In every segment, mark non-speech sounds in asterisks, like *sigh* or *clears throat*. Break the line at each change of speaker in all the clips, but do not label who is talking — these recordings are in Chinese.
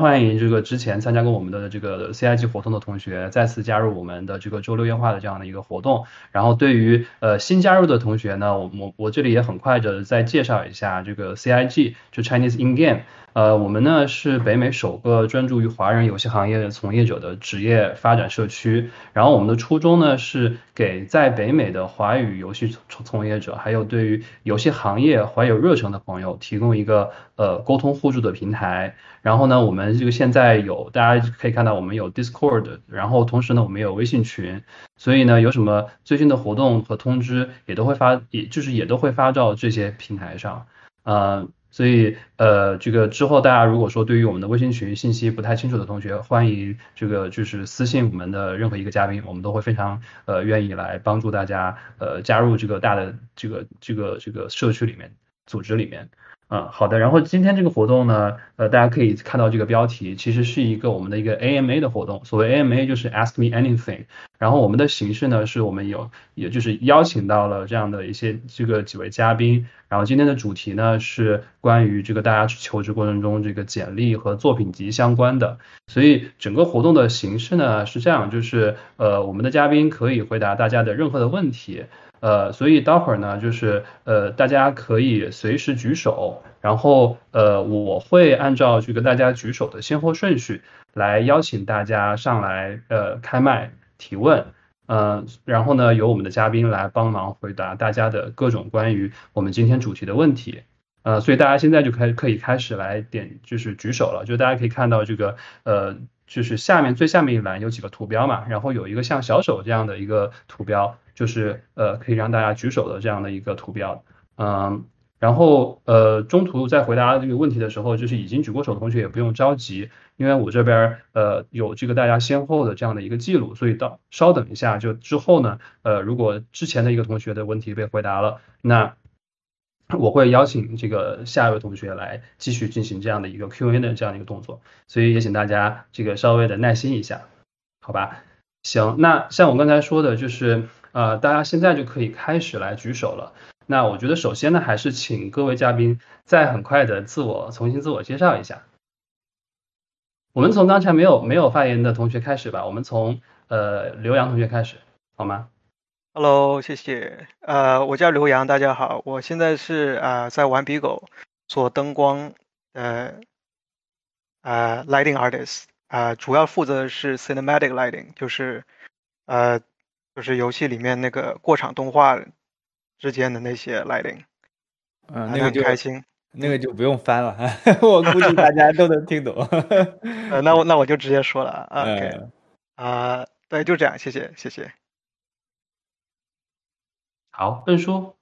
欢迎这个之前参加过我们的这个 CIG 活动的同学再次加入我们的这个周六夜话的这样的一个活动。然后对于呃新加入的同学呢，我我我这里也很快的再介绍一下这个 CIG，就 Chinese In Game。呃，我们呢是北美首个专注于华人游戏行业的从业者的职业发展社区。然后我们的初衷呢是给在北美的华语游戏从从业者，还有对于游戏行业怀有热忱的朋友，提供一个呃沟通互助的平台。然后呢，我们这个现在有大家可以看到，我们有 Discord，然后同时呢，我们有微信群。所以呢，有什么最新的活动和通知，也都会发，也就是也都会发到这些平台上。呃。所以，呃，这个之后大家如果说对于我们的微信群信息不太清楚的同学，欢迎这个就是私信我们的任何一个嘉宾，我们都会非常呃愿意来帮助大家呃加入这个大的这个这个这个社区里面组织里面。嗯，好的。然后今天这个活动呢，呃，大家可以看到这个标题，其实是一个我们的一个 AMA 的活动。所谓 AMA 就是 Ask Me Anything。然后我们的形式呢，是我们有，也就是邀请到了这样的一些这个几位嘉宾。然后今天的主题呢，是关于这个大家求职过程中这个简历和作品集相关的。所以整个活动的形式呢是这样，就是呃，我们的嘉宾可以回答大家的任何的问题。呃，所以待会儿呢，就是呃，大家可以随时举手，然后呃，我会按照这个大家举手的先后顺序来邀请大家上来呃开麦提问，嗯，然后呢，由我们的嘉宾来帮忙回答大家的各种关于我们今天主题的问题，呃，所以大家现在就开可以开始来点就是举手了，就大家可以看到这个呃，就是下面最下面一栏有几个图标嘛，然后有一个像小手这样的一个图标。就是呃可以让大家举手的这样的一个图标，嗯，然后呃中途在回答这个问题的时候，就是已经举过手的同学也不用着急，因为我这边呃有这个大家先后的这样的一个记录，所以到稍等一下，就之后呢，呃如果之前的一个同学的问题被回答了，那 *clears throat* 我会邀请这个下一位同学来继续进行这样的一个 Q&A 的这样一个动作，所以也请大家这个稍微的耐心一下，好吧？行，那像我刚才说的，就是。呃，大家现在就可以开始来举手了。那我觉得首先呢，还是请各位嘉宾再很快的自我重新自我介绍一下。我们从刚才没有没有发言的同学开始吧。我们从呃刘洋同学开始，好吗
？Hello，谢谢。呃，我叫刘洋，大家好。我现在是啊在顽皮狗做灯光呃啊 lighting artist 啊，主要负责的是 cinematic lighting，就是呃。就是游戏里面那个过场动画之间的那些 lighting，
嗯，那个
就开心，
那个就不用翻了，*laughs* 我估计大家都能听懂。
呃，那我那我就直接说了啊，*laughs* OK，啊，对，就这样，谢谢，谢谢。
好，笨叔。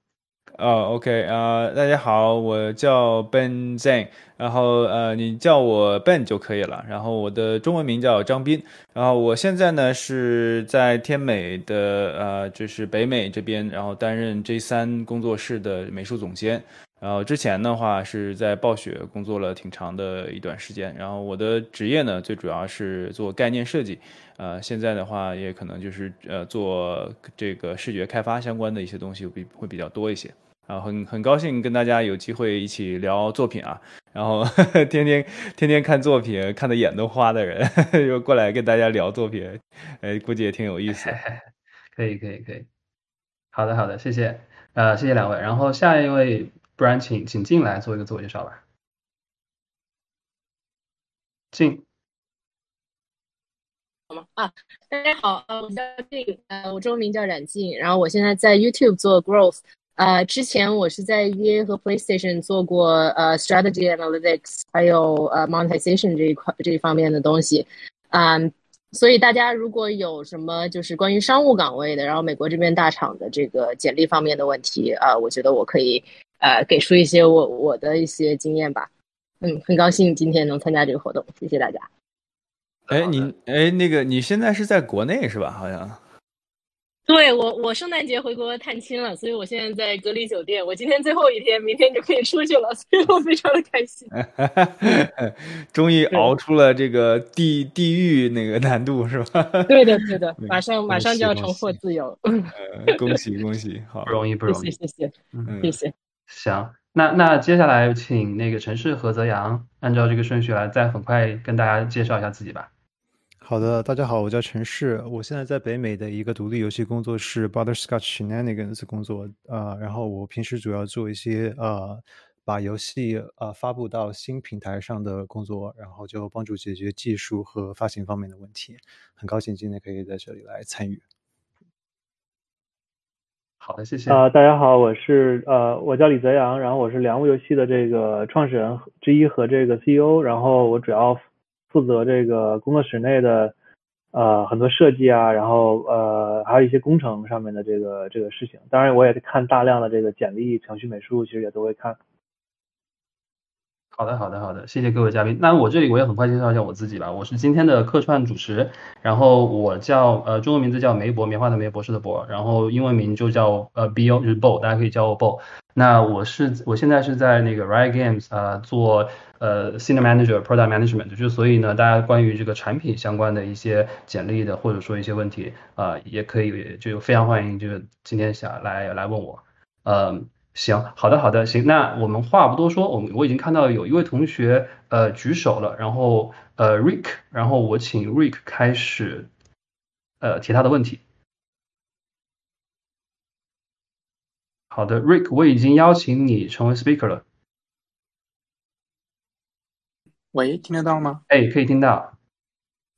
哦，OK，呃，大家好，我叫 Ben Zhang，然后呃，你叫我 Ben 就可以了。然后我的中文名叫张斌，然后我现在呢是在天美的呃，就是北美这边，然后担任 J 三工作室的美术总监。然后之前的话是在暴雪工作了挺长的一段时间。然后我的职业呢，最主要是做概念设计，呃，现在的话也可能就是呃做这个视觉开发相关的一些东西比会比较多一些。啊，很很高兴跟大家有机会一起聊作品啊，然后 *laughs* 天天天天看作品，看的眼都花的人，*laughs* 又过来跟大家聊作品，哎，估计也挺有意思。*laughs*
可以可以可以，好的好的，谢谢，呃，谢谢两位，然后下一位，不然请请进来做一个自我介绍吧。进。
好吗？啊，大家好，呃，我叫静，呃，我中文名叫冉静，然后我现在在 YouTube 做 Growth。呃，之前我是在 EA 和 PlayStation 做过呃 Strategy Analytics，还有呃 Monetization 这一块这一方面的东西，嗯，所以大家如果有什么就是关于商务岗位的，然后美国这边大厂的这个简历方面的问题，啊，我觉得我可以呃给出一些我我的一些经验吧。嗯，很高兴今天能参加这个活动，谢谢大家。
哎，你哎那个你现在是在国内是吧？好像。
对我，我圣诞节回国探亲了，所以我现在在隔离酒店。我今天最后一天，明天就可以出去了，所以我非常的开心。*laughs*
终于熬出了这个地地狱那个难度，是吧？
对的，对的，马上马上就要重获自由。
恭喜恭喜，好
不容易不容易，
谢谢谢谢谢谢。
行，那那接下来请那个陈氏和泽阳按照这个顺序来，再很快跟大家介绍一下自己吧。
好的，大家好，我叫陈氏，我现在在北美的一个独立游戏工作室 Butterscotch Shenanigans 工作，呃，然后我平时主要做一些呃把游戏呃发布到新平台上的工作，然后就帮助解决技术和发行方面的问题。很高兴今天可以在这里来参与。
好的，谢谢。
啊，大家好，我是呃，我叫李泽阳，然后我是良物游戏的这个创始人之一和这个 CEO，然后我主要。负责这个工作室内的呃很多设计啊，然后呃还有一些工程上面的这个这个事情。当然，我也看大量的这个简历、程序、美术，其实也都会看。
好的，好的，好的，谢谢各位嘉宾。那我这里我也很快介绍一下我自己吧。我是今天的客串主持，然后我叫呃中文名字叫梅博，棉花的梅博士的博，然后英文名就叫呃 Bo，就是 Bo，大家可以叫我 Bo。那我是我现在是在那个 Riot Games 啊做呃 Senior Manager Product Management，就所以呢，大家关于这个产品相关的一些简历的或者说一些问题啊，也可以就非常欢迎，就是今天想来来问我，嗯。行，好的，好的，行，那我们话不多说，我们我已经看到有一位同学呃举手了，然后呃 Rick，然后我请 Rick 开始呃提他的问题。好的，Rick，我已经邀请你成为 Speaker 了。
喂，听得到吗？
哎，可以听到。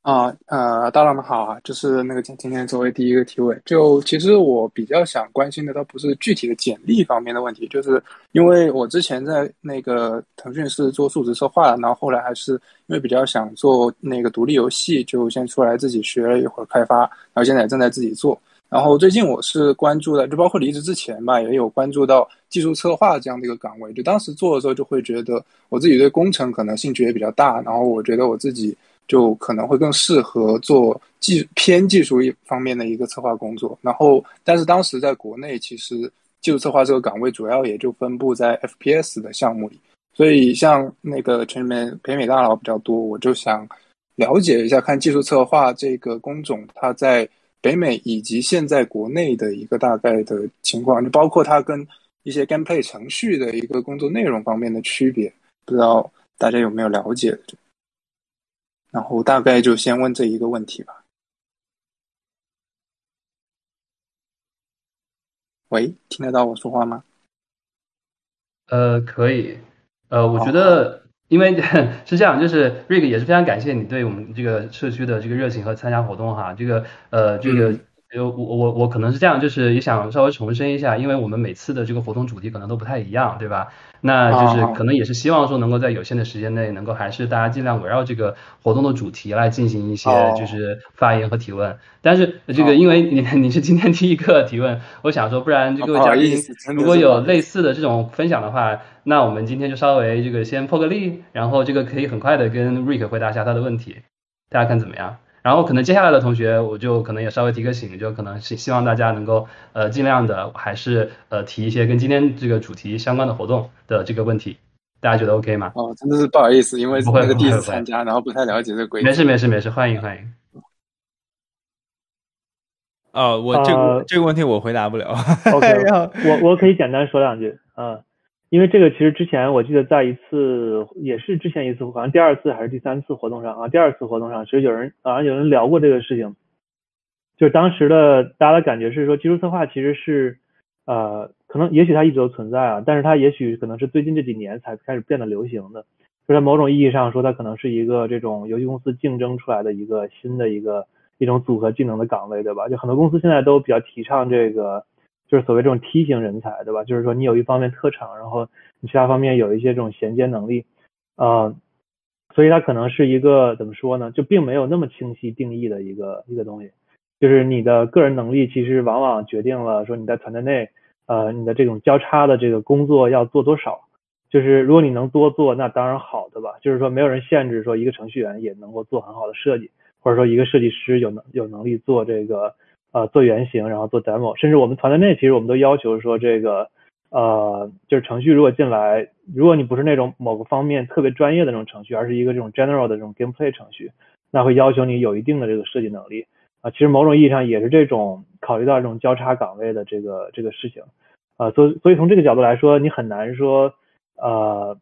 啊，呃，大佬们好啊，就是那个今今天作为第一个提问，就其实我比较想关心的倒不是具体的简历方面的问题，就是因为我之前在那个腾讯是做数值策划，然后后来还是因为比较想做那个独立游戏，就先出来自己学了一会儿开发，然后现在也正在自己做。然后最近我是关注的，就包括离职之前吧，也有关注到技术策划这样的一个岗位。就当时做的时候，就会觉得我自己对工程可能兴趣也比较大，然后我觉得我自己。就可能会更适合做技偏技术一方面的一个策划工作，然后但是当时在国内其实技术策划这个岗位主要也就分布在 FPS 的项目里，所以像那个群里面北美大佬比较多，我就想了解一下看技术策划这个工种它在北美以及现在国内的一个大概的情况，就包括它跟一些 gameplay 程序的一个工作内容方面的区别，不知道大家有没有了解？然后大概就先问这一个问题吧。喂，听得到我说话吗？
呃，可以。呃，我觉得，因为 *laughs* 是这样，就是 Rick 也是非常感谢你对我们这个社区的这个热情和参加活动哈。这个，呃，这个。就我我我可能是这样，就是也想稍微重申一下，因为我们每次的这个活动主题可能都不太一样，对吧？那就是可能也是希望说能够在有限的时间内，能够还是大家尽量围绕这个活动的主题来进行一些就是发言和提问。但是这个因为你 *laughs* 你是今天第一个提问，我想说，不然这个嘉宾如果有类似的这种分享的话，那我们今天就稍微这个先破个例，然后这个可以很快的跟 Rick 回答一下他的问题，大家看怎么样？然后可能接下来的同学，我就可能也稍微提个醒，就可能是希望大家能够呃尽量的还是呃提一些跟今天这个主题相关的活动的这个问题，大家觉得 OK 吗？
哦，真的是不好意思，因为那个第一次参加，然后不太了解这个规
则。没事没事没事，欢迎欢迎。
哦，我这个这个问题我回答不了。
OK，*laughs* 我我可以简单说两句，嗯。因为这个其实之前我记得在一次也是之前一次好像第二次还是第三次活动上啊，第二次活动上其实有人啊有人聊过这个事情，就是当时的大家的感觉是说技术策划其实是呃可能也许它一直都存在啊，但是它也许可能是最近这几年才开始变得流行的，就在某种意义上说它可能是一个这种游戏公司竞争出来的一个新的一个一种组合技能的岗位，对吧？就很多公司现在都比较提倡这个。就是所谓这种梯形人才，对吧？就是说你有一方面特长，然后你其他方面有一些这种衔接能力，呃，所以它可能是一个怎么说呢？就并没有那么清晰定义的一个一个东西。就是你的个人能力其实往往决定了说你在团队内，呃，你的这种交叉的这个工作要做多少。就是如果你能多做，那当然好，对吧？就是说没有人限制说一个程序员也能够做很好的设计，或者说一个设计师有能有能力做这个。呃，做原型，然后做 demo，甚至我们团队内其实我们都要求说，这个呃，就是程序如果进来，如果你不是那种某个方面特别专业的那种程序，而是一个这种 general 的这种 gameplay 程序，那会要求你有一定的这个设计能力啊。其实某种意义上也是这种考虑到这种交叉岗位的这个这个事情啊。所所以从这个角度来说，你很难说呃，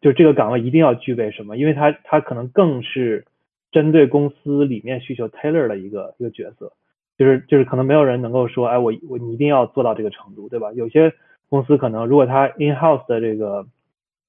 就这个岗位一定要具备什么，因为它它可能更是针对公司里面需求 tailor 的一个一个角色，就是就是可能没有人能够说，哎，我我你一定要做到这个程度，对吧？有些公司可能如果它 in house 的这个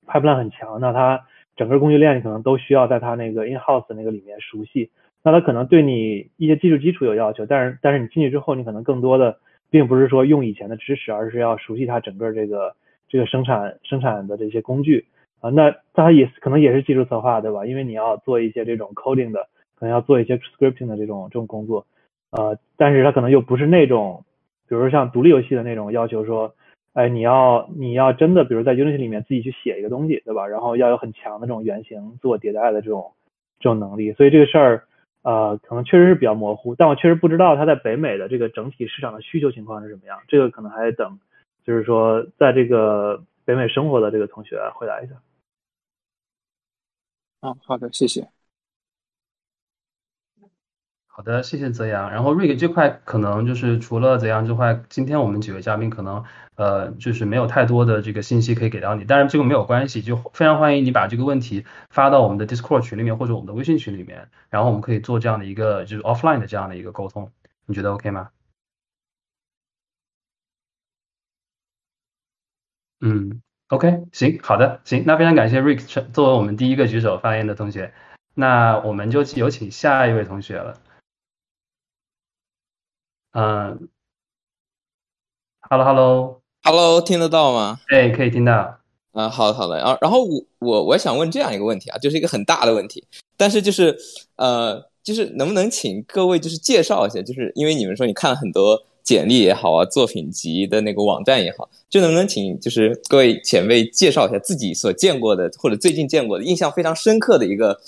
pipeline 很强，那它整个工具链可能都需要在它那个 in house 那个里面熟悉，那它可能对你一些技术基础有要求，但是但是你进去之后，你可能更多的并不是说用以前的知识，而是要熟悉它整个这个这个生产生产的这些工具啊，那它也可能也是技术策划，对吧？因为你要做一些这种 coding 的，可能要做一些 scripting 的这种这种工作，呃，但是它可能又不是那种，比如说像独立游戏的那种要求说。哎，你要你要真的，比如在 Unity 里面自己去写一个东西，对吧？然后要有很强的这种原型自我迭代的这种这种能力，所以这个事儿，呃，可能确实是比较模糊。但我确实不知道它在北美的这个整体市场的需求情况是什么样，这个可能还得等，就是说在这个北美生活的这个同学回答一下。
啊，好的，谢谢。
好的，谢谢泽阳。然后 Rick 这块可能就是除了泽阳之外，今天我们几位嘉宾可能呃就是没有太多的这个信息可以给到你，但是这个没有关系，就非常欢迎你把这个问题发到我们的 Discord 群里面或者我们的微信群里面，然后我们可以做这样的一个就是 offline 的这样的一个沟通，你觉得 OK 吗？嗯，OK，行，好的，行，那非常感谢 Rick 作为我们第一个举手发言的同学，那我们就有请下一位同学了。嗯，Hello，Hello，Hello，
听得到吗？
哎，可以听到。
啊，好的，好的。啊，然后我我我想问这样一个问题啊，就是一个很大的问题，但是就是呃，就是能不能请各位就是介绍一下，就是因为你们说你看了很多简历也好啊，作品集的那个网站也好，就能不能请就是各位前辈介绍一下自己所见过的或者最近见过的印象非常深刻的一个。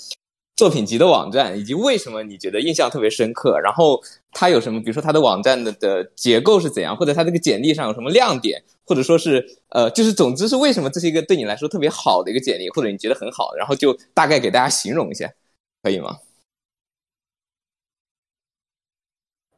作品集的网站，以及为什么你觉得印象特别深刻？然后它有什么？比如说它的网站的的结构是怎样，或者它这个简历上有什么亮点，或者说是呃，就是总之是为什么这是一个对你来说特别好的一个简历，或者你觉得很好，然后就大概给大家形容一下，可以吗？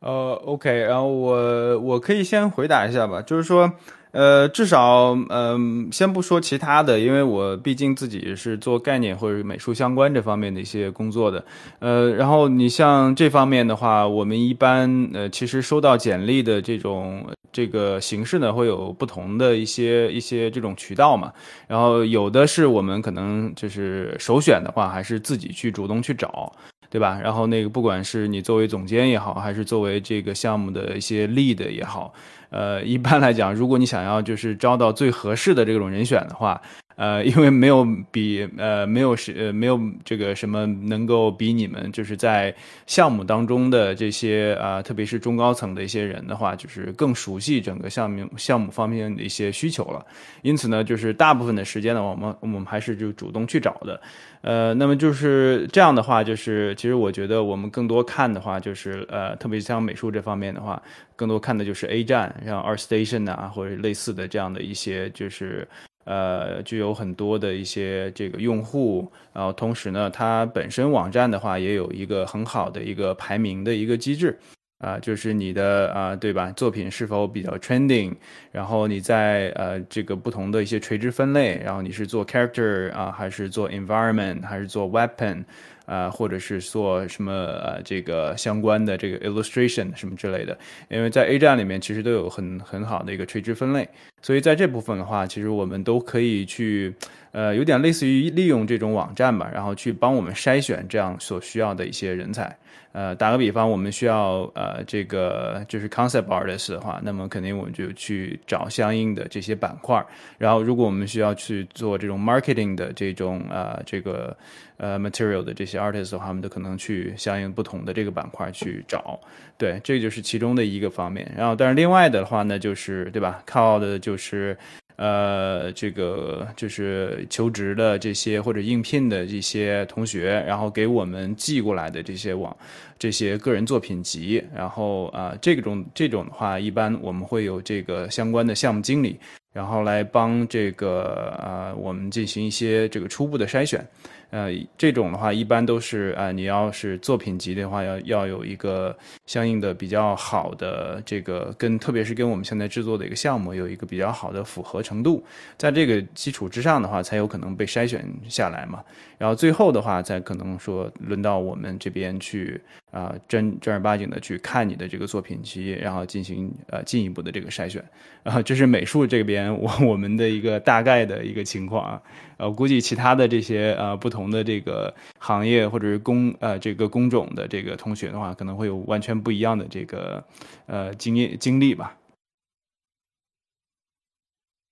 呃，OK，然后我我可以先回答一下吧，就是说。呃，至少，嗯，先不说其他的，因为我毕竟自己是做概念或者美术相关这方面的一些工作的，呃，然后你像这方面的话，我们一般，呃，其实收到简历的这种这个形式呢，会有不同的一些一些这种渠道嘛，然后有的是我们可能就是首选的话，还是自己去主动去找，对吧？然后那个不管是你作为总监也好，还是作为这个项目的一些 lead 也好。呃，一般来讲，如果你想要就是招到最合适的这种人选的话，呃，因为没有比呃没有是呃没有这个什么能够比你们就是在项目当中的这些啊，特别是中高层的一些人的话，就是更熟悉整个项目项目方面的一些需求了。因此呢，就是大部分的时间呢，我们我们还是就主动去找的。呃，那么就是这样的话，就是其实我觉得我们更多看的话，就是呃，特别像美术这方面的话，更多看的就是 A 站，像 ArtStation 啊，或者类似的这样的一些，就是呃，就有很多的一些这个用户，然后同时呢，它本身网站的话，也有一个很好的一个排名的一个机制。啊，就是你的啊，对吧？作品是否比较 trending？然后你在呃这个不同的一些垂直分类，然后你是做 character 啊，还是做 environment，还是做 weapon？啊，或者是做什么呃这个相关的这个 illustration 什么之类的？因为在 A 站里面其实都有很很好的一个垂直分类，所以在这部分的话，其实我们都可以去呃有点类似于利用这种网站吧，然后去帮我们筛选这样所需要的一些人才。呃，打个比方，我们需要呃这个就是 concept artist 的话，那么肯定我们就去找相应的这些板块。然后，如果我们需要去做这种 marketing 的这种呃这个呃 material 的这些 artist 的话，我们都可能去相应不同的这个板块去找。对，这就是其中的一个方面。然后，但是另外的话呢，就是对吧？靠的就是。呃，这个就是求职的这些或者应聘的这些同学，然后给我们寄过来的这些网这些个人作品集，然后啊，这种这种的话，一般我们会有这个相关的项目经理，然后来帮这个啊我们进行一些这个初步的筛选。呃，这种的话一般都是啊、你要是作品集的话，要要有一个相应的比较好的这个跟，特别是跟我们现在制作的一个项目有一个比较好的符合程度，在这个基础之上的话，才有可能被筛选下来嘛。然后最后的话，才可能说轮到我们这边去啊、正正儿八经的去看你的这个作品集，然后进行呃进一步的这个筛选。然 *laughs* 后这是美术这边我我们的一个大概的一个情况啊。呃，估计其他的这些呃不同的这个行业或者是工呃这个工种的这个同学的话，可能会有完全不一样的这个呃经验经历吧。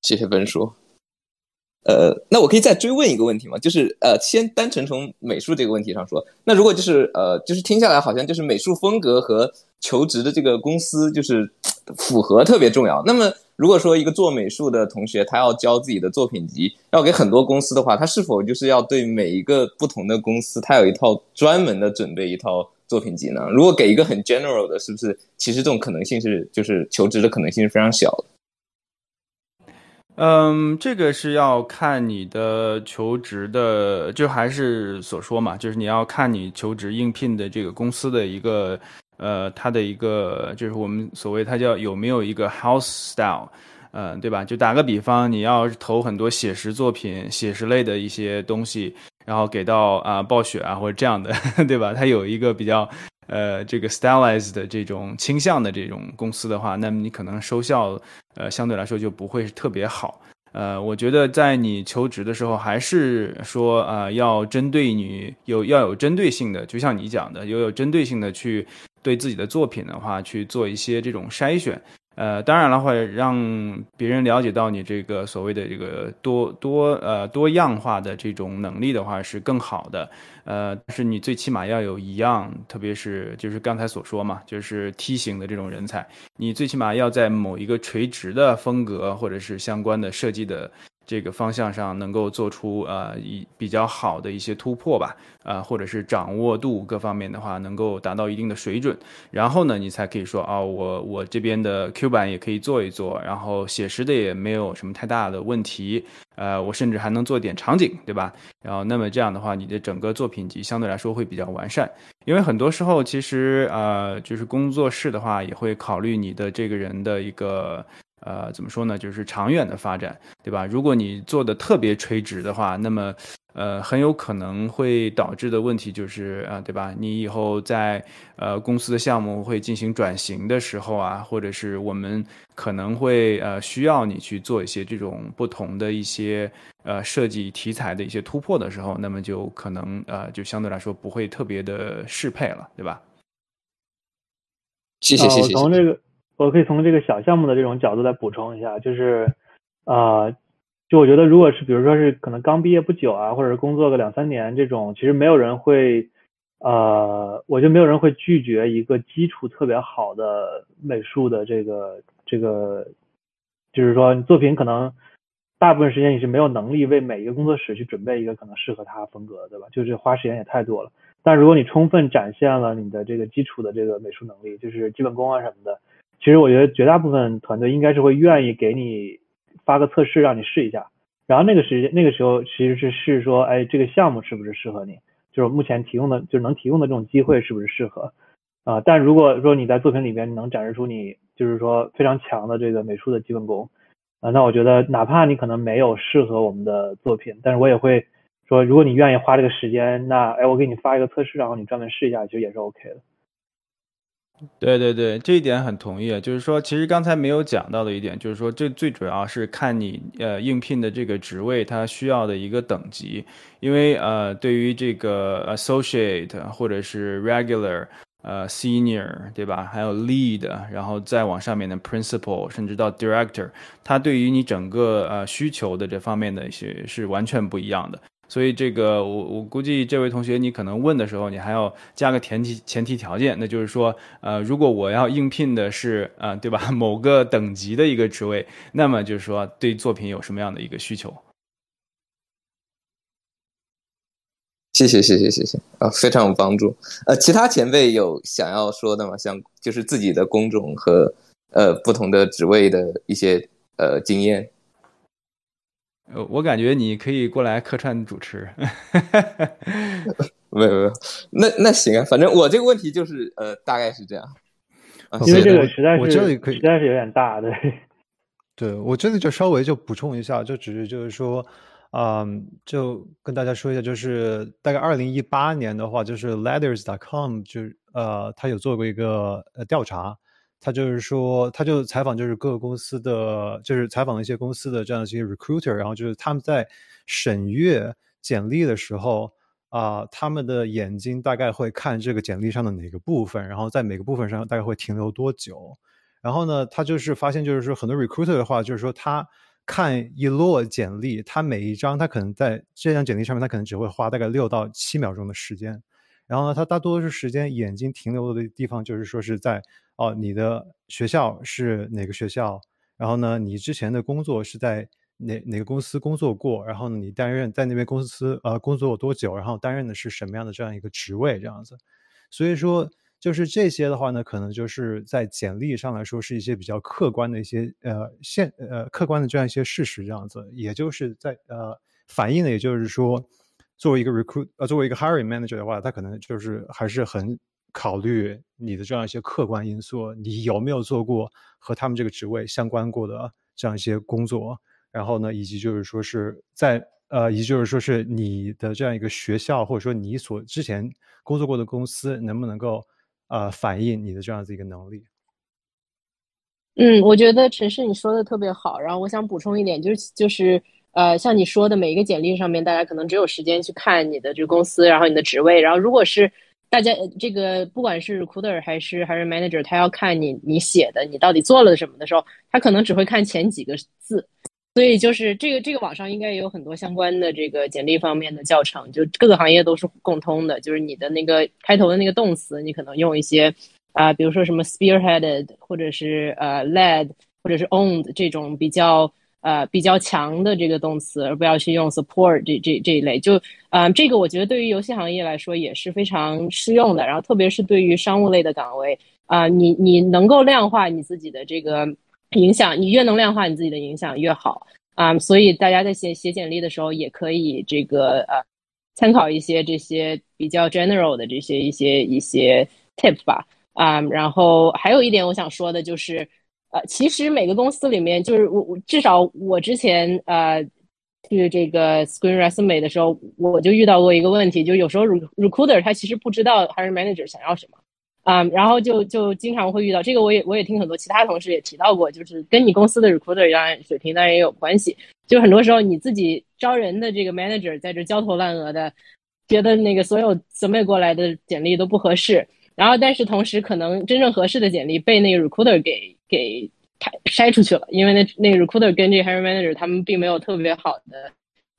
谢谢文叔。呃，那我可以再追问一个问题吗？就是呃，先单纯从美术这个问题上说，那如果就是呃，就是听下来好像就是美术风格和求职的这个公司就是符合特别重要。那么如果说一个做美术的同学他要交自己的作品集，要给很多公司的话，他是否就是要对每一个不同的公司，他有一套专门的准备一套作品集呢？如果给一个很 general 的，是不是其实这种可能性是就是求职的可能性是非常小的？
嗯，这个是要看你的求职的，就还是所说嘛，就是你要看你求职应聘的这个公司的一个，呃，它的一个，就是我们所谓它叫有没有一个 house style，嗯、呃，对吧？就打个比方，你要投很多写实作品、写实类的一些东西，然后给到啊、暴雪啊或者这样的，*laughs* 对吧？它有一个比较。呃，这个 stylized 的这种倾向的这种公司的话，那么你可能收效，呃，相对来说就不会特别好。呃，我觉得在你求职的时候，还是说，呃，要针对你有要有针对性的，就像你讲的，有有针对性的去对自己的作品的话，去做一些这种筛选。呃，当然了，会让别人了解到你这个所谓的这个多多呃多样化的这种能力的话是更好的。呃，但是你最起码要有一样，特别是就是刚才所说嘛，就是梯形的这种人才，你最起码要在某一个垂直的风格或者是相关的设计的这个方向上能够做出呃一比较好的一些突破吧，呃，或者是掌握度各方面的话能够达到一定的水准，然后呢，你才可以说啊、哦，我我这边的 Q 版也可以做一做，然后写实的也没有什么太大的问题。呃，我甚至还能做点场景，对吧？然后，那么这样的话，你的整个作品集相对来说会比较完善。因为很多时候，其实呃，就是工作室的话，也会考虑你的这个人的一个呃，怎么说呢？就是长远的发展，对吧？如果你做的特别垂直的话，那么呃，很有可能会导致的问题就是啊、呃，对吧？你以后在呃公司的项目会进行转型的时候啊，或者是我们可能会呃需要你去做一些这种不同的一些呃设计题材的一些突破的时候，那么就可能呃就相对来说不会特别的适配了，对吧？
谢谢谢谢。
我从这个我可以从这个小项目的这种角度再补充一下，就是呃。就我觉得，如果是比如说是可能刚毕业不久啊，或者是工作个两三年这种，其实没有人会，呃，我觉得没有人会拒绝一个基础特别好的美术的这个这个，就是说你作品可能大部分时间你是没有能力为每一个工作室去准备一个可能适合他风格，对吧？就是花时间也太多了。但如果你充分展现了你的这个基础的这个美术能力，就是基本功啊什么的，其实我觉得绝大部分团队应该是会愿意给你。发个测试让你试一下，然后那个时间那个时候其实是试说，哎，这个项目是不是适合你？就是目前提供的，就是能提供的这种机会是不是适合？啊、但如果说你在作品里边能展示出你就是说非常强的这个美术的基本功，啊、那我觉得哪怕你可能没有适合我们的作品，但是我也会说，如果你愿意花这个时间，那哎，我给你发一个测试，然后你专门试一下，其实也是 OK 的。
对对对，这一点很同意。就是说，其实刚才没有讲到的一点，就是说，这最主要是看你呃应聘的这个职位它需要的一个等级，因为呃，对于这个 associate 或者是 regular 呃 senior 对吧，还有 lead，然后再往上面的 principal，甚至到 director，它对于你整个呃需求的这方面的一些是完全不一样的。所以这个我我估计这位同学你可能问的时候，你还要加个前提前提条件，那就是说，呃，如果我要应聘的是啊、呃，对吧，某个等级的一个职位，那么就是说对作品有什么样的一个需求？
谢谢谢谢谢谢啊，非常有帮助。呃，其他前辈有想要说的吗？像就是自己的工种和呃不同的职位的一些呃经验。
呃，我感觉你可以过来客串主持。*laughs*
没有没有，那那行啊，反正我这个问题就是呃，大概是这样。啊
因为这
行
个实在是
我这里可以
实在是有点大，对。
对，我这里就稍微就补充一下，就只是就是说，嗯，就跟大家说一下，就是大概二零一八年的话，就是 Letters.com 就是呃，他有做过一个呃调查，他就是说，他就采访就是各个公司的，就是采访了一些公司的这样的一些 recruiter，然后就是他们在审阅简历的时候啊、他们的眼睛大概会看这个简历上的哪个部分，然后在每个部分上大概会停留多久。然后呢，他就是发现，就是说很多 recruiter 的话，就是说他看一摞简历，他每一张他可能在这张简历上面，他可能只会花大概六到七秒钟的时间。然后呢，他大多数时间眼睛停留的地方就是说是在哦，你的学校是哪个学校？然后呢，你之前的工作是在哪哪个公司工作过？然后呢，你担任在那边公司呃工作多久？然后担任的是什么样的这样一个职位？这样子。所以说，就是这些的话呢，可能就是在简历上来说是一些比较客观的一些呃现呃客观的这样一些事实，这样子，也就是在呃反映的，也就是说，作为一个 recruit 呃作为一个 hiring manager 的话，他可能就是还是很考虑你的这样一些客观因素，你有没有做过和他们这个职位相关过的这样一些工作，然后呢，以及就是说是在呃，以及就是说是你的这样一个学校，或者说你所之前工作过的公司，能不能够呃反映你的这样子一个能力？
嗯，我觉得陈氏你说的特别好，然后我想补充一点，就是就是呃，像你说的每一个简历上面，大家可能只有时间去看你的这个公司，然后你的职位，然后如果是大家这个不管是 recruiter 还是还是 manager，他要看你你写的你到底做了什么的时候，他可能只会看前几个字。所以就是这个这个网上应该也有很多相关的这个简历方面的教程，就各个行业都是共通的，就是你的那个开头的那个动词，你可能用一些啊、比如说什么 spearheaded，或者是呃 led，或者是 owned 这种比较呃比较强的这个动词，而不要去用 support 这这这一类。就啊、这个我觉得对于游戏行业来说也是非常适用的。然后特别是对于商务类的岗位啊、你你能够量化你自己的这个影响，你越能量化你自己的影响越好啊、所以大家在写写简历的时候也可以这个呃参考一些这些比较 general 的这些一些一些 tip 吧。啊、然后还有一点我想说的就是，呃，其实每个公司里面，就是我我至少我之前呃去这个 screen resume 的时候，我就遇到过一个问题，就有时候 recruiter 他其实不知道 hiring manager 想要什么。啊、然后就就经常会遇到这个，我也我也听很多其他同事也提到过，就是跟你公司的 recruiter 当然水平当然也有关系，就很多时候你自己招人的这个 manager 在这焦头烂额的，觉得那个所有 submit 过来的简历都不合适，然后但是同时可能真正合适的简历被那个 recruiter 给给排筛出去了，因为那那 recruiter 跟这 hiring manager 他们并没有特别好的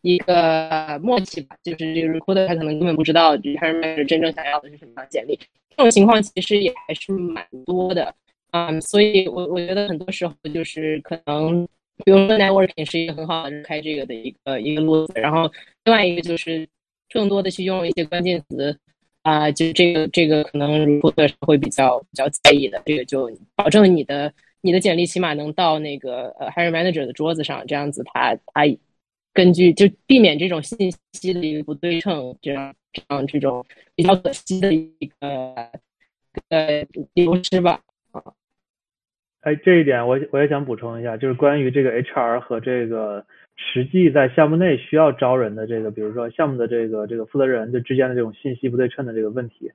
一个默契吧，就是这个 recruiter 他可能根本不知道这 hiring manager 真正想要的是什么样的简历，这种情况其实也还是蛮多的。嗯，所以我我觉得很多时候就是可能，比如说 networking 是一个很好的开这个的一个一个路子，然后另外一个就是更多的去用一些关键词啊、就这个这个可能如果会比较比较在意的，这个就保证你的你的简历起码能到那个呃 hiring manager 的桌子上，这样子他他根据就避免这种信息的一个不对称，这样这样这种比较可惜的一个呃流失吧。
哎，这一点我我也想补充一下，就是关于这个 HR 和这个实际在项目内需要招人的这个，比如说项目的这个这个负责人就之间的这种信息不对称的这个问题。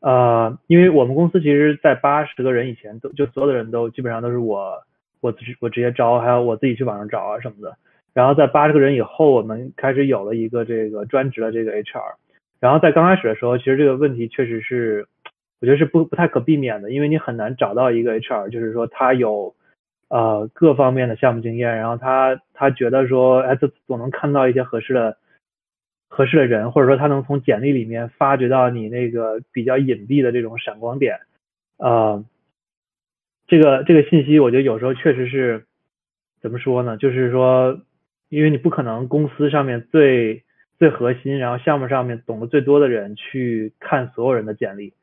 呃，因为我们公司其实，在八十个人以前都就所有的人都基本上都是我我直我直接招，还有我自己去网上找啊什么的。然后在八十个人以后，我们开始有了一个这个专职的这个 HR。然后在刚开始的时候，其实这个问题确实是，我觉得是不不太可避免的，因为你很难找到一个 HR，就是说他有呃各方面的项目经验，然后他他觉得说，哎，他总能看到一些合适的合适的人，或者说他能从简历里面发掘到你那个比较隐蔽的这种闪光点，呃，这个这个信息，我觉得有时候确实是怎么说呢？就是说，因为你不可能公司上面最最核心，然后项目上面懂得最多的人去看所有人的简历，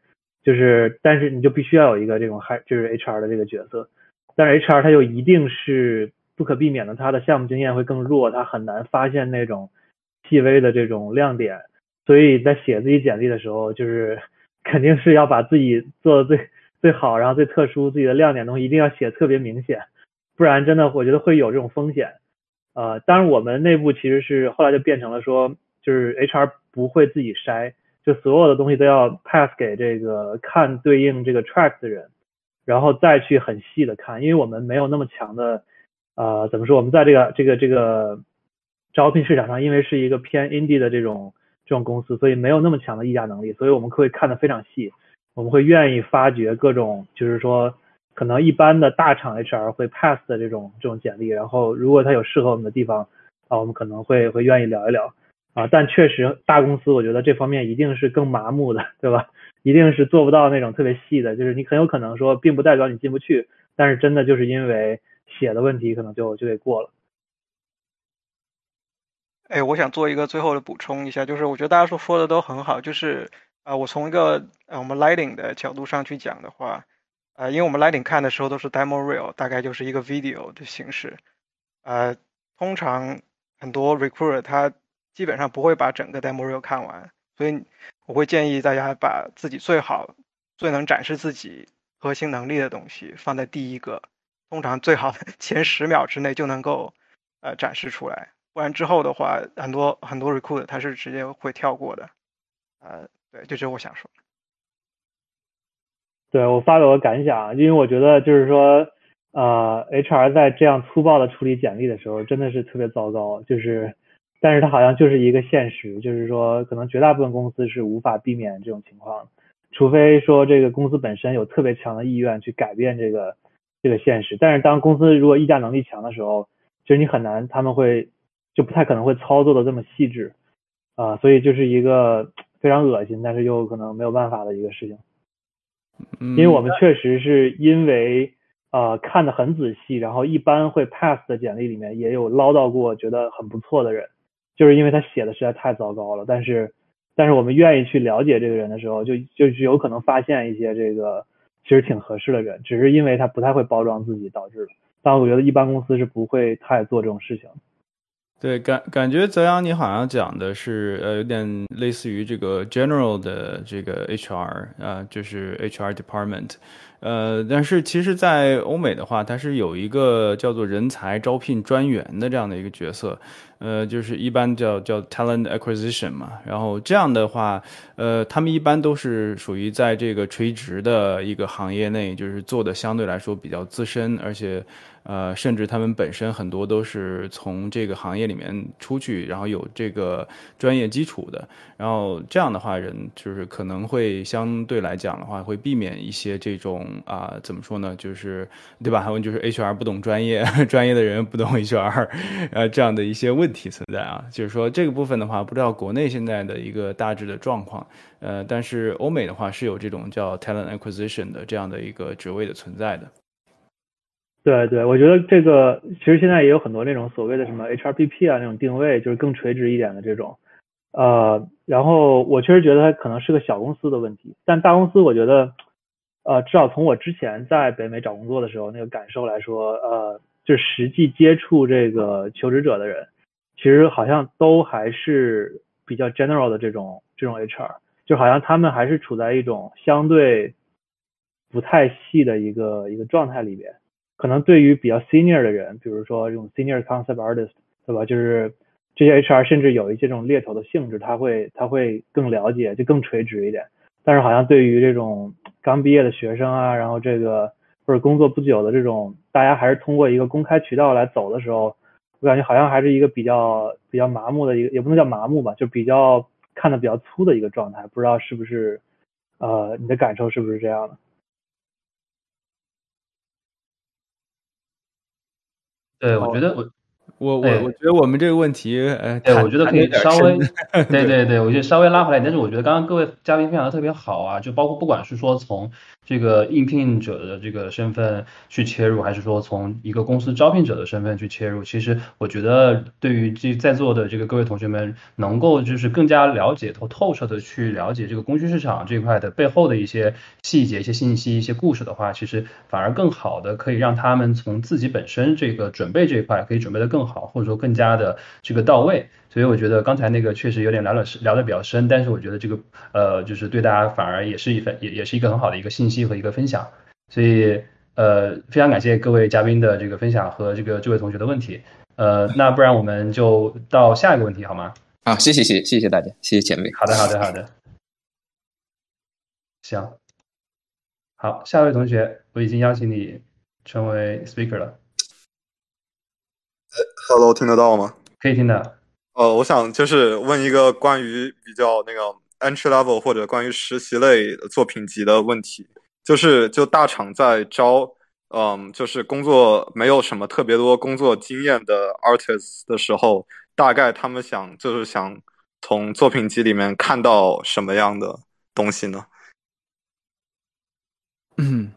就是但是你就必须要有一个这种还就是 HR 的这个角色，但是 HR 他又一定是不可避免的，他的项目经验会更弱，他很难发现那种细微的这种亮点。所以在写自己简历的时候，就是 *laughs* 肯定是要把自己做的最最好，然后最特殊、自己的亮点东西一定要写特别明显，不然真的我觉得会有这种风险。呃，当然我们内部其实是后来就变成了说，就是 HR 不会自己筛，就所有的东西都要 pass 给这个看对应这个 track 的人，然后再去很细的看，因为我们没有那么强的，呃，怎么说？我们在这个这个这个招聘市场上，因为是一个偏 indie 的这种这种公司，所以没有那么强的议价能力，所以我们会看得非常细，我们会愿意发掘各种，就是说。可能一般的大厂 HR 会 pass 的这种这种简历，然后如果他有适合我们的地方啊，我们可能会会愿意聊一聊啊。但确实大公司我觉得这方面一定是更麻木的，对吧？一定是做不到那种特别细的，就是你很有可能说并不代表你进不去，但是真的就是因为写的问题可能就就给过了。
哎，我想做一个最后的补充一下，就是我觉得大家说说的都很好，就是啊，我从一个呃我们 lighting 的角度上去讲的话。呃，因为我们 Lighting 看的时候都是 Demo Reel，大概就是一个 Video 的形式。呃，通常很多 Recruiter 他基本上不会把整个 Demo Reel 看完，所以我会建议大家把自己最好、最能展示自己核心能力的东西放在第一个，通常最好 *laughs* 前十秒之内就能够呃展示出来，不然之后的话，很多很多 recruit 他是直接会跳过的。呃，对，这是我想说。
对我发表个感想，因为我觉得就是说，呃，HR 在这样粗暴的处理简历的时候，真的是特别糟糕。就是，但是它好像就是一个现实，就是说，可能绝大部分公司是无法避免这种情况，除非说这个公司本身有特别强的意愿去改变这个这个现实。但是当公司如果议价能力强的时候，就是你很难，他们会就不太可能会操作的这么细致，啊，所以就是一个非常恶心，但是又可能没有办法的一个事情。因为我们确实是因为呃看的很仔细，然后一般会 pass 的简历里面也有捞到过觉得很不错的人，就是因为他写的实在太糟糕了。但是但是我们愿意去了解这个人的时候，就就是有可能发现一些这个其实挺合适的人，只是因为他不太会包装自己导致的。但我觉得一般公司是不会太做这种事情。
对，感感觉泽阳，你好像讲的是，呃，有点类似于这个 general 的这个 HR 啊，就是 HR department，呃，但是其实，在欧美的话，它是有一个叫做人才招聘专员的这样的一个角色，呃，就是一般叫叫 talent acquisition 嘛，然后这样的话，呃，他们一般都是属于在这个垂直的一个行业内，就是做的相对来说比较资深，而且。呃，甚至他们本身很多都是从这个行业里面出去，然后有这个专业基础的，然后这样的话，人就是可能会相对来讲的话，会避免一些这种啊，怎么说呢，就是对吧？还有就是 HR 不懂专业，*laughs* 专业的人不懂 HR，*laughs* 呃，这样的一些问题存在啊。就是说这个部分的话，不知道国内现在的一个大致的状况，呃，但是欧美的话是有这种叫 talent acquisition 的这样的一个职位的存在的。
对对，我觉得这个其实现在也有很多那种所谓的什么 HRBP 啊那种定位，就是更垂直一点的这种。呃，然后我确实觉得它可能是个小公司的问题，但大公司我觉得，呃，至少从我之前在北美找工作的时候那个感受来说，呃，就实际接触这个求职者的人，其实好像都还是比较 general 的这种这种 HR，就好像他们还是处在一种相对不太细的一个一个状态里边。可能对于比较 senior 的人，比如说这种 senior concept artist，对吧？就是这些 HR 甚至有一些这种猎头的性质，他会他会更了解，就更垂直一点。但是好像对于这种刚毕业的学生啊，然后这个或者工作不久的这种，大家还是通过一个公开渠道来走的时候，我感觉好像还是一个比较比较麻木的一个，也不能叫麻木吧，就比较看的比较粗的一个状态。不知道是不是呃你的感受是不是这样的？
对，我觉得我
我我
哎
我觉得我们这个问题，呃，
对，我觉得可以稍微，对对 *laughs* 对，我觉得稍微拉回来。但是我觉得刚刚各位嘉宾分享的特别好啊，就包括不管是说从这个应聘者的这个身份去切入，还是说从一个公司招聘者的身份去切入，其实我觉得对于这在座的这个各位同学们，能够就是更加了解透透彻的去了解这个供需市场这一块的背后的一些细节、一些信息、一些故事的话，其实反而更好的可以让他们从自己本身这个准备这一块可以准备的更好，或者说更加的这个到位。所以我觉得刚才那个确实有点聊了聊的比较深，但是我觉得这个呃，就是对大家反而也是一份也也是一个很好的一个信息和一个分享。所以呃，非常感谢各位嘉宾的这个分享和这个这位同学的问题。呃，那不然我们就到下一个问题好吗？
啊，谢谢谢谢谢谢大家，谢谢前辈。
好的好的好的，行，好，下一位同学，我已经邀请你成为 speaker 了
，Hello，听得到吗？
可以听到。
呃，我想就是问一个关于比较那个 entry level 或者关于实习类作品集的问题，就是就大厂在招，嗯，就是工作没有什么特别多工作经验的 artists 的时候，大概他们想就是想从作品集里面看到什么样的东西呢？
嗯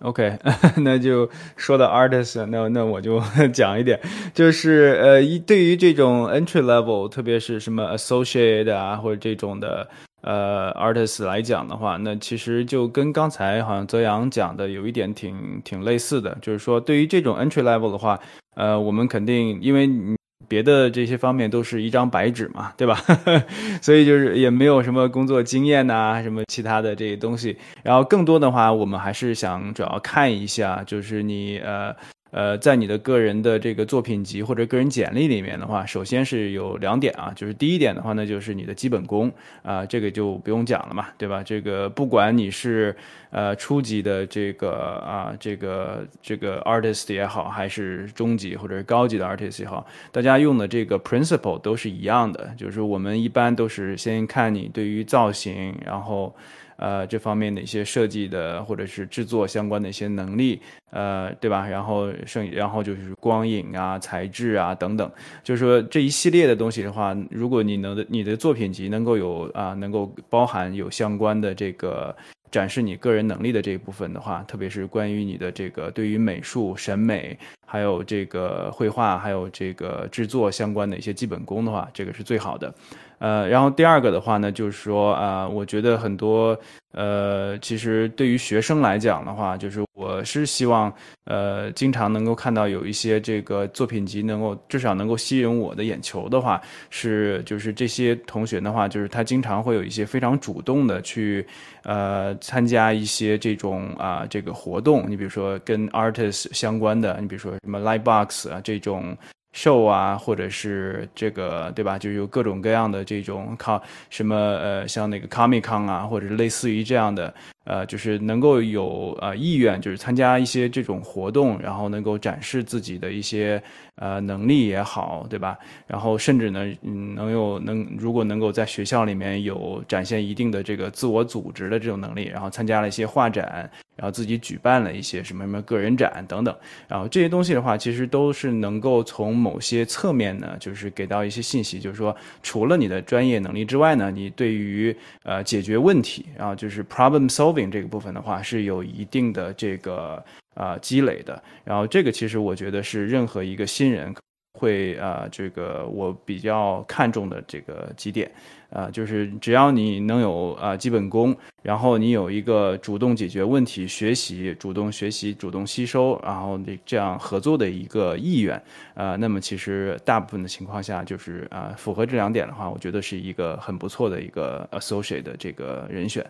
，OK，*laughs* 那就说到 artist，那那我就 *laughs* 讲一点，就是呃，一对于这种 entry level，特别是什么 associate 啊或者这种的呃 artist 来讲的话，那其实就跟刚才好像泽阳讲的有一点挺挺类似的，就是说对于这种 entry level 的话，呃，我们肯定因为你。别的这些方面都是一张白纸嘛，*laughs* 对吧？*laughs* 所以就是也没有什么工作经验呐、什么其他的这些东西。然后更多的话，我们还是想主要看一下，就是你呃呃，在你的个人的这个作品集或者个人简历里面的话，首先是有两点啊，就是第一点的话呢，就是你的基本功啊、这个就不用讲了嘛，对吧？这个不管你是呃初级的这个啊这个这个 artist 也好，还是中级或者是高级的 artist 也好，大家用的这个 principle 都是一样的，就是我们一般都是先看你对于造型，然后。呃，这方面的一些设计的或者是制作相关的一些能力，呃，对吧？然后剩，然后就是光影啊、材质啊等等，就是说这一系列的东西的话，如果你能你的作品集能够有啊、能够包含有相关的这个展示你个人能力的这一部分的话，特别是关于你的这个对于美术审美，还有这个绘画，还有这个制作相关的一些基本功的话，这个是最好的。呃，然后第二个的话呢，就是说啊、呃我觉得很多呃，其实对于学生来讲的话，就是我是希望呃，经常能够看到有一些这个作品集能够至少能够吸引我的眼球的话，是就是这些同学的话，就是他经常会有一些非常主动的去呃参加一些这种啊、这个活动，你比如说跟 artist 相关的，你比如说什么 Lightbox 啊这种。show 啊，或者是这个对吧？就有各种各样的这种靠什么呃，像那个 Comic Con 啊，或者类似于这样的呃，就是能够有呃意愿，就是参加一些这种活动，然后能够展示自己的一些呃能力也好，对吧？然后甚至呢，嗯，能有能如果能够在学校里面有展现一定的这个自我组织的这种能力，然后参加了一些画展，然后自己举办了一些什么什么个人展等等，然后这些东西的话，其实都是能够从某些侧面呢，就是给到一些信息，就是说，除了你的专业能力之外呢，你对于呃解决问题，然后就是 problem solving 这个部分的话，是有一定的这个呃积累的。然后这个其实我觉得是任何一个新人会、呃这个我比较看重的这个几点。啊、就是只要你能有啊、基本功，然后你有一个主动解决问题、学习、主动学习、主动吸收，然后这这样合作的一个意愿，啊，那么其实大部分的情况下就是啊、符合这两点的话，我觉得是一个很不错的一个 associate 的这个人选。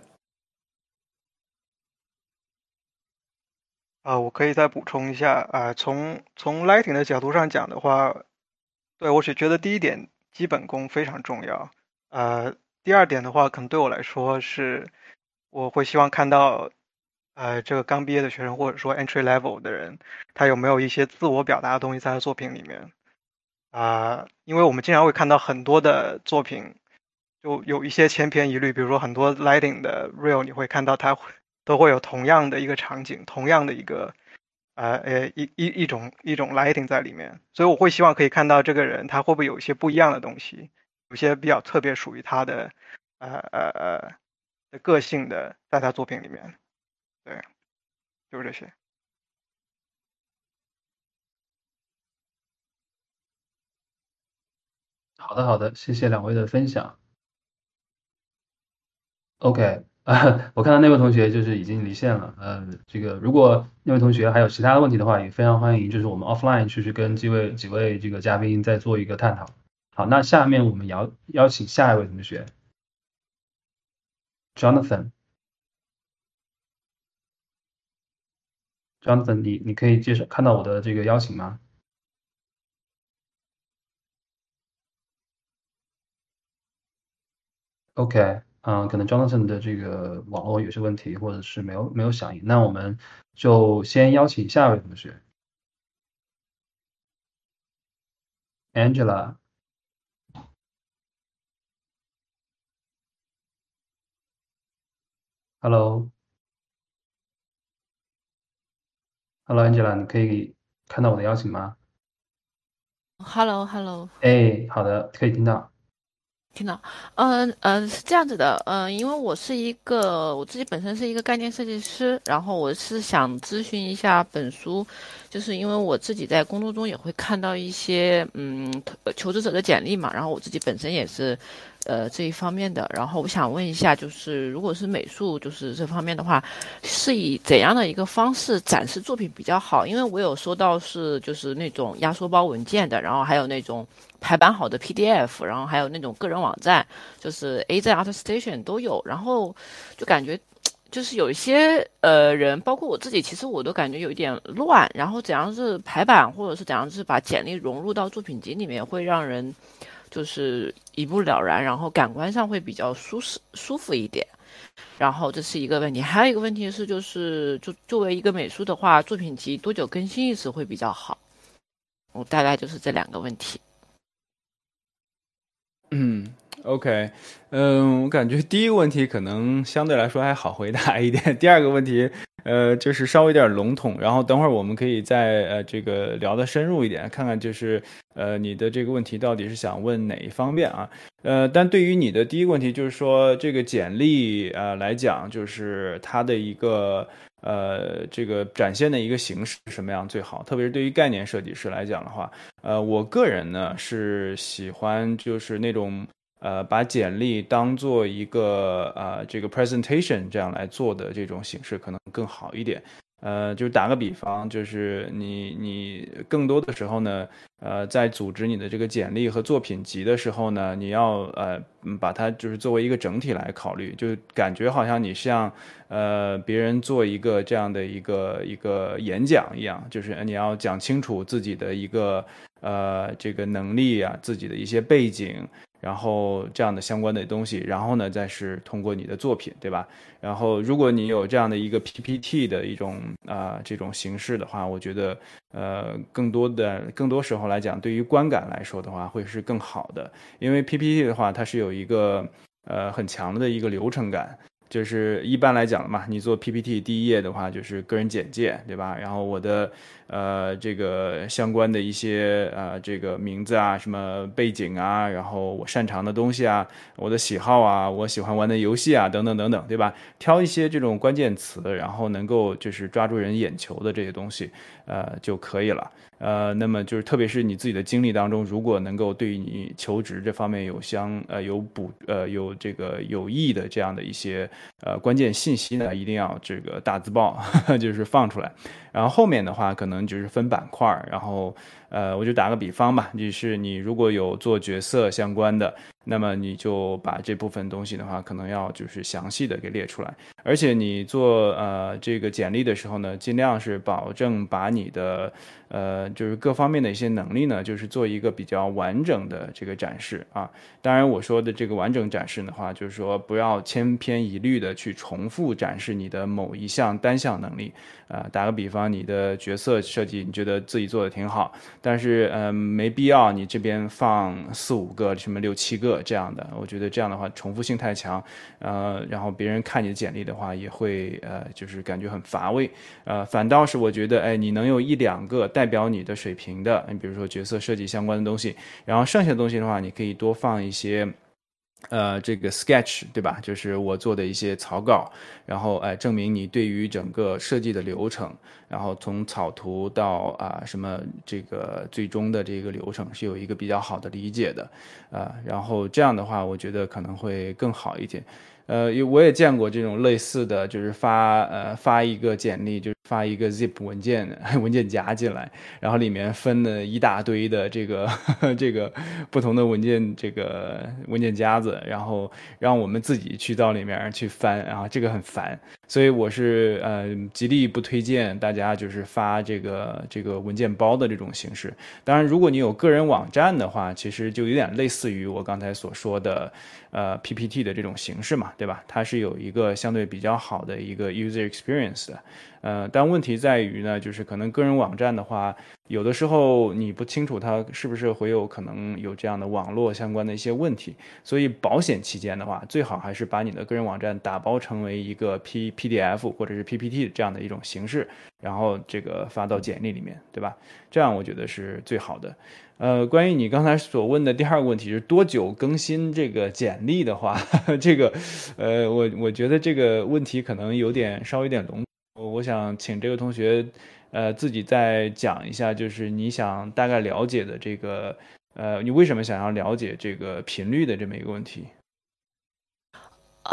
啊，我可以再补充一下啊，从从 lighting 的角度上讲的话，对我是觉得第一点基本功非常重要。呃，第二点的话，可能对我来说是，我会希望看到，呃，这个刚毕业的学生或者说 entry level 的人，他有没有一些自我表达的东西在他作品里面。啊、因为我们经常会看到很多的作品，就有一些千篇一律，比如说很多 lighting 的 real，你会看到它会都会有同样的一个场景，同样的一个呃呃一一一种一种 lighting 在里面，所以我会希望可以看到这个人他会不会有一些不一样的东西，有些比较特别属于他的呃呃呃的个性的在他作品里面，对，就是这些。
好的，好的，谢谢两位的分享。OK，啊，*laughs* 我看到那位同学就是已经离线了，呃，这个如果那位同学还有其他的问题的话，也非常欢迎，就是我们 offline 去去跟几位几位这个嘉宾再做一个探讨。好，那下面我们邀邀请下一位同学，Jonathan，Jonathan，你你可以接受看到我的这个邀请吗？OK，嗯，可能 Jonathan 的这个网络有些问题，或者是没有没有响应，那我们就先邀请下一位同学，Angela，Angela，Hello，Hello，Angela，你可以看到我的邀请吗
？Hello，Hello，
哎，好的，可以听到。
听到，嗯嗯，是这样子的，嗯，因为我是一个我自己本身是一个概念设计师，然后我是想咨询一下本书，就是因为我自己在工作中也会看到一些嗯求职者的简历嘛，然后我自己本身也是。呃，这一方面的，然后我想问一下，就是如果是美术，就是这方面的话，是以怎样的一个方式展示作品比较好？因为我有收到是就是那种压缩包文件的，然后还有那种排版好的 PDF，然后还有那种个人网站，就是 AZ Art Station 都有，然后就感觉就是有一些呃人，包括我自己，其实我都感觉有一点乱，然后怎样是排版，或者是怎样是把简历融入到作品集里面，会让人。就是一目了然，然后感官上会比较舒适、舒服一点。然后这是一个问题，还有一个问题是，就是就作为一个美术的话，作品集多久更新一次会比较好？我大概就是这两个问题。
嗯，OK，嗯，我感觉第一个问题可能相对来说还好回答一点，*laughs* 第二个问题。呃，就是稍微有点笼统，然后等会儿我们可以再呃这个聊的深入一点，看看就是呃你的这个问题到底是想问哪一方面啊？呃，但对于你的第一个问题，就是说这个简历呃来讲，就是它的一个呃这个展现的一个形式什么样最好？特别是对于概念设计师来讲的话，呃，我个人呢是喜欢就是那种。呃，把简历当做一个呃这个 presentation 这样来做的这种形式可能更好一点。呃，就打个比方，就是你你更多的时候呢，呃，在组织你的这个简历和作品集的时候呢，你要呃把它就是作为一个整体来考虑，就感觉好像你像呃别人做一个这样的一个一个演讲一样，就是你要讲清楚自己的一个呃这个能力啊，自己的一些背景。然后这样的相关的东西，然后呢，再是通过你的作品，对吧？然后如果你有这样的一个 PPT 的一种啊这种形式的话，我觉得呃更多的更多时候来讲，对于观感来说的话，会是更好的，因为 PPT 的话，它是有一个呃很强的一个流程感。就是一般来讲嘛，你做 PPT 第一页的话，就是个人简介，对吧？然后我的呃这个相关的一些呃这个名字啊，什么背景啊，然后我擅长的东西啊，我的喜好啊，我喜欢玩的游戏啊，等等等等，对吧？挑一些这种关键词，然后能够就是抓住人眼球的这些东西，呃就可以了。呃，那么就是特别是你自己的经历当中，如果能够对你求职这方面有相呃有补呃有这个有益的这样的一些呃关键信息呢，一定要这个大字报 *laughs* 就是放出来。然后后面的话可能就是分板块，然后呃我就打个比方吧，就是你如果有做角色相关的。那么你就把这部分东西的话，可能要就是详细的给列出来，而且你做呃这个简历的时候呢，尽量是保证把你的呃就是各方面的一些能力呢，就是做一个比较完整的这个展示啊。当然我说的这个完整展示的话，就是说不要千篇一律的去重复展示你的某一项单项能力啊。打个比方。你的角色设计你觉得自己做的挺好，但是嗯没必要你这边放四五个什么六七个这样的，我觉得这样的话重复性太强，呃，然后别人看你的简历的话也会呃就是感觉很乏味，呃，反倒是我觉得哎你能有一两个代表你的水平的，你比如说角色设计相关的东西，然后剩下的东西的话你可以多放一些。呃，这个 sketch 对吧？就是我做的一些草稿，然后哎，证明你对于整个设计的流程，然后从草图到啊什么这个最终的这个流程是有一个比较好的理解的，啊，然后这样的话，我觉得可能会更好一点。呃，我也见过这种类似的，就是发呃发一个简历，就发一个 zip 文件 *laughs* 文件夹进来，然后里面分了一大堆的这个 *laughs* 这个不同的文件这个文件夹子，然后让我们自己去到里面去翻，然后这个很烦，所以我是呃极力不推荐大家就是发这个这个文件包的这种形式。当然，如果你有个人网站的话，其实就有点类似于我刚才所说的。呃，PPT 的这种形式嘛，对吧？它是有一个相对比较好的一个 user experience 的。呃，但问题在于呢，就是可能个人网站的话，有的时候你不清楚它是不是会有可能有这样的网络相关的一些问题。所以保险期间的话，最好还是把你的个人网站打包成为一个 P PDF 或者是 PPT 这样的一种形式，然后这个发到简历里面，对吧？这样我觉得是最好的。呃，关于你刚才所问的第二个问题是多久更新这个简历的话，*laughs* 这个，呃，我我觉得这个问题可能有点稍微有点笼，我想请这个同学，呃，自己再讲一下，就是你想大概了解的这个，呃，你为什么想要了解这个频率的这么一个问题？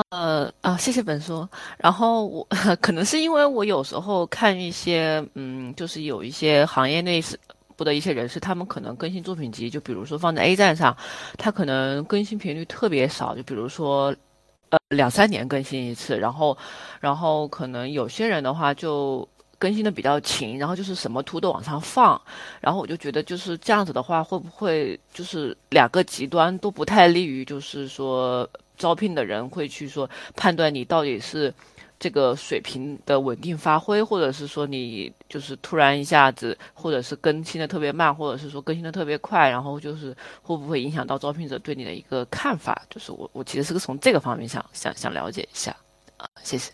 呃啊，谢谢本叔。然后我 *laughs* 可能是因为我有时候看一些，嗯，就是有一些行业内是。部的一些人士，他们可能更新作品集，就比如说放在 A 站上，他可能更新频率特别少，就比如说，两三年更新一次，然后，然后可能有些人的话就更新的比较勤，然后就是什么图都往上放，然后我就觉得就是这样子的话，会不会就是两个极端都不太利于，就是说招聘的人会去说判断你到底是。这个水平的稳定发挥，或者是说你就是突然一下子，或者是更新的特别慢，或者是说更新的特别快，然后就是会不会影响到招聘者对你的一个看法？就是我我其实是个从这个方面想想想了解一下啊，谢谢。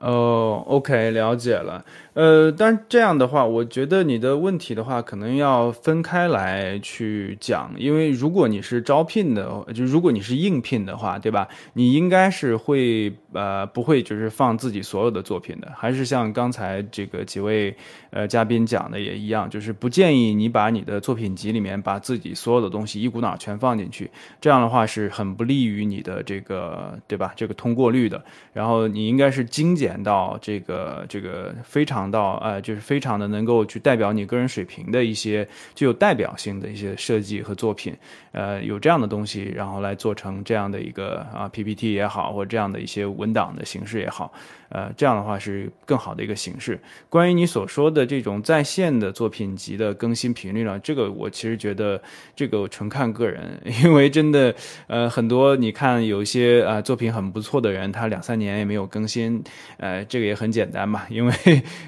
哦，OK，了解了。呃，但这样的话，我觉得你的问题的话，可能要分开来去讲，因为如果你是招聘的，就如果你是应聘的话，对吧？你应该是会呃不会就是放自己所有的作品的，还是像刚才这个几位呃嘉宾讲的也一样，就是不建议你把你的作品集里面把自己所有的东西一股脑全放进去，这样的话是很不利于你的这个对吧？这个通过率的。然后你应该是精简到这个这个非常。到呃，就是非常的能够去代表你个人水平的一些具有代表性的一些设计和作品，呃，有这样的东西，然后来做成这样的一个啊 PPT 也好，或者这样的一些文档的形式也好。呃，这样的话是更好的一个形式。关于你所说的这种在线的作品集的更新频率呢，这个我其实觉得这个纯看个人，*laughs* 因为真的，呃，很多你看有一些啊作品很不错的人，他两三年也没有更新，呃，这个也很简单嘛，*laughs* 因为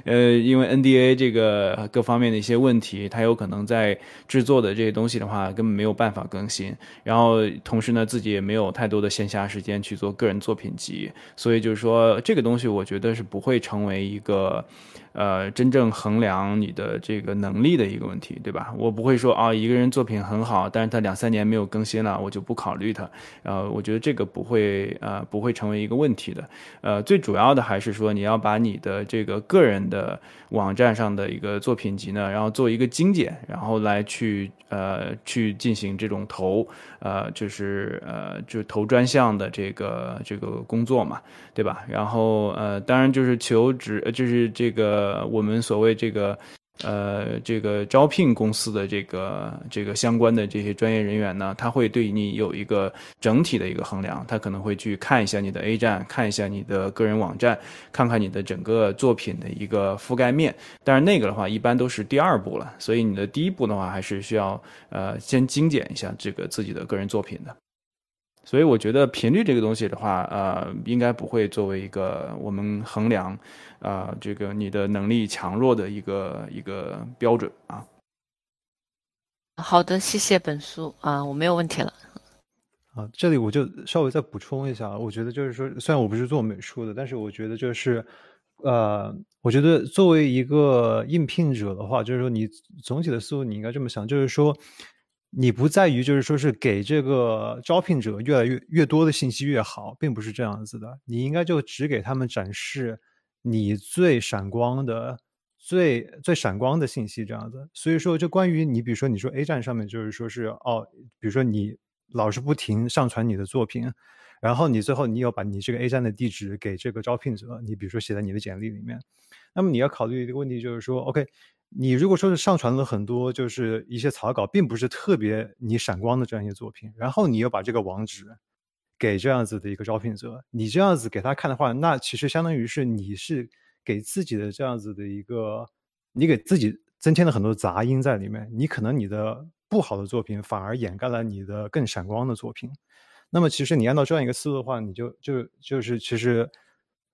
呃，因为 NDA 这个各方面的一些问题，他有可能在制作的这些东西的话根本没有办法更新，然后同时呢自己也没有太多的闲暇时间去做个人作品集，所以就是说这个东西。我觉得是不会成为一个。呃，真正衡量你的这个能力的一个问题，对吧？我不会说啊，一个人作品很好，但是他两三年没有更新了，我就不考虑他。呃，我觉得这个不会呃不会成为一个问题的。呃，最主要的还是说你要把你的这个个人的网站上的一个作品集呢，然后做一个精简，然后来去呃去进行这种投呃就是呃就投专项的这个这个工作嘛，对吧？然后呃当然就是求职就是这个。我们所谓这个，呃，这个招聘公司的这个这个相关的这些专业人员呢，他会对你有一个整体的一个衡量，他可能会去看一下你的 A 站，看一下你的个人网站，看看你的整个作品的一个覆盖面。但是那个的话，一般都是第二步了，所以你的第一步的话，还是需要呃先精简一下这个自己的个人作品的。所以我觉得频率这个东西的话，呃，应该不会作为一个我们衡量啊这个你的能力强弱的一个一个标准啊。
好的，谢谢本书啊，我没有问题了。
啊，这里我就稍微再补充一下，我觉得就是说，虽然我不是做美术的，但是我觉得就是，呃，我觉得作为一个应聘者的话，就是说你总体的思路你应该这么想，就是说，你不在于就是说是给这个招聘者越来越越多的信息越好，并不是这样子的，你应该就只给他们展示你最闪光的。最最闪光的信息这样子，所以说就关于你，比如说你说 A 站上面就是说是哦，比如说你老是不停上传你的作品，然后你最后你有把你这个 A 站的地址给这个招聘者，你比如说写在你的简历里面，那么你要考虑一个问题就是说，OK，你如果说是上传了很多就是一些草稿，并不是特别你闪光的这样一些作品，然后你又把这个网址给这样子的一个招聘者，你这样子给他看的话，那其实相当于是你是。给自己的这样子的一个，你给自己增添了很多杂音在里面，你可能你的不好的作品反而掩盖了你的更闪光的作品。那么其实你按照这样一个思路的话，你就就就是其实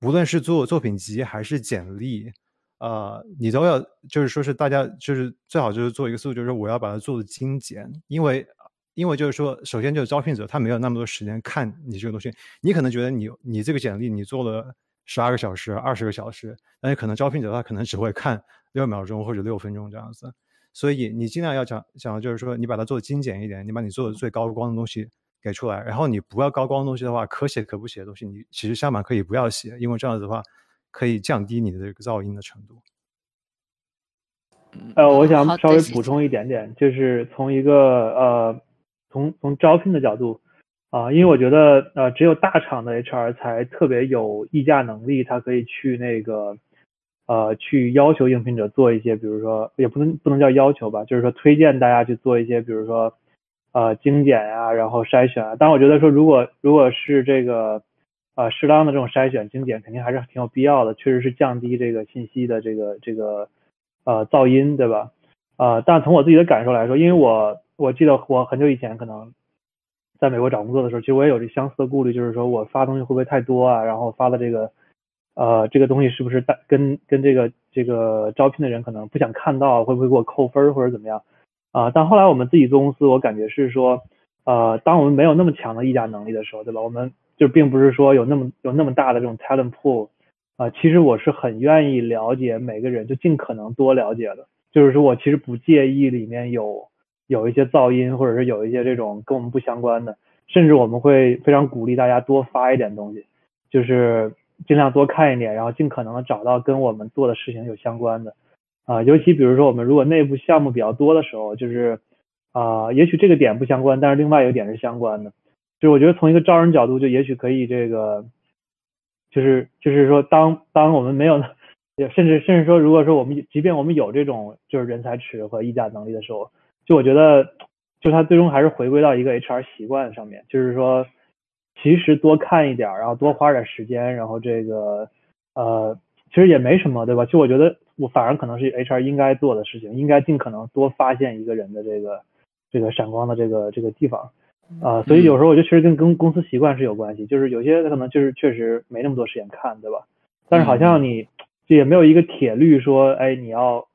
无论是做作品集还是简历，啊，你都要就是说是大家就是最好就是做一个思路，就是我要把它做的精简，因为因为就是说，首先就是招聘者他没有那么多时间看你这个东西，你可能觉得你你这个简历你做了。十二个小时、二十个小时，但是可能招聘者他可能只会看六秒钟或者六分钟这样子，所以你尽量要讲讲的就是说，你把它做的精简一点，你把你做的最高光的东西给出来，然后你不要高光的东西的话，可写可不写的东西，你其实相反可以不要写，因为这样子的话可以降低你的这个噪音的程度。
呃，我想稍微补充一点点，就是从一个呃，从从招聘的角度。啊，因为我觉得，呃，只有大厂的 HR 才特别有议价能力，他可以去那个，呃，去要求应聘者做一些，比如说，也不能不能叫要求吧，就是说推荐大家去做一些，比如说，呃，精简呀，然后筛选啊。但我觉得说，如果如果是这个，呃，适当的这种筛选精简，肯定还是挺有必要的，确实是降低这个信息的这个这个，呃，噪音，对吧？啊，但从我自己的感受来说，因为我我记得我很久以前可能。在美国找工作的时候，其实我也有这相似的顾虑，就是说我发东西会不会太多啊？然后发的这个，呃，这个东西是不是大跟跟这个这个招聘的人可能不想看到，会不会给我扣分或者怎么样？啊，但后来我们自己做公司，我感觉是说，呃，当我们没有那么强的议价能力的时候，对吧？我们就并不是说有那么有那么大的这种 talent pool，啊，其实我是很愿意了解每个人，就尽可能多了解的，就是说我其实不介意里面有。有一些噪音，或者是有一些这种跟我们不相关的，甚至我们会非常鼓励大家多发一点东西，就是尽量多看一点，然后尽可能的找到跟我们做的事情有相关的，啊，尤其比如说我们如果内部项目比较多的时候，就是啊，也许这个点不相关，但是另外一个点是相关的，就我觉得从一个招人角度，就也许可以这个，就是就是说当当我们没有，也甚至甚至说如果说我们即便我们有这种就是人才池和议价能力的时候。就我觉得，就他最终还是回归到一个 HR 习惯上面，就是说，其实多看一点，然后多花点时间，然后这个，呃，其实也没什么，对吧？就我觉得，我反而可能是 HR 应该做的事情，应该尽可能多发现一个人的这个这个闪光的这个这个地方，啊，所以有时候我觉得确实跟跟公司习惯是有关系，就是有些可能就是确实没那么多时间看，对吧？但是好像你这也没有一个铁律说，哎，你要。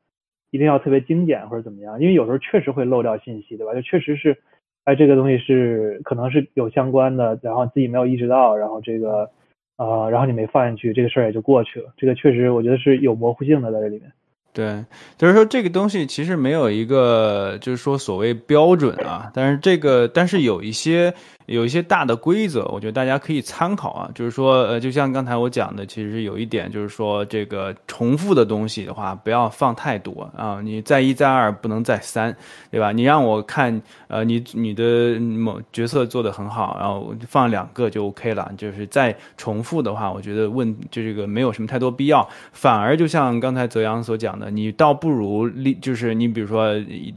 一定要特别精简或者怎么样，因为有时候确实会漏掉信息，对吧？就确实是，哎，这个东西是可能是有相关的，然后自己没有意识到，然后这个，呃，然后你没放进去，这个事儿也就过去了。这个确实我觉得是有模糊性的在这里面。
对，就是说这个东西其实没有一个，就是说所谓标准啊，但是这个，但是有一些。有一些大的规则，我觉得大家可以参考啊。就是说，呃，就像刚才我讲的，其实有一点就是说，这个重复的东西的话，不要放太多啊。你再一再二不能再三，对吧？你让我看，呃，你你的某角色做的很好，然后放两个就 OK 了。就是再重复的话，我觉得问就这个没有什么太多必要，反而就像刚才泽阳所讲的，你倒不如立，就是你比如说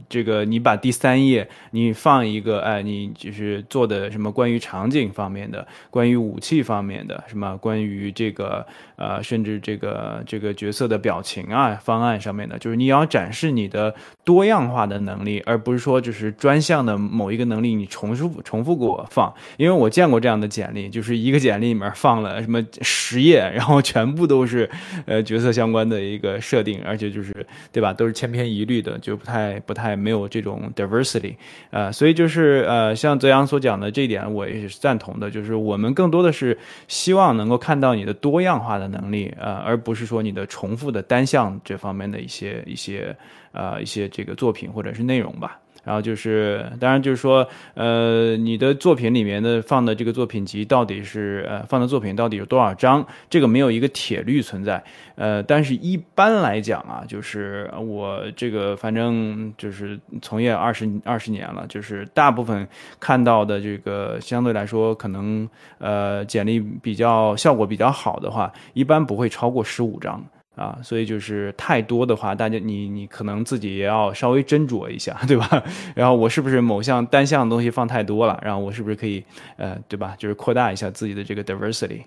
这个，你把第三页你放一个，哎，你就是做的什么关于场景方面的，关于武器方面的，什么关于这个呃，甚至这个这个角色的表情啊，方案上面的，就是你要展示你的多样化的能力，而不是说就是专项的某一个能力你重复重复给我放，因为我见过这样的简历，就是一个简历里面放了什么十页，然后全部都是呃角色相关的一个设定，而且就是对吧，都是千篇一律的，就不太不太没有这种 diversity，呃，所以就是呃，像泽阳所讲的这一点，我也是赞同的，就是我们更多的是希望能够看到你的多样化的能力，呃，而不是说你的重复的单项这方面的一些一些呃一些这个作品或者是内容吧。然后就是，当然就是说，呃，你的作品里面的放的这个作品集到底是呃放的作品到底有多少张，这个没有一个铁律存在。呃，但是一般来讲啊，就是我这个反正就是从业二十二十年了，就是大部分看到的这个相对来说可能呃简历比较效果比较好的话，一般不会超过十五张。啊，所以就是太多的话，大家你你可能自己也要稍微斟酌一下，*laughs* 对吧？然后我是不是某项单项东西放太多了？然后我是不是可以呃，对吧？就是扩大一下自己的这个 diversity。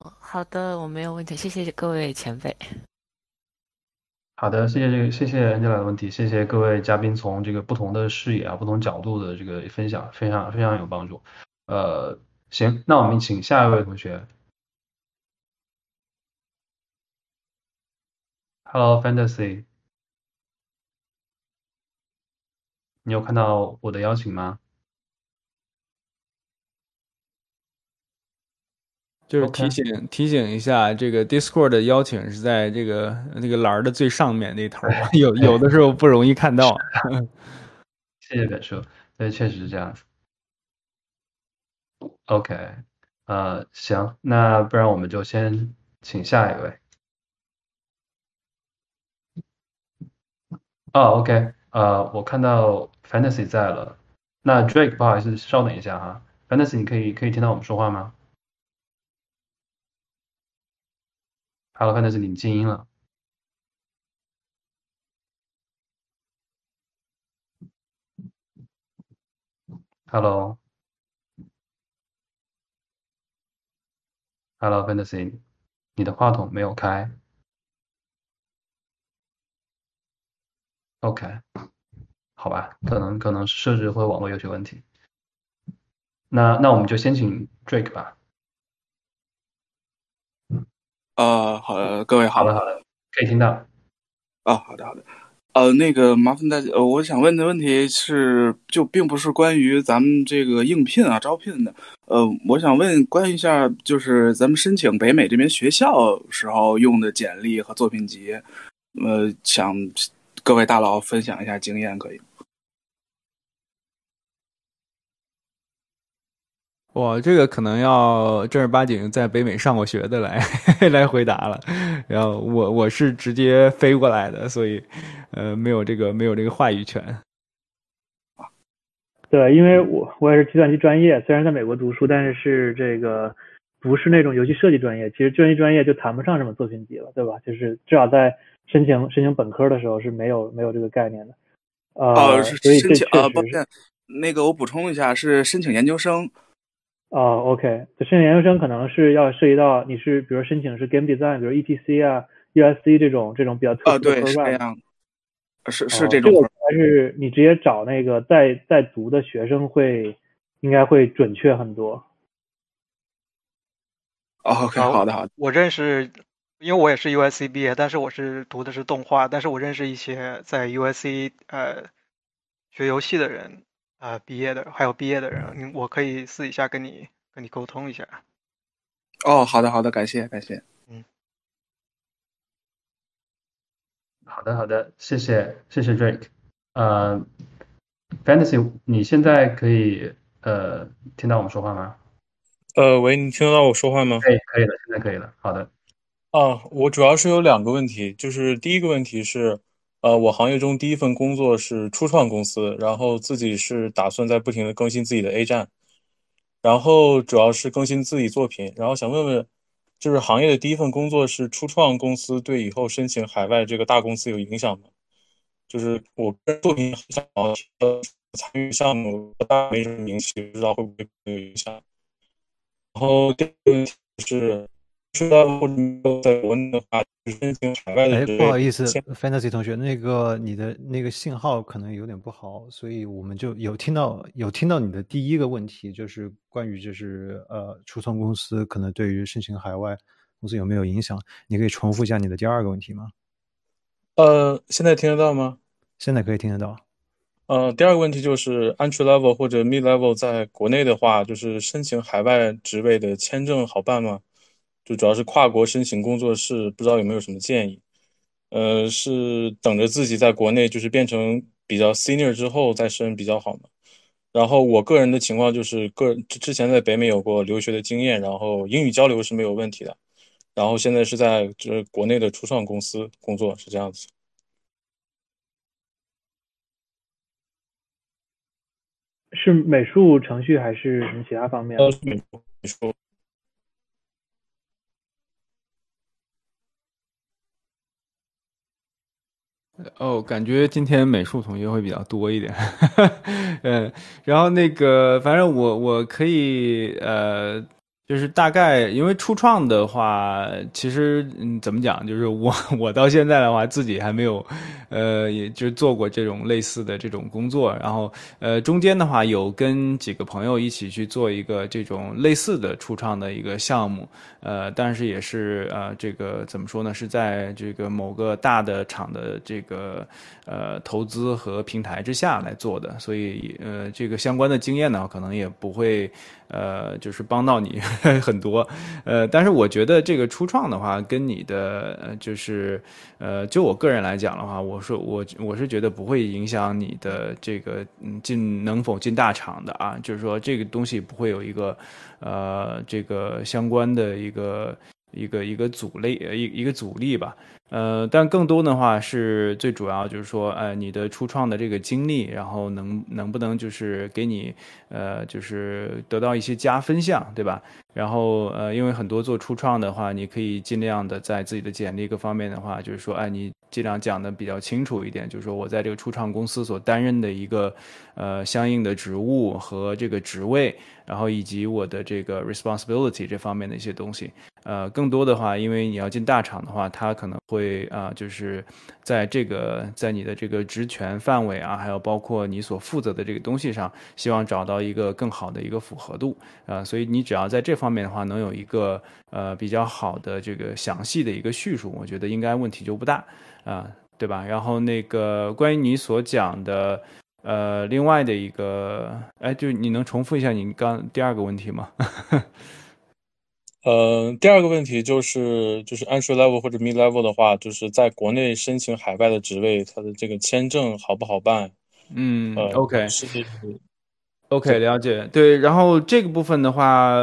好的，我没有问题，谢谢各位前辈。
好的，谢谢这个，谢谢 Angela 的问题，谢谢各位嘉宾从这个不同的视野啊、不同角度的这个分享，非常非常有帮助。呃，行，那我们请下一位同学。Hello Fantasy，你有看到我的邀请吗？
就是
OK
提醒提醒一下，这个 Discord 的邀请是在这个那个栏儿的最上面那头儿，有 *laughs* 有的时候不容易看到。
谢谢本叔，对，确实是这样子。OK，呃，行，那不然我们就先请下一位。哦，OK，呃，我看到 Fantasy 在了，那 Drake 不好意思，稍等一下哈，Fantasy 你可以可以听到我们说话吗？Hello，Fantasy 你静音了。Hello。Hello Fantasy，你的话筒没有开。OK，好吧，可能可能是设置或者网络有些问题。那那我们就先请 Drake 吧。
呃，好的，各位好
好的好的，可以听到。
哦，好的好的。呃，那个麻烦大家，呃，我想问的问题是，就并不是关于咱们这个应聘啊、招聘的，呃，我想问关于一下，就是咱们申请北美这边学校时候用的简历和作品集，呃，想各位大佬分享一下经验，可以吗？
哇，这个可能要正儿八经在北美上过学的来 *laughs* 来回答了。然后我我是直接飞过来的，所以呃没有这个没有这个话语权。
对，因为我我也是计算机专业，虽然在美国读书，但是是这个不是那种游戏设计专业。其实计算机专业就谈不上什么作品集了，对吧？就是至少在申请申请本科的时候是没有没有这个概念的。呃，
哦，是
所以这
申请啊，
确实是
抱歉，那个我补充一下，是申请研究生。
哦，OK，就申请研究生可能是要涉及到你是比如申请是 Game Design，比如 ETC 啊、USC 这种这种比较特
啊，
殊的
对，是这。样，是是
哦
这种
这个还是你直接找那个在在读的学生会应该会准确很多。
哦，OK，
啊
好的好的。
我认识，因为我也是 USC 毕业，但是我是读的是动画，但是我认识一些在 USC 呃学游戏的人啊、呃毕业的，还有毕业的人，我可以私底下跟你跟你沟通一下。
哦，好的好的，感谢感谢。
嗯好的好的，谢谢谢谢 Drake。呃，Fantasy，你现在可以呃听到我们说话吗？
呃，喂，你听得到我说话吗？
可以可以了，现在可以了。好的。
啊，我主要是有两个问题，就是第一个问题是，呃，我行业中第一份工作是初创公司，然后自己是打算在不停的更新自己的 A 站，然后主要是更新自己作品，然后想问问，就是行业的第一份工作是初创公司，对以后申请海外这个大公司有影响吗？就是我个人作品想参与项目，大没什么名气，不知道会不会有影响。然后第二个问题是。说到或者在国内的话，申请海外的。
哎，不好意思，Fantasy 同学，那个你的那个信号可能有点不好，所以我们就有听到有听到你的第一个问题，就是关于就是呃，初创公司可能对于申请海外公司有没有影响？你可以重复一下你的第二个问题吗？
呃，现在听得到吗？
现在可以听得到。
呃，第二个问题就是 entry level 或者 mid level 在国内的话，就是申请海外职位的签证好办吗？就主要是跨国申请工作室，不知道有没有什么建议？呃，是等着自己在国内就是变成比较 senior 之后再申比较好呢？然后我个人的情况就是个之前在北美有过留学的经验，然后英语交流是没有问题的。然后现在是在就是国内的初创公司工作，是这样子。
是美术、程序还是什么其他方面？
呃，美术。
哦，感觉今天美术同学会比较多一点，*laughs* 嗯，然后那个，反正我我可以呃。就是大概，因为初创的话，其实嗯，怎么讲？就是我 *laughs* 我到现在的话，自己还没有，呃，也就做过这种类似的这种工作。然后，呃，中间的话有跟几个朋友一起去做一个这种类似的初创的一个项目，呃，但是也是呃，这个怎么说呢？是在这个某个大的厂的这个呃投资和平台之下来做的，所以呃，这个相关的经验呢，可能也不会。呃，就是帮到你 *laughs* 很多，呃，但是我觉得这个初创的话，跟你的就是，呃，就我个人来讲的话，我说我我是觉得不会影响你的这个嗯进能否进大厂的啊，就是说这个东西不会有一个呃这个相关的一个一个一个阻力一一个阻力吧。呃，但更多的话是最主要就是说，呃，你的初创的这个经历，然后能能不能就是给你，呃，就是得到一些加分项，对吧？然后，呃，因为很多做初创的话，你可以尽量的在自己的简历各方面的话，就是说，哎，你尽量讲的比较清楚一点，就是说我在这个初创公司所担任的一个，呃，相应的职务和这个职位，然后以及我的这个 responsibility 这方面的一些东西。呃，更多的话，因为你要进大厂的话，他可能会会啊，就是在这个在你的这个职权范围啊，还有包括你所负责的这个东西上，希望找到一个更好的一个符合度啊。所以你只要在这方面的话，能有一个呃比较好的这个详细的一个叙述，我觉得应该问题就不大啊，对吧？然后那个关于你所讲的呃另外的一个，哎，就你能重复一下你刚第二个问题吗？*laughs*
呃，第二个问题就是，就是 entry level 或者 mid level 的话，就是在国内申请海外的职位，它的这个签证好不好办？
嗯
，OK，
是 OK，了解。对，然后这个部分的话，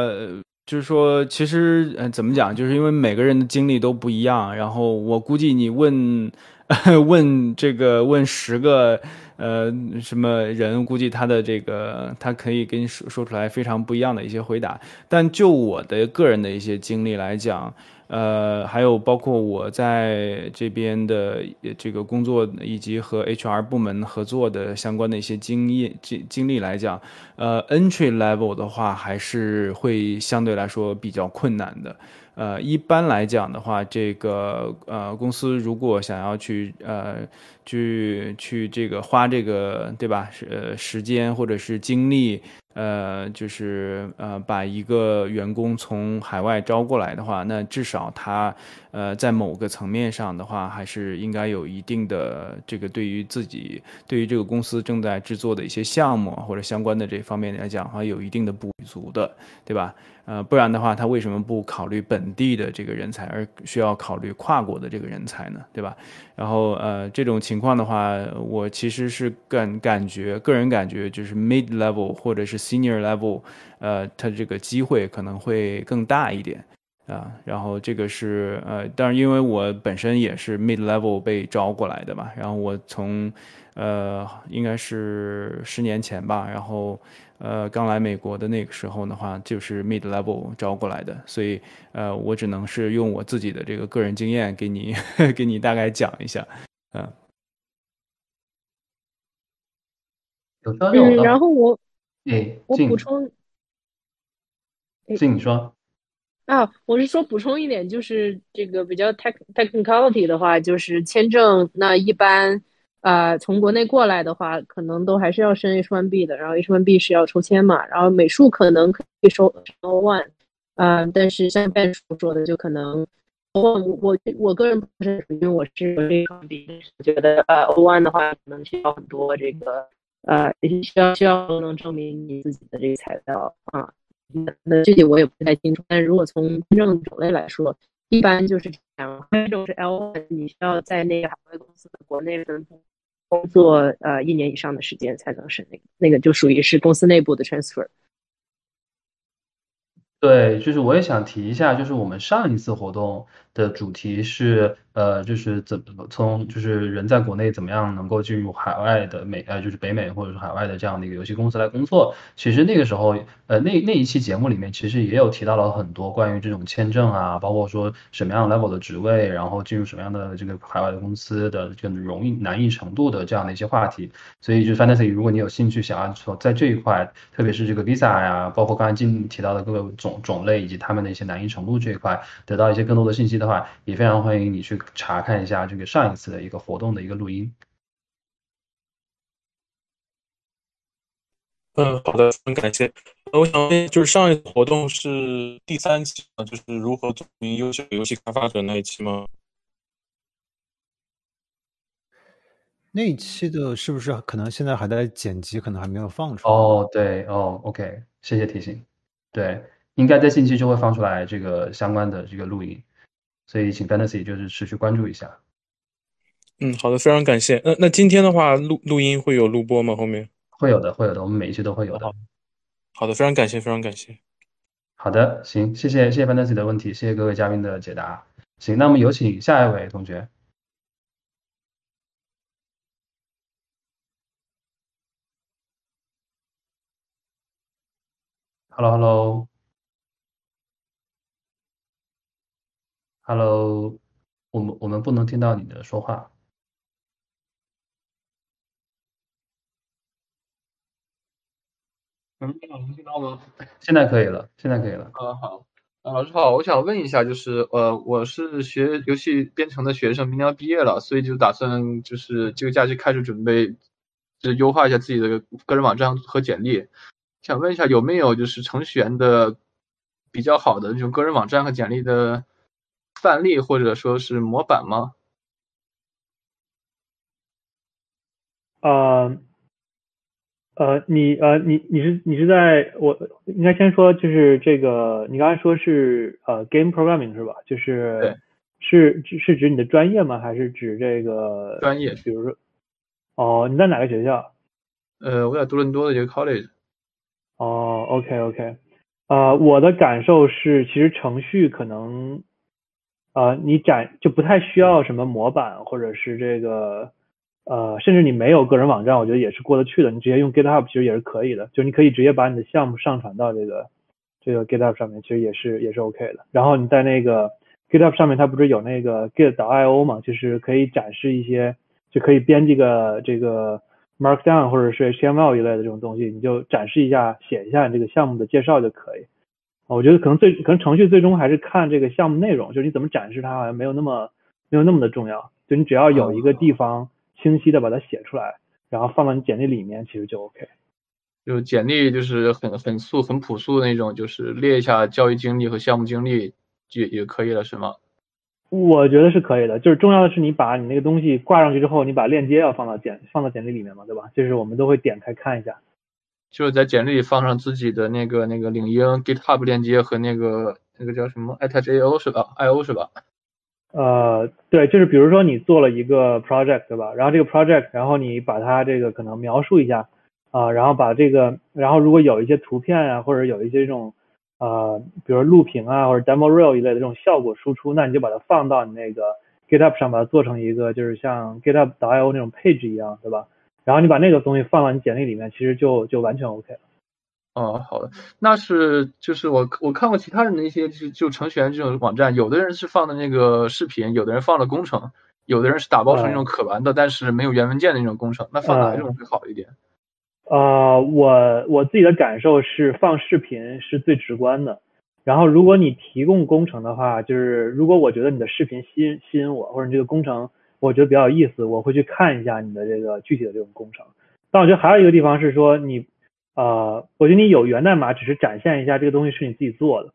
就是说，其实呃，怎么讲？就是因为每个人的经历都不一样，然后我估计你问 *laughs* 问这个问十个。呃，什么人估计他的这个，他可以跟你说说出来非常不一样的一些回答。但就我的个人的一些经历来讲，呃，还有包括我在这边的这个工作以及和 HR 部门合作的相关的一些经验经经历来讲，呃，entry level 的话还是会相对来说比较困难的。呃，一般来讲的话，这个呃公司如果想要去呃去去这个花这个对吧？呃时间或者是精力，呃就是呃把一个员工从海外招过来的话，那至少他呃在某个层面上的话，还是应该有一定的这个对于自己对于这个公司正在制作的一些项目或者相关的这方面来讲的话，有一定的补足的，对吧？呃，不然的话，他为什么不考虑本地的这个人才，而需要考虑跨国的这个人才呢？对吧？然后，呃，这种情况的话，我其实是感感觉，个人感觉就是 mid level 或者是 senior level，呃，它这个机会可能会更大一点。啊，然后这个是呃，但是因为我本身也是 mid level 被招过来的嘛，然后我从呃应该是十年前吧，然后呃刚来美国的那个时候的话，就是 mid level 招过来的，所以呃我只能是用我自己的这个个人经验给你 *laughs* 给你大概讲一下，嗯。
嗯，然后我，
哎，
我补充，
静你说。
啊，我是说补充一点，就是这个比较 tech technicality 的话，就是签证那一般，呃，从国内过来的话，可能都还是要申 H1B 的，然后 H1B 是要抽签嘛，然后美术可能可以收 O1，嗯，但是像 Ben 说的，就可能 O1，我我个人不是，因为我是 H1B，觉得呃 O1 的话可能需要很多这个呃需要需要能证明你自己的这个材料啊。那具体我也不太清楚，但如果从签证种类来说，一般就是这样。就是 L1，你需要在那个海外公司的国内分部工作呃一年以上的时间才能申那个，那个就属于是公司内部的 transfer。
对，就是我也想提一下，就是我们上一次活动的主题是。呃，就是怎么从就是人在国内怎么样能够进入海外的美呃就是北美或者是海外的这样的一个游戏公司来工作？其实那个时候呃那那一期节目里面其实也有提到了很多关于这种签证啊，包括说什么样 level 的职位，然后进入什么样的这个海外的公司的这个容易难易程度的这样的一些话题。所以就 fantasy，如果你有兴趣想要说在这一块，特别是这个 visa 呀，包括刚才进提到的各个种种类以及他们的一些难易程度这一块，得到一些更多的信息的话，也非常欢迎你去。查看一下这个上一次的一个活动的一个录音。
嗯，好的，很感谢。我想问，就是上一次活动是第三期啊，就是如何做一名优秀游戏开发者那一期吗？
那一期的是不是可能现在还在剪辑，可能还没有放出
来？哦，对，哦，OK，谢谢提醒。对，应该在近期就会放出来这个相关的这个录音。所以，请 Fantasy 就是持续关注一下。
嗯，好的，非常感谢。那那今天的话，录录音会有录播吗？后面
会有的，会有的，我们每一期都会有的。
好的，非常感谢，非常感谢。
好的，行，谢谢，谢谢 Fantasy 的问题，谢谢各位嘉宾的解答。行，那我们有请下一位同学。Hello，Hello。Hello，我们我们不能听到你的说话。
嗯，能听到吗？
现在可以了，现在可以了。
啊好，啊老师好，我想问一下，就是呃，我是学游戏编程的学生，明年要毕业了，所以就打算就是这个假期开始准备，就优化一下自己的个人网站和简历。想问一下，有没有就是程序员的比较好的这种个人网站和简历的？范例或者说是模板吗？
呃，呃，你呃，你你是你是在我应该先说，就是这个，你刚才说是呃，game programming 是吧？就是是是指你的专业吗？还是指这个
专业？
比如说，哦，你在哪个学校？
呃，我在多伦多的一个 college。
哦，OK OK，呃，我的感受是，其实程序可能。呃，你展就不太需要什么模板，或者是这个，呃，甚至你没有个人网站，我觉得也是过得去的。你直接用 GitHub 其实也是可以的，就你可以直接把你的项目上传到这个这个 GitHub 上面，其实也是也是 OK 的。然后你在那个 GitHub 上面，它不是有那个 Git.io 嘛，就是可以展示一些，就可以编辑个这个 Markdown 或者是 HTML 一类的这种东西，你就展示一下，写一下你这个项目的介绍就可以。我觉得可能最可能程序最终还是看这个项目内容，就是你怎么展示它，好像没有那么没有那么的重要。就你只要有一个地方清晰的把它写出来，然后放到你简历里面，其实就 OK。
就简历就是很很素很朴素的那种，就是列一下教育经历和项目经历也也可以了，是吗？
我觉得是可以的。就是重要的是你把你那个东西挂上去之后，你把链接要放到简放到简历里面嘛，对吧？就是我们都会点开看一下。
就是在简历里放上自己的那个那个领英 GitHub 链接和那个那个叫什么 attach.io 是吧？io 是吧？
呃，对，就是比如说你做了一个 project 对吧？然后这个 project，然后你把它这个可能描述一下啊，然后把这个，然后如果有一些图片啊，或者有一些这种呃，比如录屏啊或者 demo reel 一类的这种效果输出，那你就把它放到你那个 GitHub 上，把它做成一个就是像 GitHub.io 那种配置一样，对吧？然后你把那个东西放到你简历里面，其实就就完全 OK 了。
哦，好的，那是就是我我看过其他人的一些就就程序员这种网站，有的人是放的那个视频，有的人放了工程，有的人是打包成那种可玩的，但是没有原文件的那种工程，那放哪一种会好一点？
呃，我我自己的感受是放视频是最直观的。然后如果你提供工程的话，就是如果我觉得你的视频吸引吸引我，或者你这个工程我觉得比较有意思，我会去看一下你的这个具体的这种工程。但我觉得还有一个地方是说你，呃，我觉得你有源代码只是展现一下这个东西是你自己做的，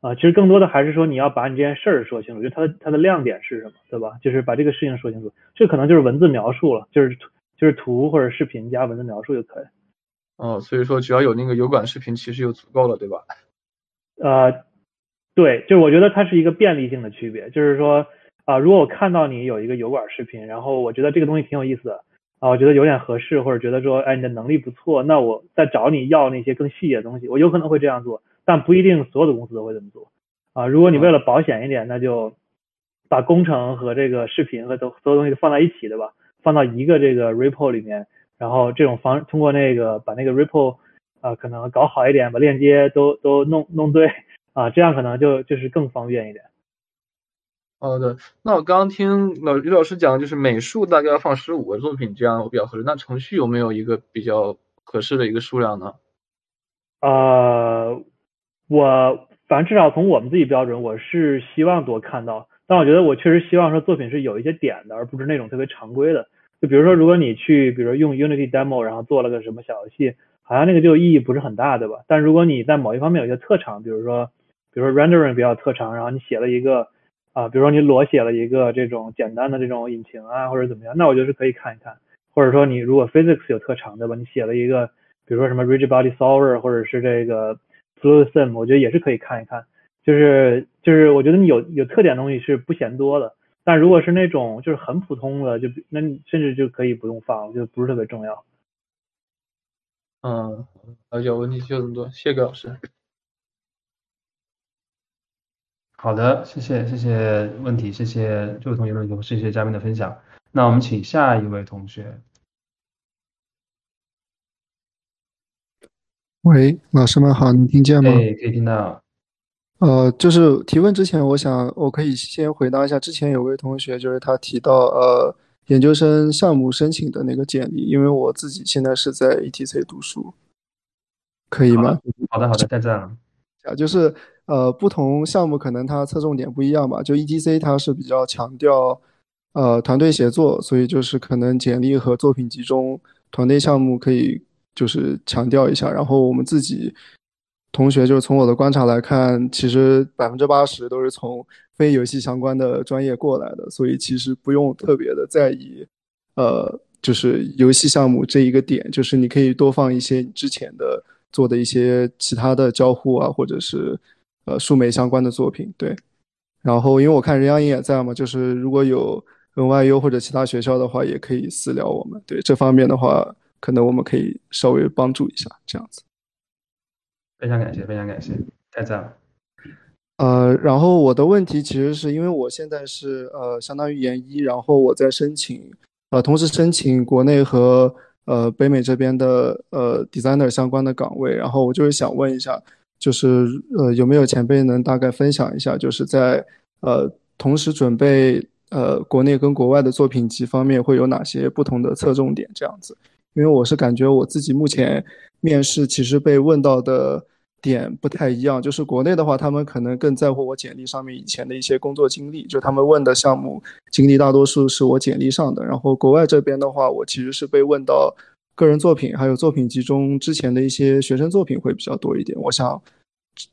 啊，其实更多的还是说你要把你这件事儿说清楚，就它的它的亮点是什么，对吧？就是把这个事情说清楚，这可能就是文字描述了，就是。就是图或者视频加文字描述就可以。
哦，所以说只要有那个油管视频，其实就足够了，对吧？
呃，对，就是我觉得它是一个便利性的区别，就是说啊，如果我看到你有一个油管视频，然后我觉得这个东西挺有意思的啊，我觉得有点合适，或者觉得说，哎，你的能力不错，那我再找你要那些更细节的东西，我有可能会这样做，但不一定所有的公司都会这么做啊。如果你为了保险一点，那就把工程和这个视频和都所有东西都放在一起，对吧？放到一个这个 repo 里面，然后这种方通过那个把那个 repo 啊可能搞好一点，把链接都都弄弄对啊，这样可能就就是更方便一点。
好的，那我刚刚听老于老师讲，就是美术大概要放十五个作品，这样比较合适。那程序有没有一个比较合适的一个数量呢？
呃，我反正至少从我们自己标准，我是希望多看到。但我觉得我确实希望说作品是有一些点的，而不是那种特别常规的。就比如说，如果你去，比如说用 Unity demo，然后做了个什么小游戏，好像那个就意义不是很大，对吧？但如果你在某一方面有些特长，比如说，比如说 rendering 比较特长，然后你写了一个啊，比如说你裸写了一个这种简单的这种引擎啊，或者怎么样，那我觉得是可以看一看。或者说你如果 physics 有特长，对吧？你写了一个，比如说什么 rigid body solver，或者是这个 fluid sim，我觉得也是可以看一看。就是就是，我觉得你有有特点的东西是不嫌多的，但如果是那种就是很普通的，就那你甚至就可以不用放，我觉得不是特别重要。
嗯，了解，问题就这么多，谢谢老师。
好的，谢谢谢谢问题，谢谢这位同学的问题，谢谢嘉宾的分享。那我们请下一位同学。
喂，老师们好，能听见吗？
哎，可以听到。
呃，就是提问之前，我想我可以先回答一下之前有位同学，就是他提到呃研究生项目申请的那个简历，因为我自己现在是在 ETC 读书，可以吗？
好的好的，在这儿。
啊，就是呃不同项目可能它侧重点不一样吧，就 ETC 它是比较强调呃团队协作，所以就是可能简历和作品集中团队项目可以就是强调一下，然后我们自己。同学，就是从我的观察来看，其实百分之八十都是从非游戏相关的专业过来的，所以其实不用特别的在意，呃，就是游戏项目这一个点，就是你可以多放一些之前的做的一些其他的交互啊，或者是呃数媒相关的作品，对。然后因为我看任阳英也在嘛，就是如果有 NYU 或者其他学校的话，也可以私聊我们，对这方面的话，可能我们可以稍微帮助一下，这样子。
非常感谢，非常感谢，太赞了。
呃，然后我的问题其实是因为我现在是呃相当于研一，然后我在申请，呃，同时申请国内和呃北美这边的呃 designer 相关的岗位，然后我就是想问一下，就是呃有没有前辈能大概分享一下，就是在呃同时准备呃国内跟国外的作品集方面会有哪些不同的侧重点这样子？因为我是感觉我自己目前。面试其实被问到的点不太一样，就是国内的话，他们可能更在乎我简历上面以前的一些工作经历，就他们问的项目经历大多数是我简历上的。然后国外这边的话，我其实是被问到个人作品，还有作品集中之前的一些学生作品会比较多一点。我想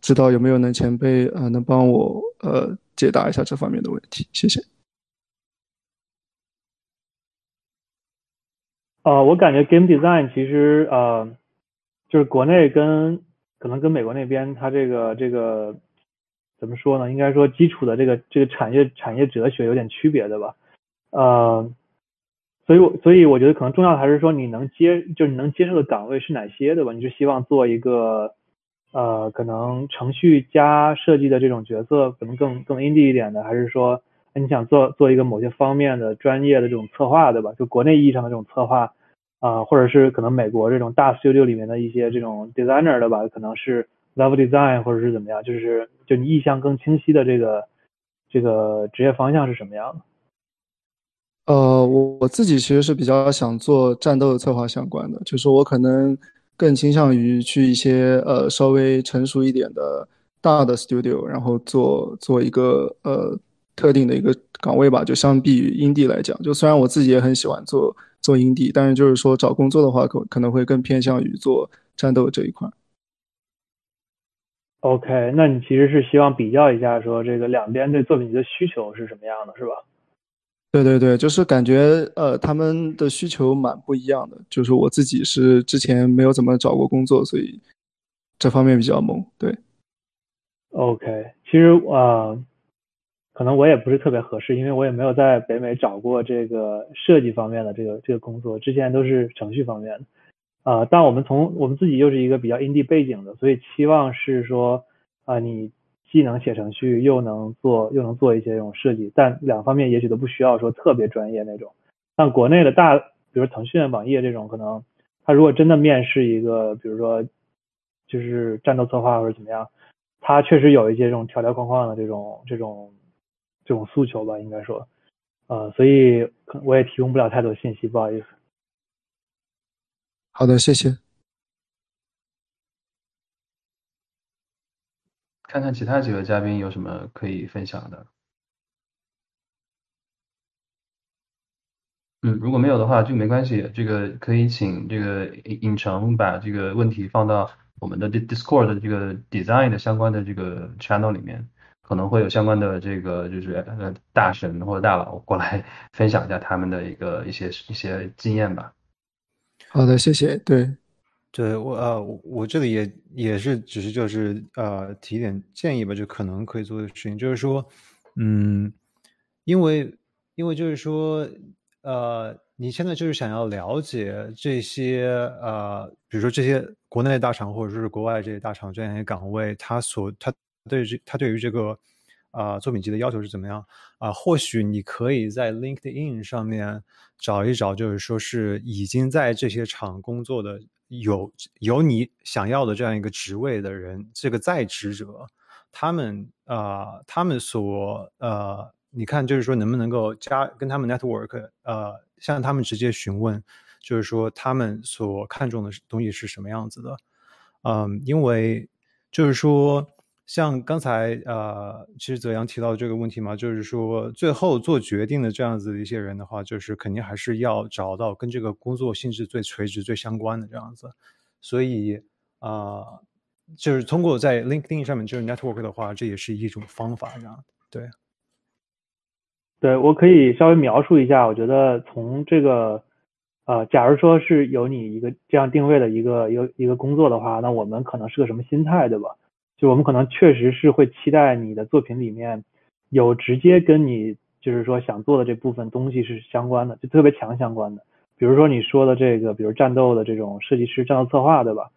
知道有没有能前辈呃能帮我呃解答一下这方面的问题，谢谢。
啊，我感觉 game design 其实呃。就是国内跟可能跟美国那边，它这个这个怎么说呢？应该说基础的这个这个产业产业哲学有点区别的吧。呃，所以我所以我觉得可能重要的还是说你能接就是你能接受的岗位是哪些，对吧？你是希望做一个呃，可能程序加设计的这种角色可能更更 indie 一点的，还是说你想做做一个某些方面的专业的这种策划，对吧？就国内意义上的这种策划啊、或者是可能美国这种大 studio 里面的一些这种 designer 的吧，可能是 level design 或者是怎么样，就是就你意向更清晰的这个这个职业方向是什么样的？
呃，我我自己其实是比较想做战斗策划相关的，就是我可能更倾向于去一些呃稍微成熟一点的大的 studio，然后做做一个呃特定的一个岗位吧。就相比于 indie 来讲，就虽然我自己也很喜欢做做 indie，但是就是说找工作的话，可可能会更偏向于做战斗这一块。
OK，那你其实是希望比较一下，说这个两边对作品集的需求是什么样的，是吧？
对对对，就是感觉呃他们的需求蛮不一样的。就是我自己是之前没有怎么找过工作，所以这方面比较懵。对。
OK，其实呃，可能我也不是特别合适，因为我也没有在北美找过这个设计方面的这个这个工作，之前都是程序方面的。啊、但我们从我们自己又是一个比较 indie 背景的，所以期望是说啊、你既能写程序，又能做又能做一些这种设计，但两方面也许都不需要说特别专业那种。像国内的大，比如腾讯、网页这种，可能他如果真的面试一个，比如说就是战斗策划或者怎么样，他确实有一些这种条条框框的这种这种这种诉求吧，应该说，呃，所以可我也提供不了太多信息，不好意思。
好的，谢谢。
看看其他几位嘉宾有什么可以分享的。嗯，如果没有的话就没关系，这个可以请这个尹尹成把这个问题放到我们的 Dis- Discord 的这个 design 的相关的这个 channel 里面，可能会有相关的这个就是呃大神或者大佬过来分享一下他们的一个一些一些经验吧。
好的，谢谢。对，
对我呃，我这里也也是，只是就是呃提一点建议吧，就可能可以做的事情，就是说，嗯，因为因为就是说，呃，你现在就是想要了解这些呃，比如说这些国内大厂或者说是国外这些大厂这样一些岗位，它所它对这它对于这个啊、作品集的要求是怎么样？啊、或许你可以在 LinkedIn 上面找一找，就是说是已经在这些厂工作的有有你想要的这样一个职位的人，这个在职者，他们啊、他们所呃，你看就是说能不能够加跟他们 network 呃，向他们直接询问，就是说他们所看重的东西是什么样子的，嗯，因为就是说，像刚才呃，其实泽阳提到这个问题嘛，就是说最后做决定的这样子的一些人的话，就是肯定还是要找到跟这个工作性质最垂直、最相关的这样子。所以啊、就是通过在 LinkedIn 上面就是 network 的话，这也是一种方法，这样对。
对，我可以稍微描述一下，我觉得从这个，呃，假如说是有你一个这样定位的一个一个一个工作的话，那我们可能是个什么心态，对吧？就我们可能确实是会期待你的作品里面有直接跟你就是说想做的这部分东西是相关的，就特别强相关的。比如说你说的这个，比如战斗的这种设计师、战斗策划，对吧？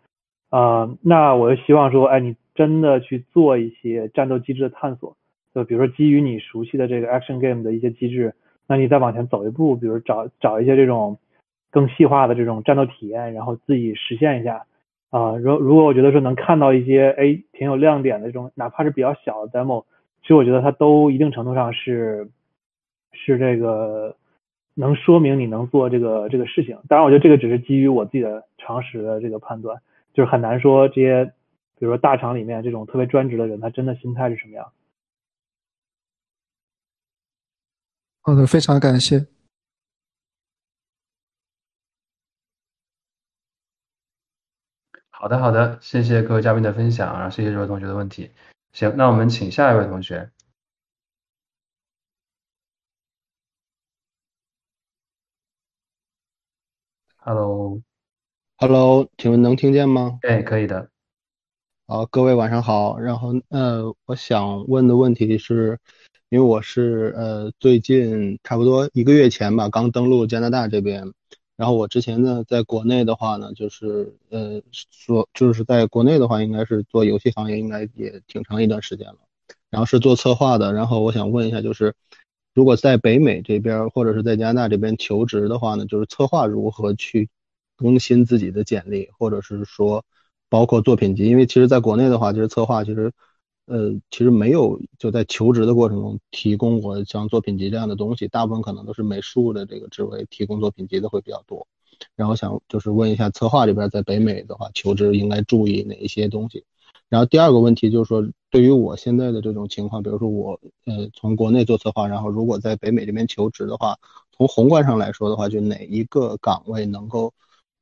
呃，那我就希望说，哎，你真的去做一些战斗机制的探索。就比如说基于你熟悉的这个 action game 的一些机制，那你再往前走一步，比如找找一些这种更细化的这种战斗体验，然后自己实现一下。啊、如如果我觉得说能看到一些哎挺有亮点的这种，哪怕是比较小的 demo，其实我觉得它都一定程度上是是这个能说明你能做这个这个事情。当然，我觉得这个只是基于我自己的常识的这个判断，就是很难说这些，比如说大厂里面这种特别专职的人，他真的心态是什么样。
好的，非常感谢。
好的，好的，谢谢各位嘉宾的分享，然后谢谢这位同学的问题。行，那我们请下一位同学。
Hello，Hello，请问能听见吗？
哎，可以的。
好，各位晚上好。然后呃，我想问的问题是，因为我是呃最近差不多一个月前吧，刚登陆加拿大这边，然后我之前呢，在国内的话呢，就是呃，说就是在国内的话，应该是做游戏行业，应该也挺长一段时间了。然后是做策划的。然后我想问一下，就是如果在北美这边或者是在加拿大这边求职的话呢，就是策划如何去更新自己的简历，或者是说包括作品集？因为其实在国内的话，其实策划其实。呃，其实没有就在求职的过程中提供过像作品集这样的东西，大部分可能都是美术的这个职位提供作品集的会比较多。然后想就是问一下策划这边在北美的话，求职应该注意哪一些东西？然后第二个问题就是说，对于我现在的这种情况，比如说我呃从国内做策划，然后如果在北美这边求职的话，从宏观上来说的话，就哪一个岗位能够？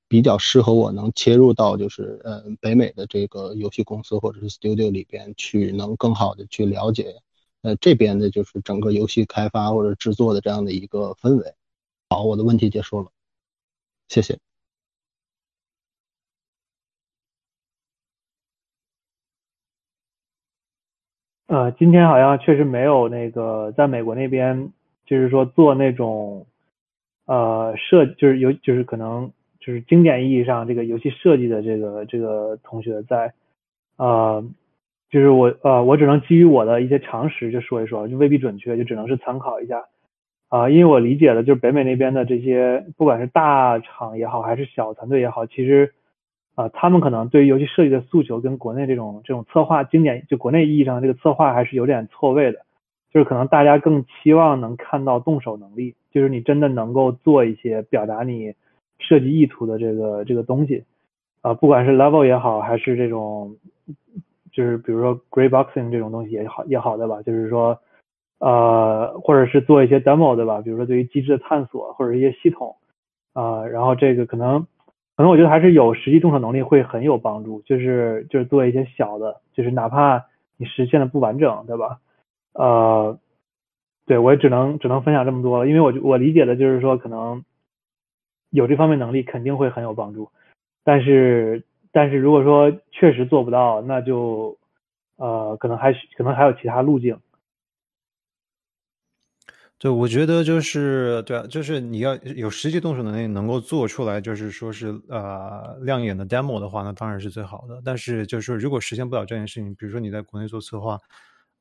比较适合我能切入到就是呃北美的这个游戏公司或者是 studio 里边去，能更好的去了解呃这边的就是整个游戏开发或者制作的这样的一个氛围。好，我的问题结束了，谢谢。
呃，今天好像确实没有那个在美国那边，就是说做那种呃设，就是有就是可能。就是经典意义上这个游戏设计的这个这个同学在，呃，就是我呃我只能基于我的一些常识就说一说，就未必准确，就只能是参考一下啊，因为我理解的就是北美那边的这些不管是大厂也好还是小团队也好，其实啊他们可能对于游戏设计的诉求跟国内这种这种策划经典就国内意义上的这个策划还是有点错位的，就是可能大家更期望能看到动手能力，就是你真的能够做一些表达你。设计意图的这个这个东西，啊，不管是 level 也好，还是这种，就是比如说 gray boxing 这种东西也好也好，对吧？就是说，呃，或者是做一些 demo，对吧？比如说对于机制的探索或者一些系统，啊，然后这个可能可能我觉得还是有实际动手能力会很有帮助，就是就是做一些小的，就是哪怕你实现的不完整，对吧？呃，对我也只能只能分享这么多了，因为我我理解的就是说可能。有这方面能力肯定会很有帮助，但是但是如果说确实做不到，那就呃可能还可能还有其他路径。
对，我觉得就是对啊，就是你要有实际动手能力，能够做出来，就是说是呃亮眼的 demo 的话，那当然是最好的。但是就是说，如果实现不了这件事情，比如说你在国内做策划，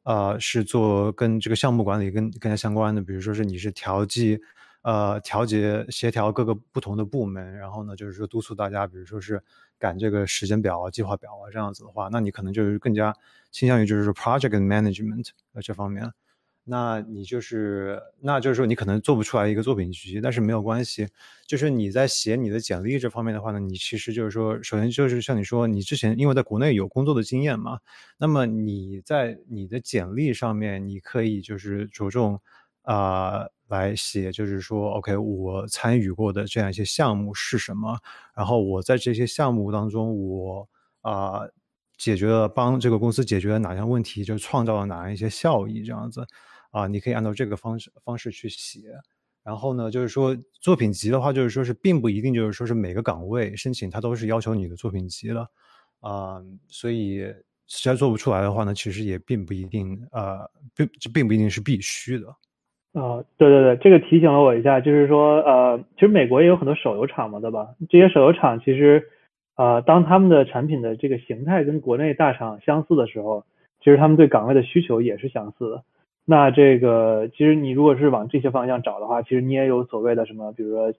啊，是做跟这个项目管理跟更加相关的，比如说是你是调剂。呃，调节协调各个不同的部门，然后呢，就是说督促大家，比如说是赶这个时间表啊、计划表啊这样子的话，那你可能就是更加倾向于就是 project management 呃这方面，那你就是，那就是说你可能做不出来一个作品集，但是没有关系，就是你在写你的简历这方面的话呢，你其实就是说，首先就是像你说，你之前因为在国内有工作的经验嘛，那么你在你的简历上面，你可以就是着重啊。来写，就是说，OK，我参与过的这样一些项目是什么？然后我在这些项目当中，我啊解决了帮这个公司解决了哪项问题，就创造了哪样一些效益，这样子啊，你可以按照这个方式方式去写。然后呢，就是说作品集的话，就是说是并不一定就是说是每个岗位申请它都是要求你的作品集的啊，所以实在做不出来的话呢，其实也并不一定啊，并这并不一定是必须的。
啊，对对对，这个提醒了我一下，就是说，呃，其实美国也有很多手游厂嘛，对吧？这些手游厂其实，呃，当他们的产品的这个形态跟国内大厂相似的时候，其实他们对岗位的需求也是相似的。那这个，其实你如果是往这些方向找的话，其实你也有所谓的什么，比如说，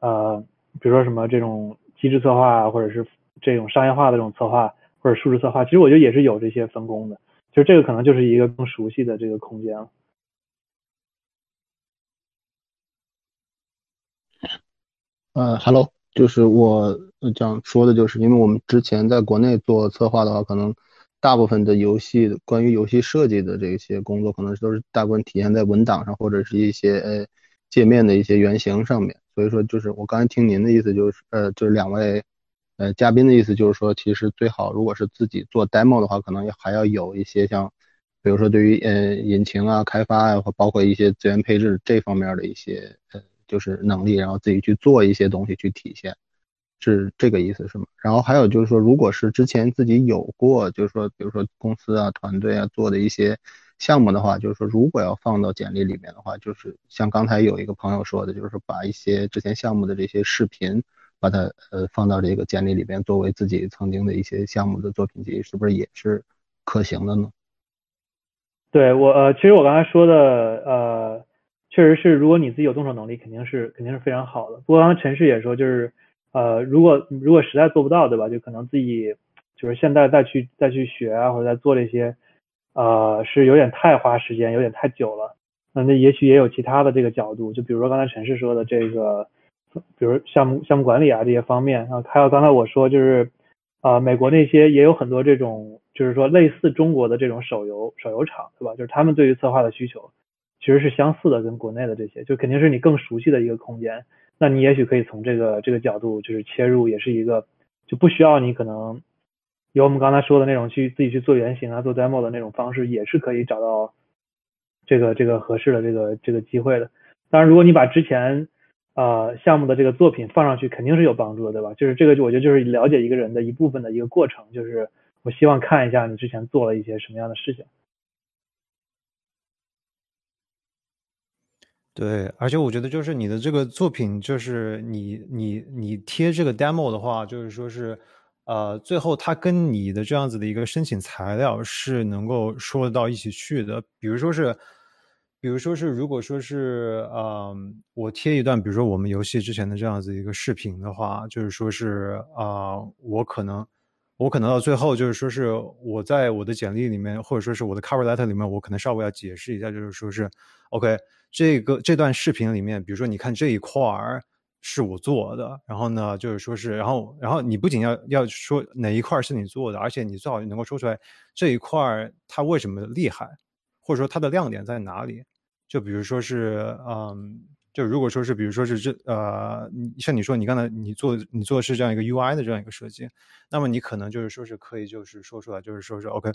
呃，比如说什么这种机制策划，或者是这种商业化的这种策划，或者数字策划，其实我觉得也是有这些分工的。其实这个可能就是一个更熟悉的这个空间了。
呃，Hello，就是我讲说的，就是因为我们之前在国内做策划的话，可能大部分的游戏关于游戏设计的这些工作，可能都是大部分体现在文档上或者是一些呃界面的一些原型上面。所以说，就是我刚才听您的意思，就是呃，就是两位呃嘉宾的意思，就是说，其实最好如果是自己做 demo 的话，可能还要有一些像，比如说对于呃引擎啊开发啊，或包括一些资源配置这方面的一些呃。就是能力，然后自己去做一些东西去体现，是这个意思是吗？然后还有就是说，如果是之前自己有过，就是说，比如说公司啊、团队啊做的一些项目的话，就是说如果要放到简历里面的话，就是像刚才有一个朋友说的，就是把一些之前项目的这些视频，把它呃放到这个简历里边，作为自己曾经的一些项目的作品集，是不是也是可行的呢？
对我呃，其实我刚才说的呃，确实是，如果你自己有动手能力，肯定是肯定是非常好的。不过刚才陈氏也说，就是呃，如果如果实在做不到，对吧？就可能自己就是现在再去再去学啊，或者再做这些，呃，是有点太花时间，有点太久了。那那也许也有其他的这个角度，就比如说刚才陈氏说的这个，比如项目项目管理啊这些方面啊，还有刚才我说就是啊，美国那些也有很多这种。就是说，类似中国的这种手游手游厂，对吧？就是他们对于策划的需求其实是相似的，跟国内的这些，就肯定是你更熟悉的一个空间。那你也许可以从这个这个角度就是切入，也是一个就不需要你可能有我们刚才说的那种去自己去做原型啊、做 demo 的那种方式，也是可以找到这个这个合适的这个这个机会的。当然，如果你把之前呃项目的这个作品放上去，肯定是有帮助的，对吧？就是这个，我觉得就是了解一个人的一部分的一个过程，就是。我希望看一下你之前做了一些什么样的事情。
对，而且我觉得就是你的这个作品，就是你你你贴这个 demo 的话，就是说是，呃，最后它跟你的这样子的一个申请材料是能够说得到一起去的。比如说是，比如说是，如果说是，嗯，我贴一段，比如说我们游戏之前的这样子一个视频的话，就是说是，啊，我可能。我可能到最后就是说是我在我的简历里面，或者说是我的 cover letter 里面，我可能稍微要解释一下，就是说是，OK，这个这段视频里面，比如说你看这一块儿是我做的，然后呢，就是说是，然后然后你不仅要要说哪一块是你做的，而且你最好能够说出来这一块儿它为什么厉害，或者说它的亮点在哪里，就比如说是，嗯。就如果说是，比如说是这呃，像你说你刚才你做你做的是这样一个 UI 的这样一个设计，那么你可能就是说是可以就是说出来，就是说是 OK，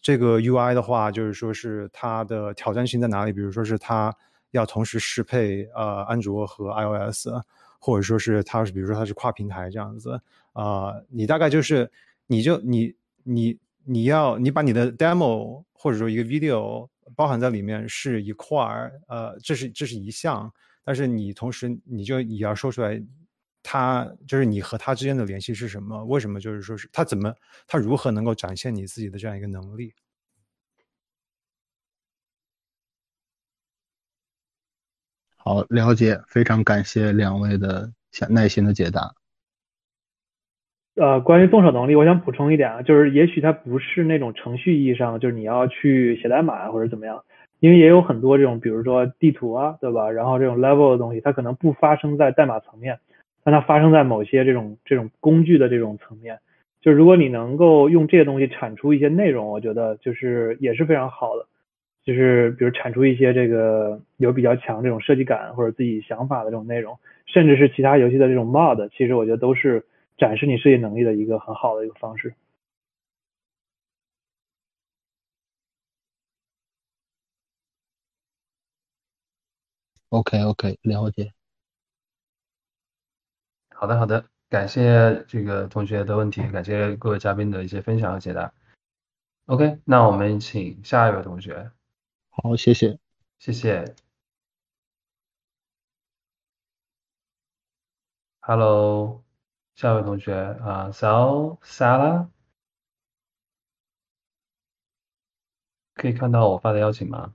这个 UI 的话就是说是它的挑战性在哪里？比如说是它要同时适配呃安卓和 iOS，或者说是它是比如说它是跨平台这样子啊，你大概就是你就你你你要你把你的 demo 或者说一个 video 包含在里面是一块儿，呃，这是这是一项。但是你同时你就也要说出来，他就是你和他之间的联系是什么？为什么就是说是他怎么他如何能够展现你自己的这样一个能力？
好，了解，非常感谢两位的耐心的解答。
呃，关于动手能力，我想补充一点啊，就是也许它不是那种程序意义上，就是你要去写代码或者怎么样。因为也有很多这种，比如说地图啊，对吧？然后这种 level 的东西，它可能不发生在代码层面，但它发生在某些这种这种工具的这种层面。就如果你能够用这些东西产出一些内容，我觉得就是也是非常好的。就是比如产出一些这个有比较强这种设计感或者自己想法的这种内容，甚至是其他游戏的这种 mod，其实我觉得都是展示你设计能力的一个很好的一个方式。
OK OK，了解。
好的好的，感谢这个同学的问题，感谢各位嘉宾的一些分享和解答。OK，那我们请下一位同学。
好，谢谢，
谢谢。Hello，下一位同学啊，Sal Sala，可以看到我发的邀请吗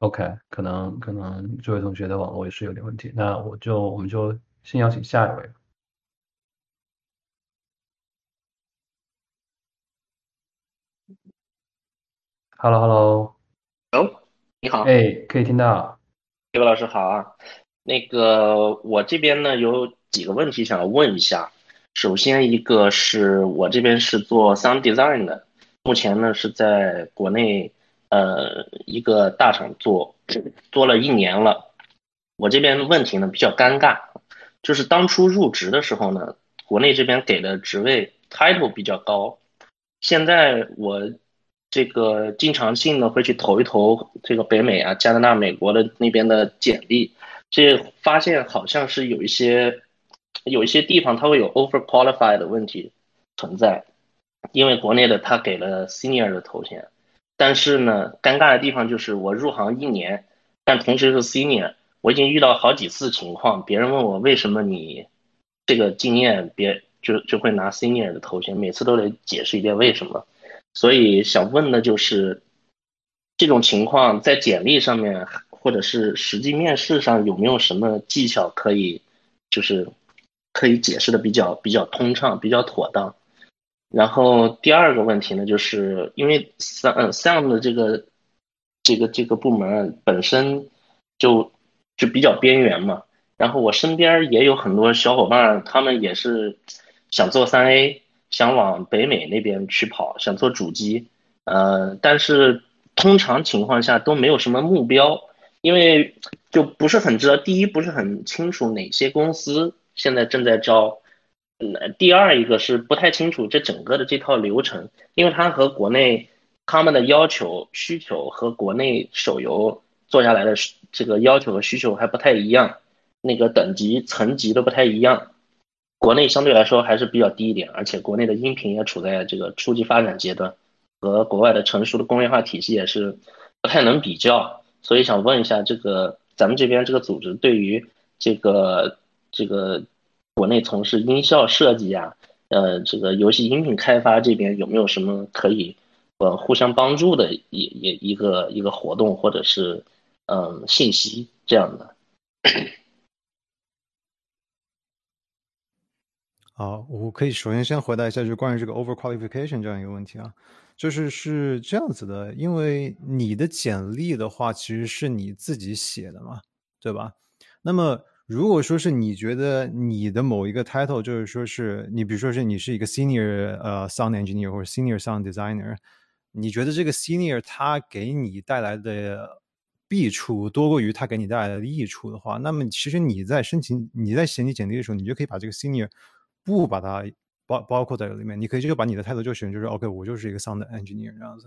？OK，可能可能这位同学的网络也是有点问题，那我就我们就先邀请下一位。Hello，Hello，
哦，你好，
哎，可以听到，
叶老师好啊。那个我这边呢有几个问题想要问一下，首先一个是我这边是做 Sound Design 的，目前呢是在国内。呃，一个大厂做做了一年了，我这边问题呢比较尴尬，就是当初入职的时候呢，国内这边给的职位 title 比较高，现在我这个经常性的会去投一投这个北美啊、加拿大、美国的那边的简历，这发现好像是有一些有一些地方它会有 over qualified 的问题存在，因为国内的他给了 senior 的头衔，但是呢，尴尬的地方就是我入行一年，但同时是 senior，我已经遇到好几次情况，别人问我为什么你这个经验别就就会拿 senior 的头衔，每次都得解释一遍为什么，所以想问的就是这种情况在简历上面或者是实际面试上有没有什么技巧可以就是可以解释的比较比较通畅，比较妥当。然后第二个问题呢，就是因为 Sam Sam 的这个这个这个部门本身就就比较边缘嘛。然后我身边也有很多小伙伴，他们也是想做三 A，想往北美那边去跑，想做主机。呃，但是通常情况下都没有什么目标，因为就不是很知道，第一不是很清楚哪些公司现在正在招。第二一个是不太清楚这整个的这套流程，因为它和国内他们的要求需求和国内手游做下来的这个要求和需求还不太一样，那个等级层级都不太一样。国内相对来说还是比较低一点，而且国内的音频也处在这个初级发展阶段，和国外的成熟的工业化体系也是不太能比较。所以想问一下，这个咱们这边这个组织对于这个这个。国内从事音效设计啊，呃，这个游戏音频开发这边有没有什么可以呃互相帮助的一一一个一个活动或者是嗯信息这样的？*coughs*
好，我可以首先先回答一下，就关于这个 overqualification 这样一个问题啊，就是是这样子的，因为你的简历的话其实是你自己写的嘛，对吧？那么如果说是你觉得你的某一个 title 就是说是你，比如说是你是一个 senior 呃 sound engineer 或者 senior sound designer，你觉得这个 senior 他给你带来的弊处多过于他给你带来的益处的话，那么其实你在申请你在写你简历的时候，你就可以把这个 senior 不把它包包括在里面，你可以就把你的 title 就选就是 OK，我就是一个 sound engineer 这样子，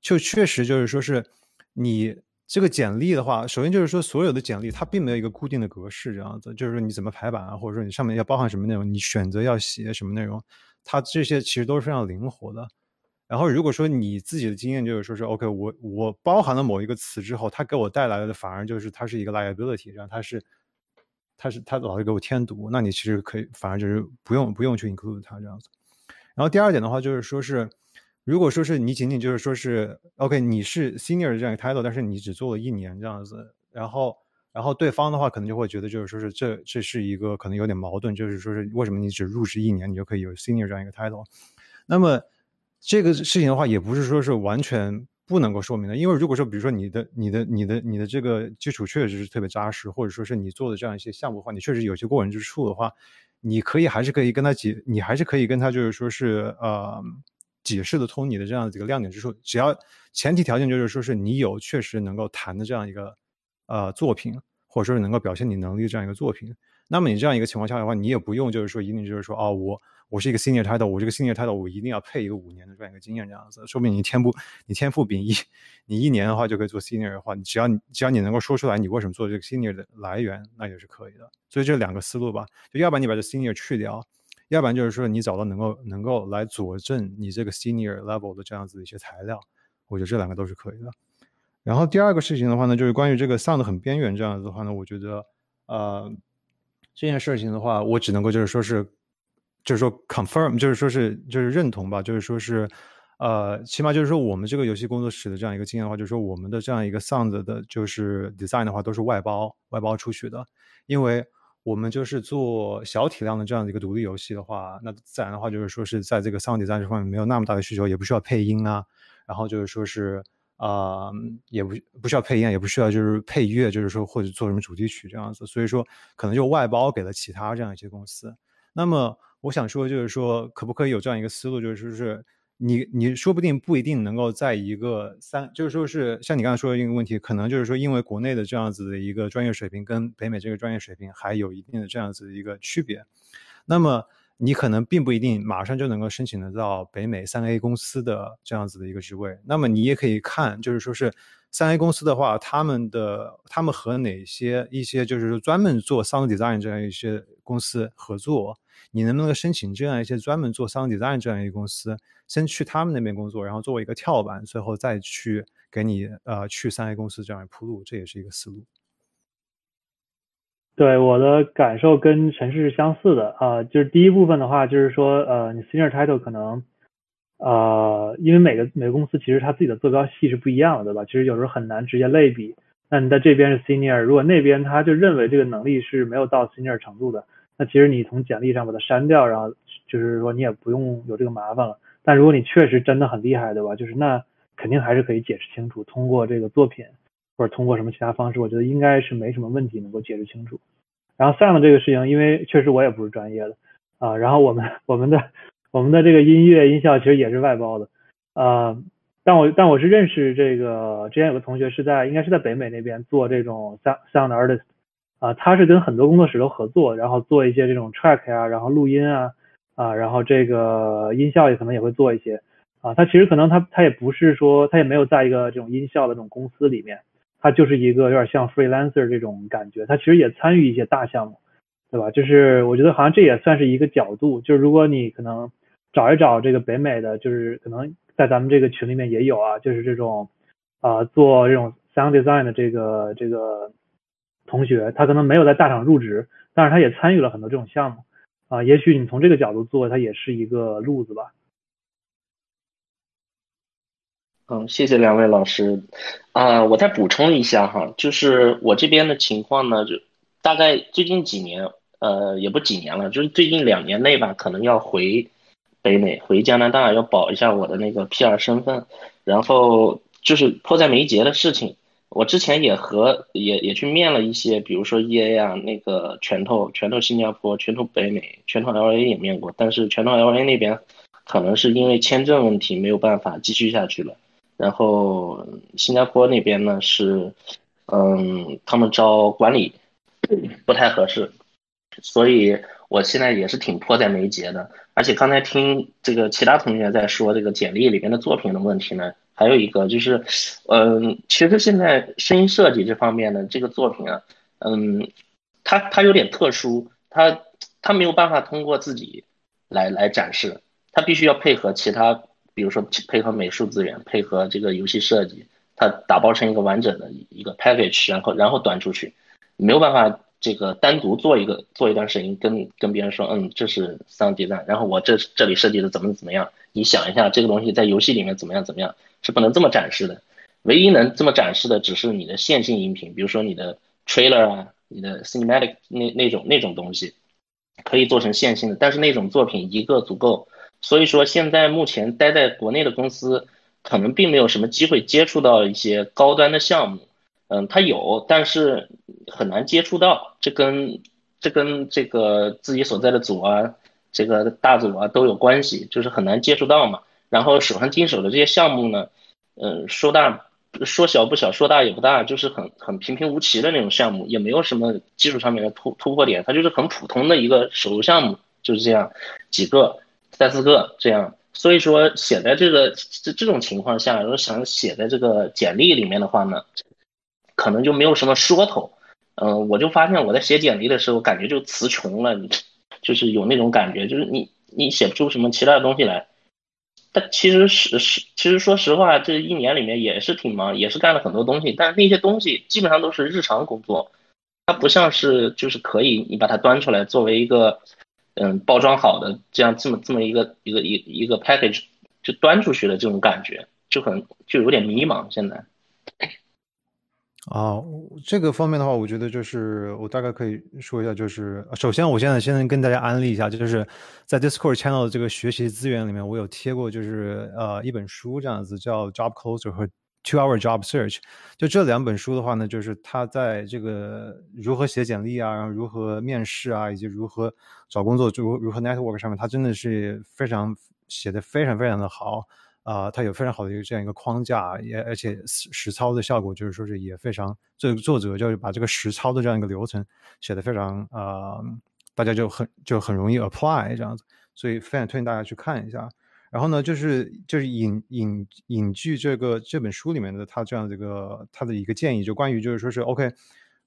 就确实就是说是你。这个简历的话，首先就是说，所有的简历它并没有一个固定的格式，这样子，就是说你怎么排版啊，或者说你上面要包含什么内容，你选择要写什么内容，它这些其实都是非常灵活的。然后如果说你自己的经验就是说是 OK，我我包含了某一个词之后，它给我带来的反而就是它是一个 liability，然后它是它是它老是给我添堵，那你其实可以反而就是不用不用去 include 它这样子。然后第二点的话就是说是。如果说是你仅仅就是说是 OK，你是 senior 这样一个 title，但是你只做了一年这样子，然后然后对方的话可能就会觉得就是说是这这是一个可能有点矛盾，就是说是为什么你只入职一年你就可以有 senior 这样一个 title？那么这个事情的话也不是说是完全不能够说明的，因为如果说比如说你的你的你的你的这个基础确实是特别扎实，或者说是你做的这样一些项目的话，你确实有些过人之处的话，你可以还是可以跟他解，你还是可以跟他就是说是呃。解释的通你的这样的几个亮点之处，只要前提条件就是说是你有确实能够谈的这样一个呃作品，或者说是能够表现你能力这样一个作品，那么你这样一个情况下的话，你也不用就是说一定就是说哦，我我是一个 senior title，我这个 senior title 我一定要配一个五年的这样一个经验这样子，说明你天赋你天赋比一 *laughs* 你一年的话就可以做 senior 的话，你只要你只要你能够说出来你为什么做这个 senior 的来源，那也是可以的。所以这两个思路吧，就要不然你把这 senior 去掉。要不然就是说，你找到能够能够来佐证你这个 senior level 的这样子的一些材料，我觉得这两个都是可以的。然后第二个事情的话呢，就是关于这个 sound 很边缘这样子的话呢，我觉得呃这件事情的话，我只能够就是说是就是说 confirm，就是说是就是认同吧，就是说是呃起码就是说我们这个游戏工作室的这样一个经验的话，就是说我们的这样一个 sound 的就是 design 的话都是外包外包出去的，因为。我们就是做小体量的这样的一个独立游戏的话，那自然的话就是说是在这个 sound design 这方面没有那么大的需求，也不需要配音啊，然后就是说是啊，也不不需要配音，也不需要就是配乐，就是说或者做什么主题曲这样子，所以说可能就外包给了其他这样一些公司。那么我想说就是说，可不可以有这样一个思路，就是说是。你你说不定不一定能够在一个三，就是说是像你刚才说的一个问题，可能就是说因为国内的这样子的一个专业水平跟北美这个专业水平还有一定的这样子的一个区别，那么你可能并不一定马上就能够申请得到北美三 A 公司的这样子的一个职位。那么你也可以看，就是说是三 A 公司的话，他们的他们和哪些一些就是专门做 sound design 这样一些公司合作，你能不能申请这样一些专门做 sound design 这样一个公司，先去他们那边工作，然后作为一个跳板，最后再去给你呃去三 A 公司这样铺路，这也是一个思路。
对我的感受跟陈氏是相似的啊、就是第一部分的话，就是说呃，你 senior title 可能呃，因为每个每个公司其实它自己的坐标系是不一样的，对吧？其实有时候很难直接类比。那你在这边是 senior，如果那边他就认为这个能力是没有到 senior 程度的，那其实你从简历上把它删掉，然后就是说你也不用有这个麻烦了。但如果你确实真的很厉害，对吧？就是那肯定还是可以解释清楚，通过这个作品或者通过什么其他方式，我觉得应该是没什么问题能够解释清楚。然后 sound 这个事情，因为确实我也不是专业的啊，然后我们我们的我们的这个音乐音效其实也是外包的，呃，但我但我是认识这个之前有个同学是在应该是在北美那边做这种 sound sound artist 啊，他是跟很多工作室都合作，然后做一些这种 track 呀、然后录音啊啊，然后这个音效也可能也会做一些啊，他其实可能他他也不是说他也没有在一个这种音效的这种公司里面。他就是一个有点像 freelancer 这种感觉，他其实也参与一些大项目，对吧？就是我觉得好像这也算是一个角度，就是如果你可能找一找这个北美的，就是可能在咱们这个群里面也有啊，就是这种啊、做这种 sound design 的这个这个同学，他可能没有在大厂入职，但是他也参与了很多这种项目啊、也许你从这个角度做，它也是一个路子吧。
嗯，谢谢两位老师。啊、我再补充一下哈，就是我这边的情况呢，就大概最近几年，呃，也不几年了，就是最近两年内吧，可能要回北美，回加拿大，要保一下我的那个 PR 身份，然后就是迫在眉睫的事情。我之前也和也也去面了一些，比如说 EA 啊，那个拳头拳头新加坡、拳头北美、拳头 LA 也面过，但是拳头 LA 那边可能是因为签证问题没有办法继续下去了。然后新加坡那边呢是，嗯，他们招管理不太合适，所以我现在也是挺迫在眉睫的。而且刚才听这个其他同学在说这个简历里面的作品的问题呢，还有一个就是，嗯，其实现在声音设计这方面的这个作品啊，嗯，它它有点特殊，它它没有办法通过自己来来展示，它必须要配合其他。比如说配合美术资源，配合这个游戏设计，它打包成一个完整的一个 package，然后然后端出去，没有办法这个单独做一个做一段声音，跟跟别人说，嗯，这是 sound design，然后我这这里设计的怎么怎么样，你想一下这个东西在游戏里面怎么样怎么样，是不能这么展示的。唯一能这么展示的只是你的线性音频，比如说你的 trailer 啊，你的 cinematic 那那种那种东西，可以做成线性的，但是那种作品一个足够。所以说，现在目前待在国内的公司，可能并没有什么机会接触到一些高端的项目。嗯，它有，但是很难接触到。这跟这跟这个自己所在的组啊，这个大组啊都有关系，就是很难接触到嘛。然后手上经手的这些项目呢，嗯，说大说小不小，说大也不大，就是很很平平无奇的那种项目，也没有什么技术上面的突突破点，它就是很普通的一个手游项目，就是这样几个。三四个这样，所以说写在这个这这种情况下，如果想写在这个简历里面的话呢，可能就没有什么说头。嗯、我就发现我在写简历的时候，感觉就词穷了，*laughs* 就是有那种感觉，就是你你写不出什么其他的东西来。但其实是是，其实说实话，这一年里面也是挺忙，也是干了很多东西，但是那些东西基本上都是日常工作，它不像是就是可以你把它端出来作为一个。嗯，包装好的这样这么这么一个一个一一个 package 就端出去的这种感觉，就很就有点迷茫。现在
啊，这个方面的话，我觉得就是我大概可以说一下，就是首先我现在先跟大家安利一下，就是在 Discord channel 的这个学习资源里面，我有贴过，就是呃一本书这样子，叫 Job Closer 和 Two Hour Job Search。就这两本书的话呢，就是它在这个如何写简历啊，然后如何面试啊，以及如何找工作，如如何 network 上面，它真的是非常写的非常非常的好。啊、呃，它有非常好的一个这样一个框架，也而且实实操的效果就是说是也非常，这个作者就是把这个实操的这样一个流程写的非常呃大家就很就很容易 apply 这样子，所以非常推荐大家去看一下。然后呢，就是就是引引引据这个这本书里面的他这样的一个他的一个建议，就关于就是说是 OK，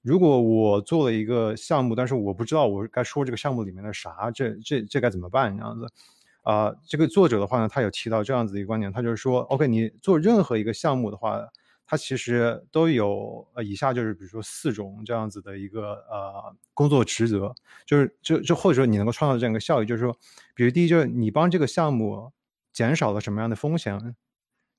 如果我做了一个项目，但是我不知道我该说这个项目里面的啥，这这这该怎么办这样子？啊、这个作者的话呢，他有提到这样子一个观点，他就是说 OK，你做任何一个项目的话，它其实都有呃以下就是比如说四种这样子的一个呃工作职责，就是就就或者说你能够创造这样一个效益，就是说，比如第一就是你帮这个项目减少了什么样的风险，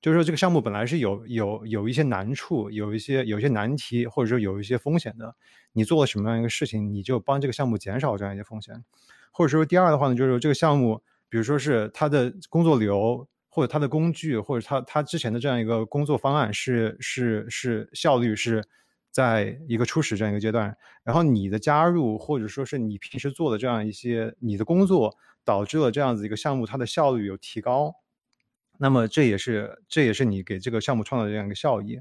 就是说这个项目本来是有有有一些难处，有一些有一些难题，或者说有一些风险的，你做了什么样一个事情，你就帮这个项目减少这样一些风险，或者说第二的话呢，就是说这个项目，比如说是他的工作流。或者他的工具，或者他他之前的这样一个工作方案是是是效率是在一个初始这样一个阶段，然后你的加入或者说是你平时做的这样一些你的工作，导致了这样子一个项目它的效率有提高，那么这也是这也是你给这个项目创造这样一个效益。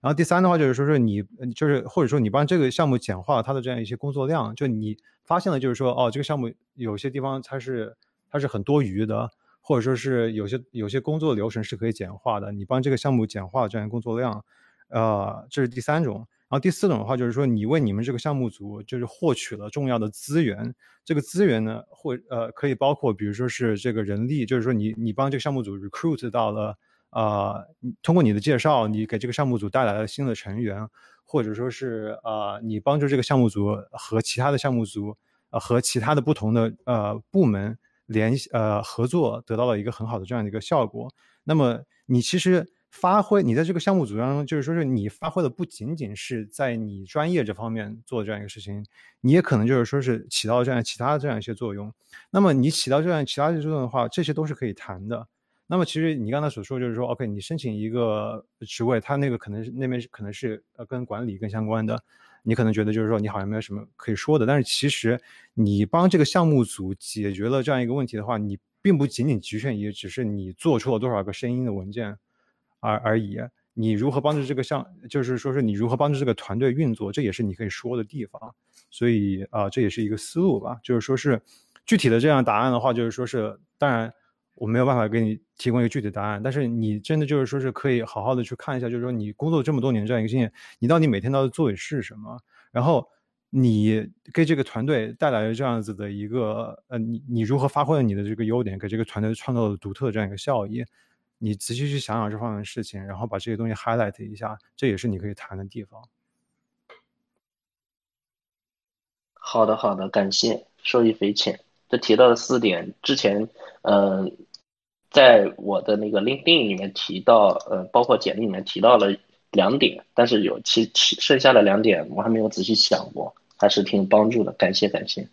然后第三的话就是说是你就是或者说你帮这个项目简化了它的这样一些工作量，就你发现了就是说哦这个项目有些地方它是它是很多余的。或者说是有些有些工作流程是可以简化的，你帮这个项目简化这样工作量，呃，这是第三种。然后第四种的话就是说，你为你们这个项目组就是获取了重要的资源，这个资源呢，或呃可以包括比如说是这个人力，就是说你你帮这个项目组 recruit 到了，呃，通过你的介绍，你给这个项目组带来了新的成员，或者说是呃你帮助这个项目组和其他的项目组，呃和其他的不同的呃部门。联系呃合作得到了一个很好的这样的一个效果。那么你其实发挥你在这个项目组当中，就是说是你发挥的不仅仅是在你专业这方面做这样一个事情，你也可能就是说是起到这样其他的这样一些作用。那么你起到这样其他的作用的话，这些都是可以谈的。那么其实你刚才所说就是说，OK，你申请一个职位，他那个可能是那边可能是呃跟管理更相关的。你可能觉得就是说你好像没有什么可以说的，但是其实你帮这个项目组解决了这样一个问题的话，你并不仅仅局限于只是你做出了多少个声音的文件而而已。你如何帮助这个项，就是说是你如何帮助这个团队运作，这也是你可以说的地方。所以啊，这也是一个思路吧。就是说是具体的这样答案的话，就是说是当然。我没有办法给你提供一个具体答案，但是你真的就是说是可以好好的去看一下，就是说你工作这么多年这样一个经验，你到底每天到底做的是什么？然后你给这个团队带来了这样子的一个呃，你你如何发挥了你的这个优点，给这个团队创造了独特的这样一个效益？你仔细去想想这方面的事情，然后把这些东西 highlight 一下，这也是你可以谈的地方。
好的，好的，感谢，受益匪浅。提到的四点，之前呃，在我的那个 LinkedIn 里面提到，呃，包括简历里面提到了两点，但是有其其剩下的两点我还没有仔细想过，还是挺有帮助的，感谢感谢。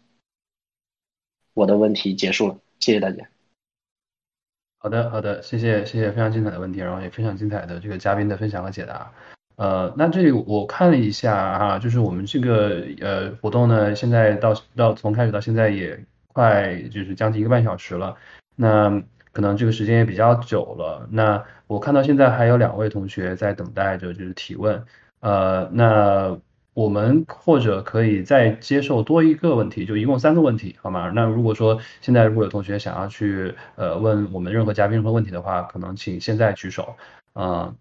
我的问题结束了，谢谢大家。
好的，好的，谢谢，谢谢，非常精彩的问题，然后也非常精彩的这个嘉宾的分享和解答。呃，那这里我看了一下啊，就是我们这个呃活动呢，现在到到从开始到现在也快就是将近一个半小时了，那可能这个时间也比较久了。那我看到现在还有两位同学在等待着就是提问，呃，那我们或者可以再接受多一个问题，就一共三个问题，好吗？那如果说现在如果有同学想要去呃问我们任何嘉宾任何问题的话，可能请现在举手，嗯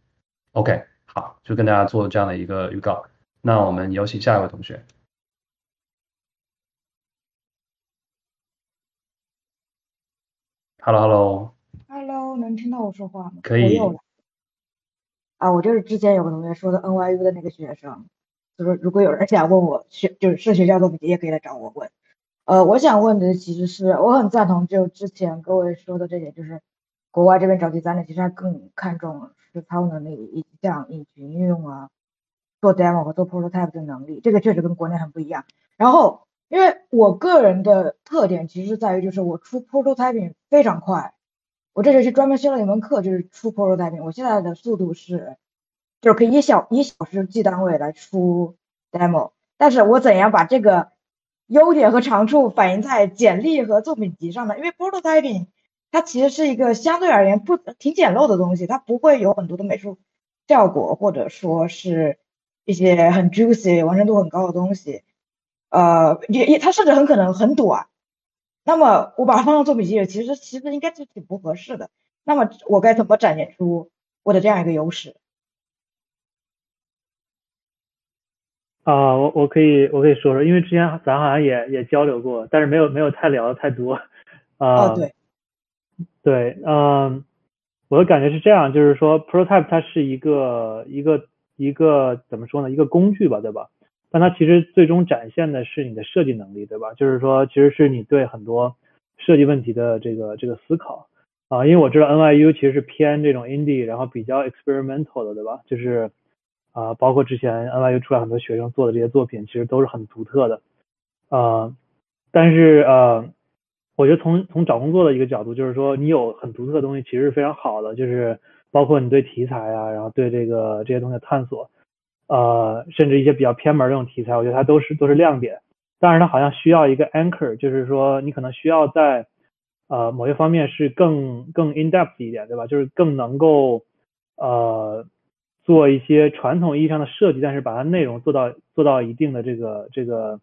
，OK。好，就跟大家做这样的一个预告。那我们有请下一位同学。Hello，Hello。
Hello，能听到我说话吗？
可以。
啊，我就是之前有个同学说的 NYU 的那个学生，就是如果有人想问我学就是是学校做笔记，也可以来找我问。呃，我想问的其实是我很赞同就之前各位说的这点，就是国外这边找第三类其实还更看重实操能力以及像引擎运用啊，做 demo 和做 prototype 的能力，这个确实跟国内很不一样。然后。因为我个人的特点其实在于，就是我出 prototyping 非常快。我这学期专门修了一门课，就是出 prototyping。我现在的速度是，就是可以一小一小时计单位来出 demo。但是我怎样把这个优点和长处反映在简历和作品集上呢？因为 prototyping 它其实是一个相对而言不挺简陋的东西，它不会有很多的美术效果，或者说是一些很 juicy 完成度很高的东西。呃，也也它甚至很可能很短。那么我把它放到做笔记，其实其实应该是挺不合适的。那么我该怎么展现出我的这样一个优势？
啊，我我可以我可以说说，因为之前咱好像也也交流过，但是没有没有太聊的太多。啊，
哦，对，
对，嗯，我的感觉是这样，就是说，prototype 它是一个一个一个怎么说呢，一个工具吧，对吧？但它其实最终展现的是你的设计能力，对吧？就是说，其实是你对很多设计问题的这个这个思考啊。因为我知道 NYU 其实是偏这种 indie，然后比较 experimental 的，对吧？就是啊，包括之前 NYU 出来很多学生做的这些作品，其实都是很独特的啊。但是呃，我觉得从从找工作的一个角度，就是说你有很独特的东西，其实是非常好的，就是包括你对题材啊，然后对这个这些东西的探索。呃，甚至一些比较偏门这种题材，我觉得它都是都是亮点。但是它好像需要一个 anchor，就是说你可能需要在呃某些方面是更更 in depth 一点，对吧？就是更能够呃做一些传统意义上的设计，但是把它内容做到做到一定的这个这个，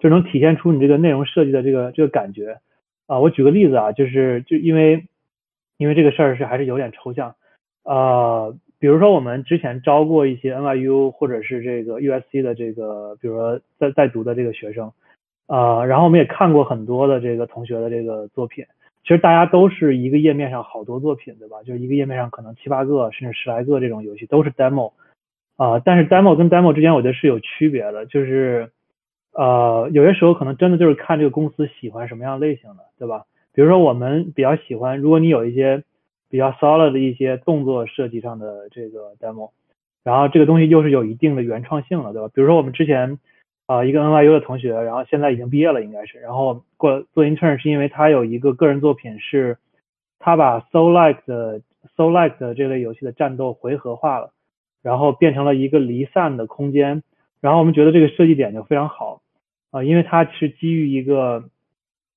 就能体现出你这个内容设计的这个这个感觉啊。我举个例子啊，就是就因为因为这个事儿是还是有点抽象，呃。比如说，我们之前招过一些 NYU 或者是这个 USC 的这个，比如说在在读的这个学生，啊，然后我们也看过很多的这个同学的这个作品。其实大家都是一个页面上好多作品，对吧？就一个页面上可能七八个甚至十来个这种游戏都是 demo，啊，但是 demo 跟 demo 之间我觉得是有区别的，就是呃有些时候可能真的就是看这个公司喜欢什么样类型的，对吧？比如说我们比较喜欢，如果你有一些。比较 solid 的一些动作设计上的这个 demo，然后这个东西又是有一定的原创性了，对吧？比如说我们之前啊一个 NYU 的同学，然后现在已经毕业了，应该是，然后过做 intern 是因为他有一个个人作品是，他把 so like 的 so like 的这类游戏的战斗回合化了，然后变成了一个离散的空间，然后我们觉得这个设计点就非常好啊，因为它是基于一个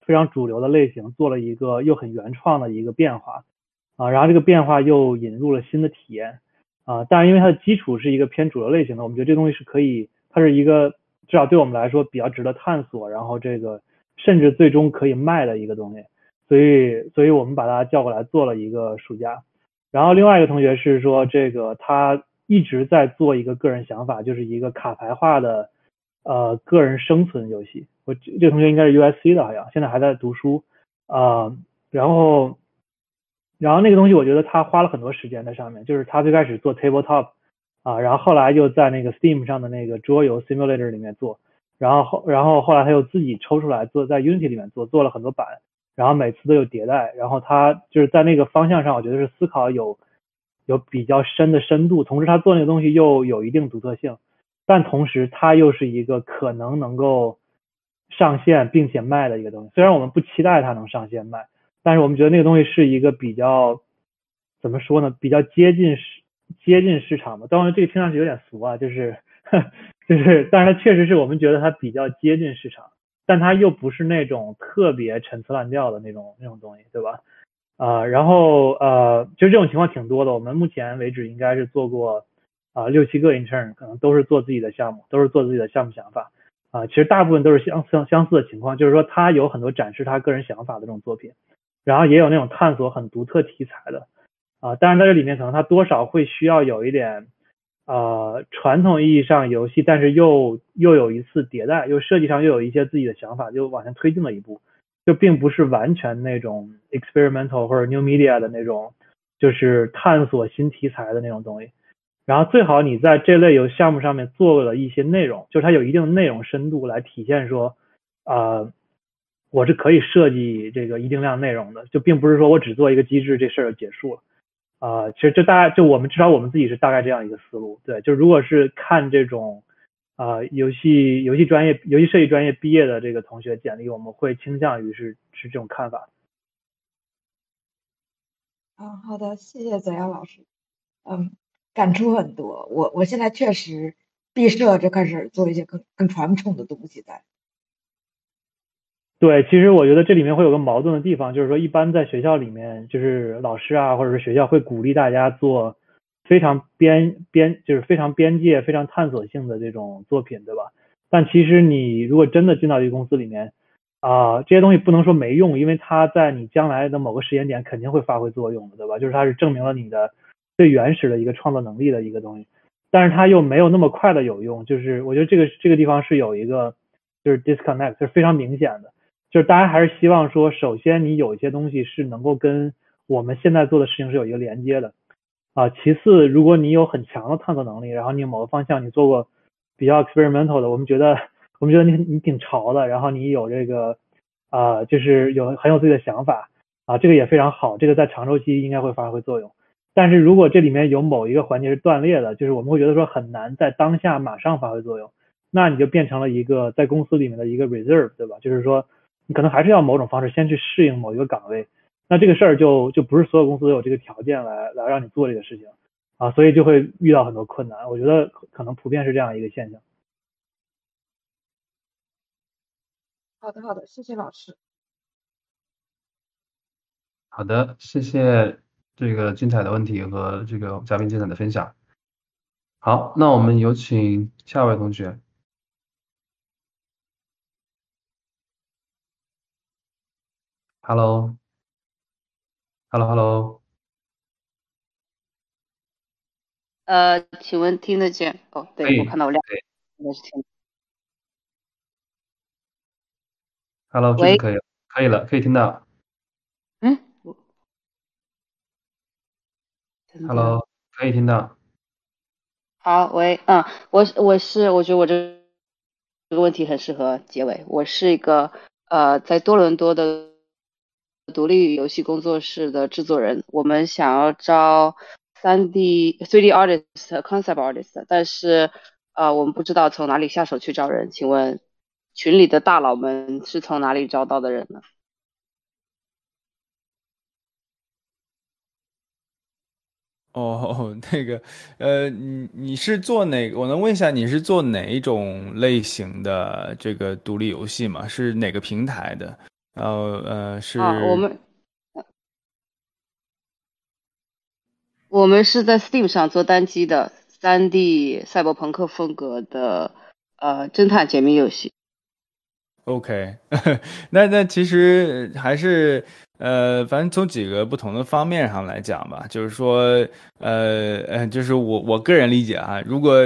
非常主流的类型做了一个又很原创的一个变化。啊，然后这个变化又引入了新的体验，啊，但是因为它的基础是一个偏主流类型的，我们觉得这东西是可以，它是一个至少对我们来说比较值得探索，然后这个甚至最终可以卖的一个东西，所以，所以我们把它叫过来做了一个暑假。然后另外一个同学是说，这个他一直在做一个个人想法，就是一个卡牌化的呃个人生存游戏。我这个同学应该是 USC 的，好像现在还在读书啊，然后。然后那个东西，我觉得他花了很多时间在上面，就是他最开始做 tabletop，啊，然后后来又在那个 Steam 上的那个桌游 simulator 里面做，然后后然后后来他又自己抽出来做在 Unity 里面做，做了很多版，然后每次都有迭代，然后他就是在那个方向上，我觉得是思考有有比较深的深度，同时他做那个东西又有一定独特性，但同时他又是一个可能能够上线并且卖的一个东西，虽然我们不期待它能上线卖。但是我们觉得那个东西是一个比较怎么说呢？比较接近市接近市场的。当然，这个听上去有点俗啊，就是 *laughs* 就是，但是它确实是我们觉得它比较接近市场，但它又不是那种特别陈词滥调的那种那种东西，对吧？啊，然后呃，其实这种情况挺多的。我们目前为止应该是做过啊六七个 intern，可能都是做自己的项目，都是做自己的项目想法啊。其实大部分都是相相相似的情况，就是说他有很多展示他个人想法的这种作品。然后也有那种探索很独特题材的，啊，当然在这里面可能它多少会需要有一点，呃，传统意义上游戏，但是又又有一次迭代，又设计上又有一些自己的想法，就往前推进了一步，就并不是完全那种 experimental 或者 new media 的那种，就是探索新题材的那种东西。然后最好你在这类游项目上面做了一些内容，就是它有一定的内容深度来体现说，啊。我是可以设计这个一定量内容的，就并不是说我只做一个机制，这事儿就结束了。啊，其实就大概就我们至少我们自己是大概这样一个思路。对，就如果是看这种啊游戏游戏专业、游戏设计专业毕业的这个同学简历，我们会倾向于是是这种看法。
啊，好的，谢谢泽阳老师。嗯，感触很多。我我现在确实毕设就开始做一些更更传统的东西在。
对，其实我觉得这里面会有个矛盾的地方，就是说，一般在学校里面，就是老师啊，或者是学校会鼓励大家做非常边边，就是非常边界、非常探索性的这种作品，对吧？但其实你如果真的进到一个公司里面，啊、这些东西不能说没用，因为它在你将来的某个时间点肯定会发挥作用的，对吧？就是它是证明了你的最原始的一个创造能力的一个东西，但是它又没有那么快的有用，就是我觉得这个这个地方是有一个就是 disconnect，是非常明显的。就是大家还是希望说，首先你有一些东西是能够跟我们现在做的事情是有一个连接的，啊，其次，如果你有很强的探索能力，然后你某个方向你做过比较 experimental 的，我们觉得我们觉得你你挺潮的，然后你有这个啊、就是有很有自己的想法啊，这个也非常好，这个在长周期应该会发挥作用。但是如果这里面有某一个环节是断裂的，就是我们会觉得说很难在当下马上发挥作用，那你就变成了一个在公司里面的一个 reserve，对吧？就是说你可能还是要某种方式先去适应某一个岗位，那这个事儿就就不是所有公司都有这个条件来来让你做这个事情啊，所以就会遇到很多困难。我觉得可可能普遍是这样一个现象。
好的，好的，谢谢老师。
好的，谢谢这个精彩的问题和这个嘉宾精彩的分享。好，那我们有请下一位同学。Hello，Hello，Hello，
呃，请问听得见？哦，
可
对，我，看到我亮，
可以
应该是听。
，Hello，这次
喂，
可以了，可以了，可以听到。
嗯
，，Hello，可以听到。
好，喂，嗯，我我是，我觉得我这这个问题很适合结尾。我是一个呃，在多伦多的独立游戏工作室的制作人，我们想要招三 D、3D artist、concept artist，但是呃，我们不知道从哪里下手去招人。请问群里的大佬们是从哪里招到的人呢？
哦，*laughs* 那个，呃，你你是做哪？我能问一下，你是做哪一种类型的这个独立游戏吗？是哪个平台的？然后，呃，是
啊，我们我们是在 Steam 上做单机的 3D 赛博朋克风格的呃侦探解谜游戏。
OK，*laughs* 那那其实还是呃，反正从几个不同的方面上来讲吧，就是说，呃呃，就是我我个人理解啊，如果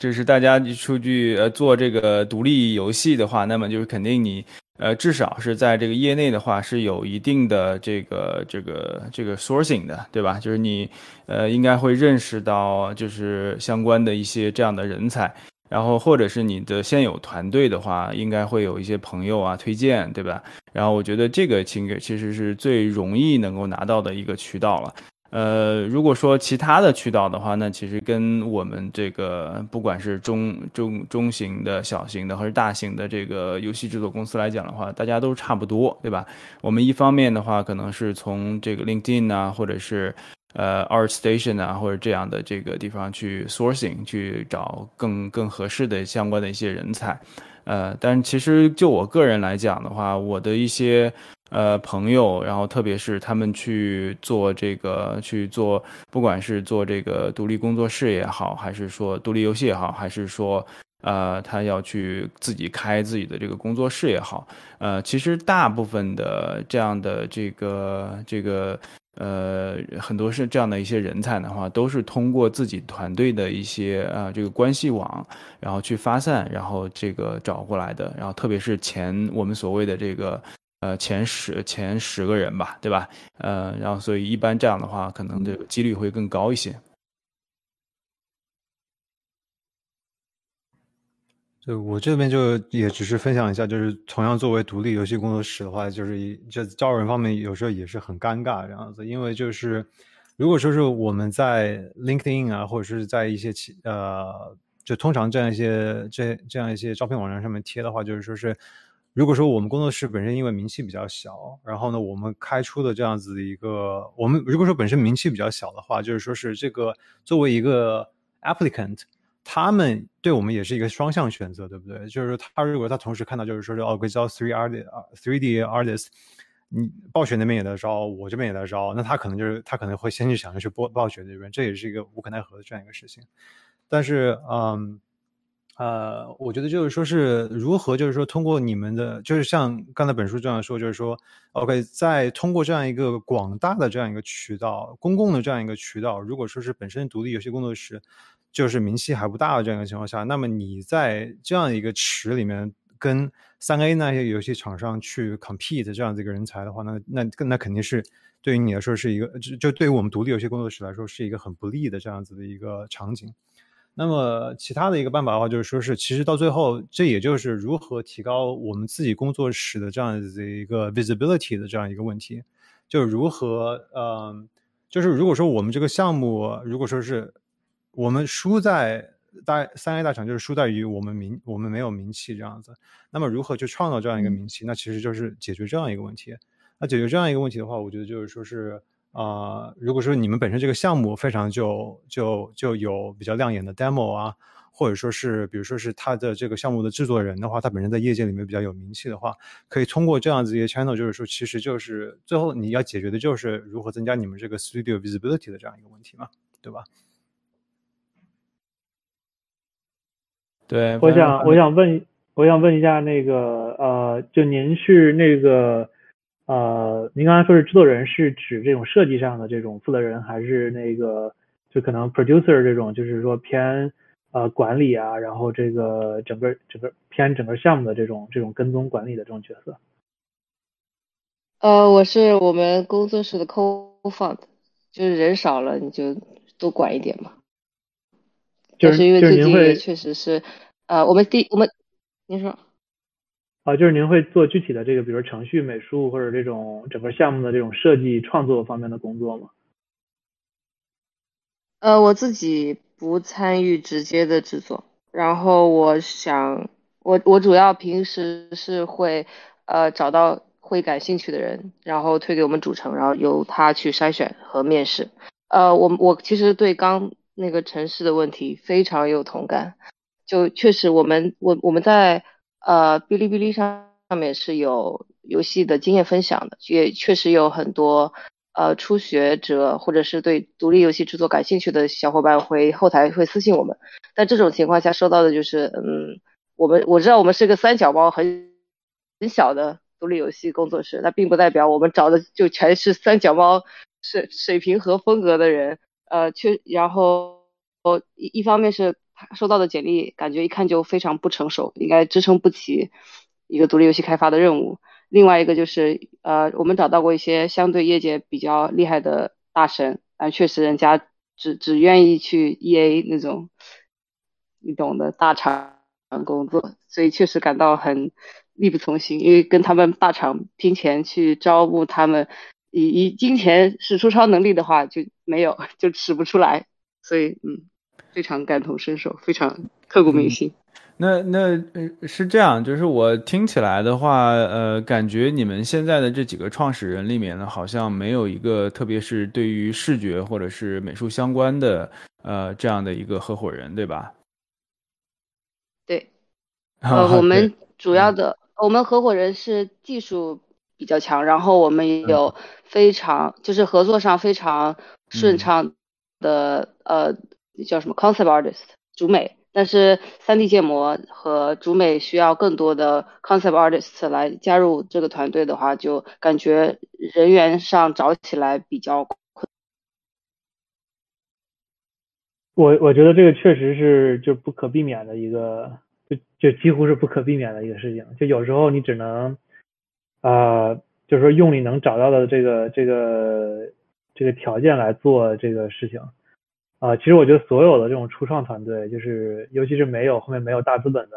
就是大家出去呃做这个独立游戏的话，那么就是肯定你呃至少是在这个业内的话是有一定的这个这个这个 sourcing 的，对吧？就是你呃应该会认识到就是相关的一些这样的人才。然后或者是你的现有团队的话，应该会有一些朋友啊推荐，对吧？然后我觉得这个其实其实是最容易能够拿到的一个渠道了。呃，如果说其他的渠道的话，那其实跟我们这个不管是中中中型的、小型的，还是大型的这个游戏制作公司来讲的话，大家都差不多，对吧？我们一方面的话，可能是从这个 LinkedIn 啊，或者是呃 ArtStation 啊，或者这样的这个地方去 sourcing 去找更更合适的相关的一些人才。呃，但其实就我个人来讲的话，我的一些呃朋友，然后特别是他们去做这个去做，不管是做这个独立工作室也好，还是说独立游戏也好，还是说呃他要去自己开自己的这个工作室也好，呃，其实大部分的这样的这个这个。呃，很多是这样的一些人才的话，都是通过自己团队的一些呃这个关系网，然后去发散，然后这个找过来的。然后特别是前我们所谓的这个呃前十前十个人吧，对吧？呃，然后所以一般这样的话，可能这个几率会更高一些。
就我这边就也只是分享一下，就是同样作为独立游戏工作室的话，就是一就招人方面有时候也是很尴尬这样子，因为就是如果说是我们在 LinkedIn 啊，或者是在一些其呃，就通常这样一些这这样一些招聘网站上面贴的话，就是说是如果说我们工作室本身因为名气比较小，然后呢，我们开出的这样子的一个，我们如果说本身名气比较小的话，就是说是这个作为一个 applicant。他们对我们也是一个双向选择，对不对？就是说他如果他同时看到，就是说是哦，可以招 three art three D artist，你暴雪那边也在招，我这边也在招，那他可能就是他可能会先去想着去暴暴雪这边，这也是一个无可奈何的这样一个事情。但是，嗯，呃，我觉得就是说是如何，就是说通过你们的，就是像刚才本书这样说，就是说，OK，在通过这样一个广大的这样一个渠道，公共的这样一个渠道，如果说是本身独立游戏工作室就是名气还不大的这样一个情况下，那么你在这样一个池里面跟三 A 那些游戏厂商去 compete 这样的一个人才的话，那那那肯定是对于你来说是一个，就就对于我们独立游戏工作室来说是一个很不利的这样子的一个场景。那么其他的一个办法的话，就是说是其实到最后，这也就是如何提高我们自己工作室的这样子一个 visibility 的这样一个问题，就是如何，嗯，就是如果说我们这个项目，如果说是我们输在大三 A 大厂，就是输在于我们名我们没有名气这样子，那么如何去创造这样一个名气？那其实就是解决这样一个问题。那解决这样一个问题的话，我觉得就是说是。啊，如果说你们本身这个项目非常就就就有比较亮眼的 demo 啊，或者说是比如说是他的这个项目的制作人的话，他本身在业界里面比较有名气的话，可以通过这样子一些 channel，就是说其实就是最后你要解决的就是如何增加你们这个 studio visibility 的这样一个问题嘛，对吧？
对，
我想我想问我想问一下那个呃，就您是那个。呃，您刚才说是制作人，是指这种设计上的这种负责人，还是那个就可能 producer 这种，就是说偏呃管理啊，然后这个整个整个偏整个项目的这种这种跟踪管理的这种角色？
呃，我是我们工作室的 co-found，就是人少了你就多管一点嘛。
就是
因为最
您会
确实是，呃，我们第我们您说。
啊，就是您会做具体的这个，比如程序、美术或者这种整个项目的这种设计创作方面的工作吗？
呃，我自己不参与直接的制作，然后我想，我我主要平时是会呃找到会感兴趣的人，然后推给我们主程，然后由他去筛选和面试。呃，我我其实对刚那个城市的问题非常有同感，就确实我们我我们在。呃，哔哩哔哩上上面是有游戏的经验分享的，也确实有很多呃初学者或者是对独立游戏制作感兴趣的小伙伴会后台会私信我们。但这种情况下收到的就是，嗯，我们我知道我们是个三角猫很很小的独立游戏工作室，那并不代表我们找的就全是三角猫水水平和风格的人。呃，确然后一一方面是。收到的简历感觉一看就非常不成熟，应该支撑不起一个独立游戏开发的任务。另外一个就是，呃，我们找到过一些相对业界比较厉害的大神，但确实人家只只愿意去 E A 那种，你懂的大厂工作，所以确实感到很力不从心。因为跟他们大厂拼钱去招募他们，以以金钱使出超能力的话，就没有 *laughs* 就使不出来。所以，嗯。非常感同身受，非常刻骨铭心。
那那呃是这样，就是我听起来的话，呃，感觉你们现在的这几个创始人里面呢，好像没有一个，特别是对于视觉或者是美术相关的，呃，这样的一个合伙人，对吧？
对，*laughs* 呃，我们主要的，我们合伙人是技术比较强，然后我们也有非常就是合作上非常顺畅的，呃。叫什么 concept artist 主美，但是三 D 建模和主美需要更多的 concept artist 来加入这个团队的话，就感觉人员上找起来比较困。
我我觉得这个确实是就不可避免的一个，就就几乎是不可避免的一个事情。就有时候你只能，啊，就是说用你能找到的这个这个这个条件来做这个事情。啊，其实我觉得所有的这种初创团队，就是尤其是没有后面没有大资本的，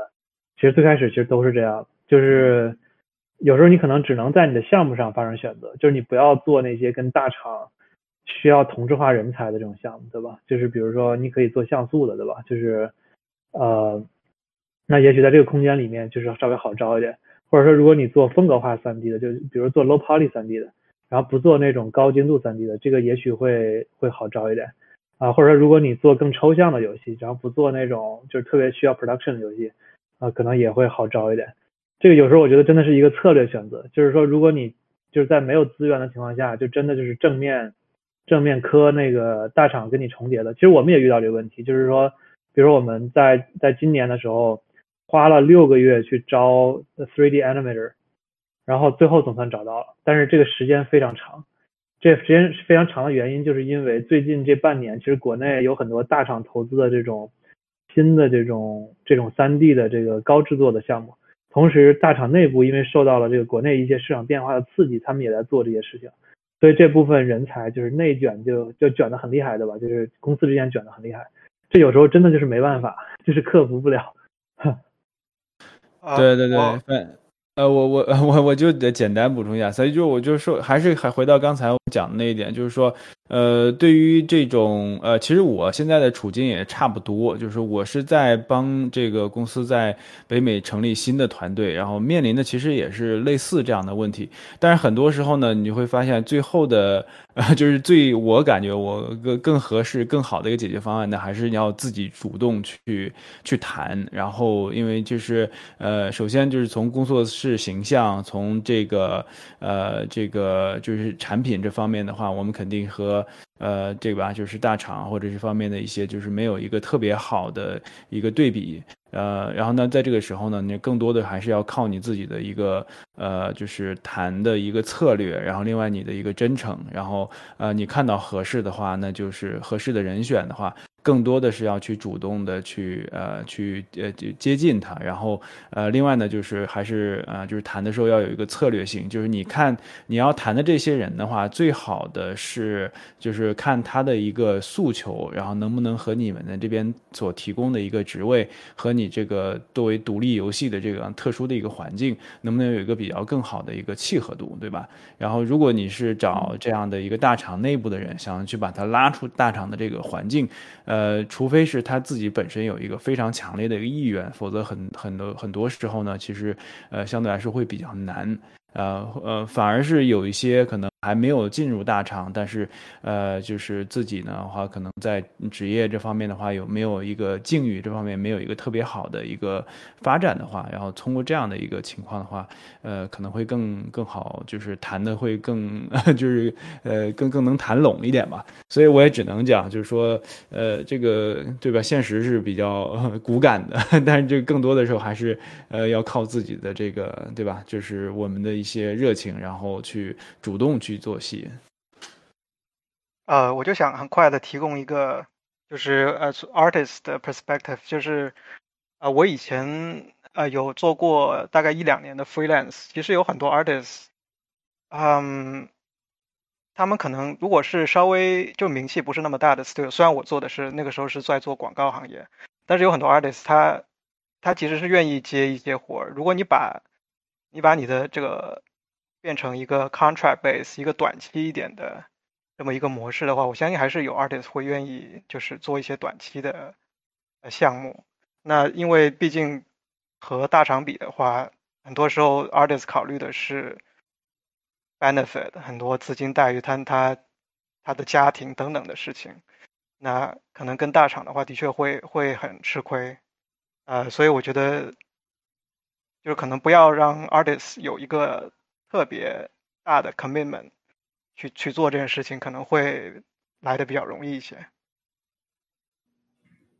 其实最开始其实都是这样，就是有时候你可能只能在你的项目上发生选择，就是你不要做那些跟大厂需要同质化人才的这种项目，对吧？就是比如说你可以做像素的，对吧？就是呃，那也许在这个空间里面就是稍微好招一点，或者说如果你做风格化三 D 的，就比如做 low poly 三 D 的，然后不做那种高精度三 D 的，这个也许会会好招一点。啊，或者说如果你做更抽象的游戏，然后不做那种就是特别需要 production 的游戏，啊，可能也会好招一点。这个有时候我觉得真的是一个策略选择，就是说如果你就是在没有资源的情况下，就真的就是正面正面磕那个大厂跟你重叠的。其实我们也遇到这个问题，就是说，比如说我们在在今年的时候花了六个月去招 3D animator，然后最后总算找到了，但是这个时间非常长。这时间非常长的原因，就是因为最近这半年，其实国内有很多大厂投资的这种新的这种这种 3D 的这个高制作的项目，同时大厂内部因为受到了这个国内一些市场变化的刺激，他们也在做这些事情，所以这部分人才就是内卷就就卷得很厉害的吧，就是公司之间卷得很厉害，这有时候真的就是没办法，就是克服不了。
对 *laughs* 对对，呃，我我 *laughs* 我我就得简单补充一下，所以就我就说，还是还回到刚才我讲的那一点，就是说，呃，对于这种呃，其实我现在的处境也差不多，就是我是在帮这个公司在北美成立新的团队，然后面临的其实也是类似这样的问题，但是很多时候呢，你会发现最后的。啊，就是最我感觉我更更合适、更好的一个解决方案呢，还是要自己主动去去谈。然后，因为就是呃，首先就是从工作室形象，从这个呃这个就是产品这方面的话，我们肯定和呃这个吧，就是大厂或者这方面的一些就是没有一个特别好的一个对比。呃，然后呢，在这个时候呢，你更多的还是要靠你自己的一个呃，就是谈的一个策略，然后另外你的一个真诚，然后呃，你看到合适的话，那就是合适的人选的话。更多的是要去主动的去呃去呃接近他，然后呃另外呢就是还是呃就是谈的时候要有一个策略性，就是你看你要谈的这些人的话，最好的是就是看他的一个诉求，然后能不能和你们的这边所提供的一个职位和你这个作为独立游戏的这个特殊的一个环境，能不能有一个比较更好的一个契合度，对吧？然后如果你是找这样的一个大厂内部的人，想去把他拉出大厂的这个环境，呃。呃，除非是他自己本身有一个非常强烈的一个意愿，否则很很多很多时候呢，其实呃相对来说会比较难。呃呃，反而是有一些可能还没有进入大厂，但是呃，就是自己呢话，可能在职业这方面的话，有没有一个境遇这方面没有一个特别好的一个发展的话，然后通过这样的一个情况的话，呃，可能会更更好，就是谈的会更 *laughs* 就是呃更更能谈拢一点吧。所以我也只能讲，就是说呃这个对吧？现实是比较 *laughs* 骨感的，但是这更多的时候还是呃要靠自己的这个对吧？就是我们的一。些热情，然后去主动去去做戏。
呃，我就想很快的提供一个，就是呃，artist 的 perspective，就是呃，我以前呃有做过大概一两年的 freelance，其实有很多 artist，嗯，他们可能如果是稍微就名气不是那么大的 studio，虽然我做的是那个时候是在做广告行业，但是有很多 artist，他他其实是愿意接一些活儿，如果你把你把你的这个变成一个 contract base，一个短期一点的这么一个模式的话，我相信还是有 artists 会愿意就是做一些短期的项目。那因为毕竟和大厂比的话，很多时候 artist 考虑的是 benefit，很多资金待遇、他他他的家庭等等的事情。那可能跟大厂的话，的确会会很吃亏。呃，所以我觉得。就是可能不要让 artist 有一个特别大的 commitment 去去做这件事情，可能会来的比较容易一些。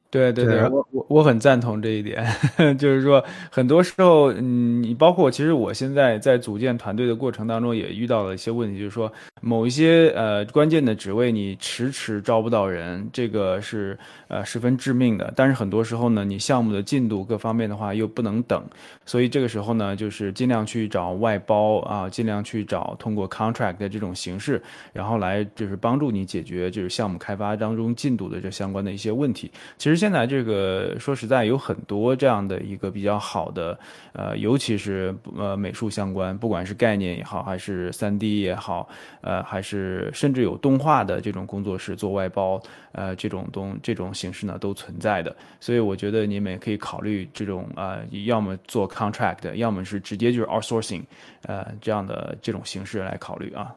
对对对，我我我很赞同这一点，*laughs* 就是说很多时候，嗯，你包括其实我现在在组建团队的过程当中也遇到了一些问题，就是说某一些呃关键的职位你迟迟招不到人，这个是呃十分致命的。但是很多时候呢，你项目的进度各方面的话又不能等，所以这个时候呢，就是尽量去找外包啊，尽量去找通过 contract 的这种形式，然后来就是帮助你解决就是项目开发当中进度的这相关的一些问题。其实。现在这个说实在有很多这样的一个比较好的，呃，尤其是呃美术相关，不管是概念也好，还是三 D 也好，呃，还是甚至有动画的这种工作室做外包，呃，这种东这种形式呢都存在的。所以我觉得你们也可以考虑这种啊，要么做 contract，要么是直接就是 outsourcing，呃，这样的这种形式来考虑啊。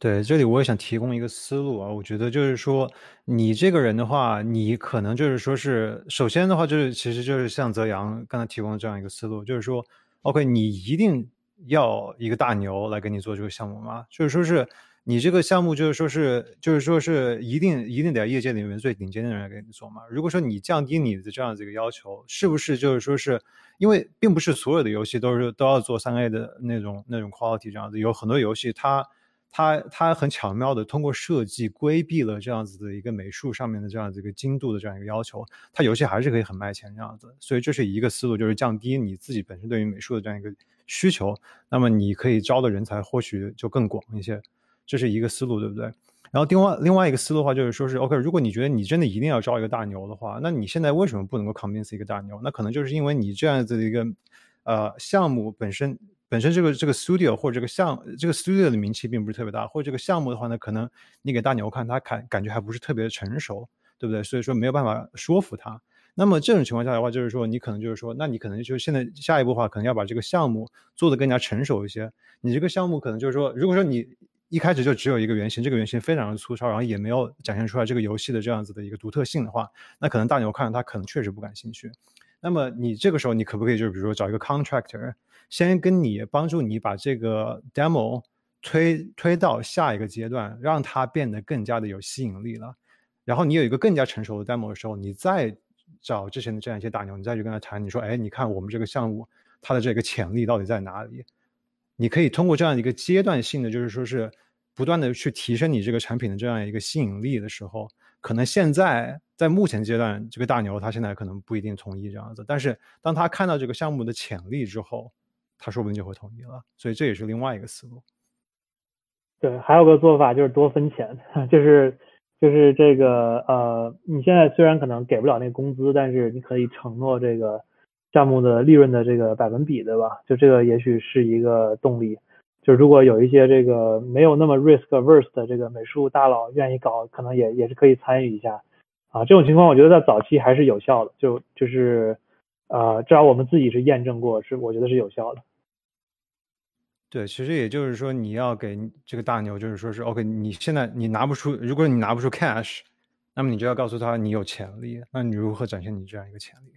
对，这里我也想提供一个思路啊，我觉得就是说，你这个人的话，你可能就是说是，首先的话就是，其实就是像泽阳刚才提供的这样一个思路，就是说，OK，你一定要一个大牛来给你做这个项目吗？就是说是你这个项目就是说是就是说是一定一定得业界里面最顶尖的人来给你做嘛？如果说你降低你的这样子一个要求，是不是就是说是因为并不是所有的游戏都是都要做三 A 的那种那种 quality 这样子，有很多游戏它。它它很巧妙的通过设计规避了这样子的一个美术上面的这样子一个精度的这样一个要求，它游戏还是可以很卖钱这样子。所以这是一个思路，就是降低你自己本身对于美术的这样一个需求，那么你可以招的人才或许就更广一些，这是一个思路，对不对？然后另外另外一个思路的话，就是说是 OK，如果你觉得你真的一定要招一个大牛的话，那你现在为什么不能够 convince 一个大牛？那可能就是因为你这样子的一个呃项目本身。本身这个这个 studio 或者这个项这个 studio 的名气并不是特别大，或者这个项目的话呢，可能你给大牛看，他感感觉还不是特别成熟，对不对？所以说没有办法说服他。那么这种情况下的话，就是说你可能就是说，那你可能就现在下一步的话，可能要把这个项目做得更加成熟一些。你这个项目可能就是说，如果说你一开始就只有一个原型，这个原型非常的粗糙，然后也没有展现出来这个游戏的这样子的一个独特性的话，那可能大牛看他可能确实不感兴趣。那么你这个时候你可不可以就比如说找一个 contractor？先跟你帮助你把这个 demo 推推到下一个阶段，让它变得更加的有吸引力了。然后你有一个更加成熟的 demo 的时候，你再找之前的这样一些大牛，你再去跟他谈，你说，哎，你看我们这个项目它的这个潜力到底在哪里？你可以通过这样一个阶段性的，就是说是不断的去提升你这个产品的这样一个吸引力的时候，可能现在在目前阶段，这个大牛他现在可能不一定同意这样子，但是当他看到这个项目的潜力之后，他说不定就会同意了，所以这也是另外一个思路。
对，还有个做法就是多分钱，*laughs* 就是就是这个呃，你现在虽然可能给不了那工资，但是你可以承诺这个项目的利润的这个百分比，对吧？就这个也许是一个动力。就如果有一些这个没有那么 risk averse 的这个美术大佬愿意搞，可能也也是可以参与一下啊。这种情况我觉得在早期还是有效的，就就是呃，至少我们自己是验证过，是我觉得是有效的。
对，其实也就是说，你要给这个大牛，就是说是 OK，你现在你拿不出，如果你拿不出 cash，那么你就要告诉他你有潜力，那你如何展现你这样一个潜力？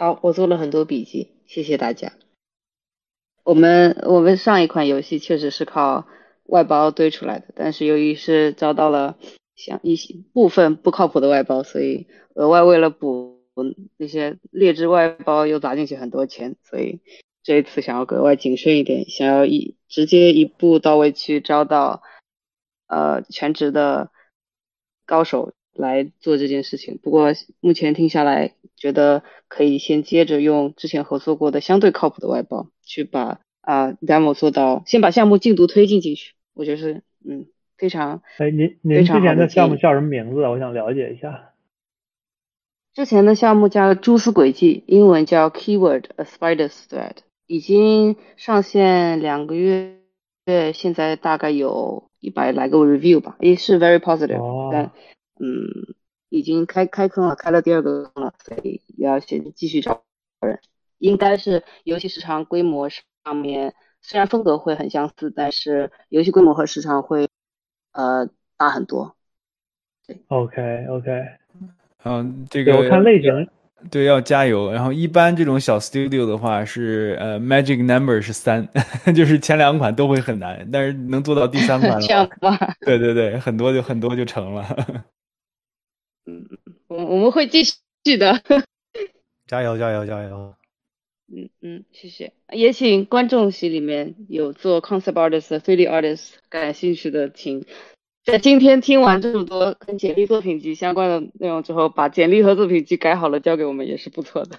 好，我做了很多笔记，谢谢大家。我们我们上一款游戏确实是靠外包堆出来的，但是由于是遭到了。像一些部分不靠谱的外包，所以额外为了补那些劣质外包，又砸进去很多钱，所以这一次想要格外谨慎一点，想要一直接一步到位去招到呃全职的高手来做这件事情。不过目前听下来，觉得可以先接着用之前合作过的相对靠谱的外包，去把啊 demo 做到，先把项目进度推进进去。我觉得是嗯。非常
哎，您您之前的项目叫什么名字？我想了解一下。
之前的项目叫蛛丝轨迹，英文叫 Keyword A Spider's Thread，已经上线两个月，现在大概有一百来个 review 吧，也是 very positive。但嗯，已经开开坑了，开了第二个坑了，所以要先继续找人。应该是游戏时长规模上面，虽然风格会很相似，但是游戏规模和时长会。呃，大很多。对
，OK OK。
嗯，这个
我看类型，
对，要加油。然后一般这种小 studio 的话是呃，magic number 是三，*laughs* 就是前两款都会很难，但是能做到第三款，*laughs*
这样吧？
对对对，很多就很多就成了。
嗯，我我们会继续的。
加油加油加油！
嗯嗯，谢谢。也请观众席里面有做 concept artist、3D artist 感兴趣的，请在今天听完这么多跟简历作品集相关的内容之后，把简历和作品集改好了交给我们也是不错的。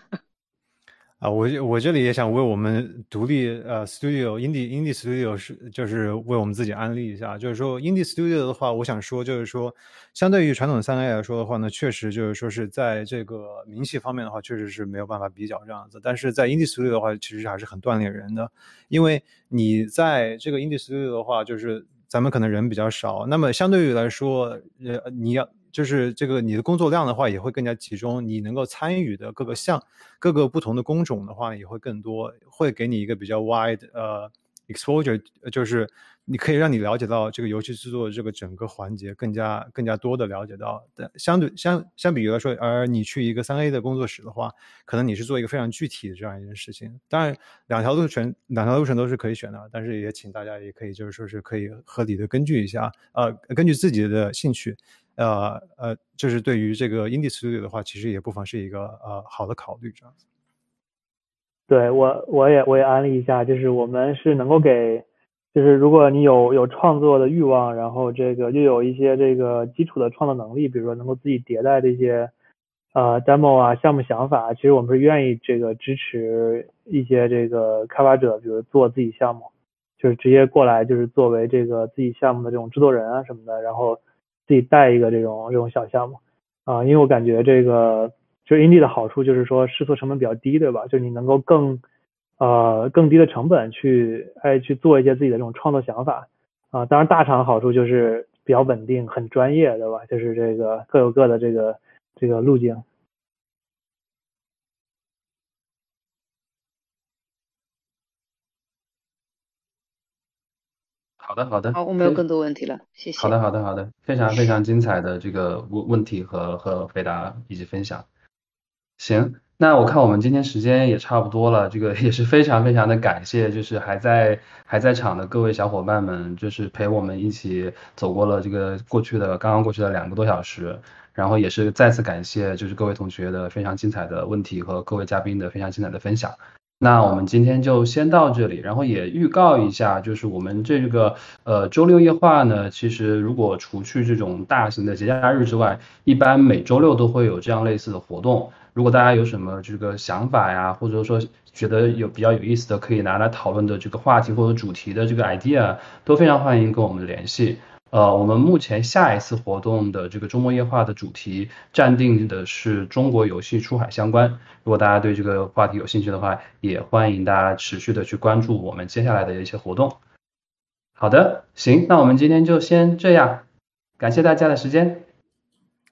啊，我我这里也想为我们独立呃 studio indie indie studio 是就是为我们自己安利一下，就是说 indie studio 的话，我想说就是说，相对于传统三 A 来说的话呢，确实就是说是在这个名气方面的话，确实是没有办法比较这样子。但是在 indie studio 的话，其实还是很锻炼人的，因为你在这个 indie studio 的话，就是咱们可能人比较少，那么相对于来说，呃，你要。就是这个你的工作量的话也会更加集中，你能够参与的各个项、各个不同的工种的话也会更多，会给你一个比较 wide 呃 exposure，就是你可以让你了解到这个游戏制作这个整个环节更加更加多的了解到。但相对相相比于来说，而你去一个三 A 的工作室的话，可能你是做一个非常具体的这样一件事情。当然，两条路程两条路程都是可以选的，但是也请大家也可以就是说是可以合理的根据一下，呃，根据自己的兴趣。呃呃，就是对于这个 indie studio 的话，其实也不妨是一个呃好的考虑这样子。
对我我也我也安利一下，就是我们是能够给，就是如果你有有创作的欲望，然后这个又有一些这个基础的创作能力，比如说能够自己迭代这些呃 demo 啊项目想法，其实我们是愿意这个支持一些这个开发者，比如做自己项目，就是直接过来就是作为这个自己项目的这种制作人啊什么的，然后。自己带一个这种这种小项目啊，因为我感觉这个就是 indie 的好处就是说试错成本比较低，对吧？就你能够更呃更低的成本去哎去做一些自己的这种创作想法啊。当然大厂好处就是比较稳定，很专业，对吧？就是这个各有各的这个这个路径。
好的，好的。
好，我没有更多问题了，谢谢。
好的，好的，好的，非常非常精彩的这个问问题和和回答以及分享。行，那我看我们今天时间也差不多了，这个也是非常非常的感谢，就是还在还在场的各位小伙伴们，就是陪我们一起走过了这个过去的刚刚过去的两个多小时，然后也是再次感谢就是各位同学的非常精彩的问题和各位嘉宾的非常精彩的分享。那我们今天就先到这里，然后也预告一下，就是我们这个呃周六夜话呢，其实如果除去这种大型的节假日之外，一般每周六都会有这样类似的活动。如果大家有什么这个想法呀，或者说觉得有比较有意思的可以拿来讨论的这个话题或者主题的这个 idea，都非常欢迎跟我们联系。呃，我们目前下一次活动的这个周末夜话的主题暂定的是中国游戏出海相关。如果大家对这个话题有兴趣的话，也欢迎大家持续的去关注我们接下来的一些活动。好的，行，那我们今天就先这样，感谢大家的时间，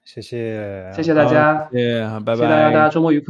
谢谢，
谢谢大家，
谢谢，拜拜，
谢谢大家，大家周末愉快。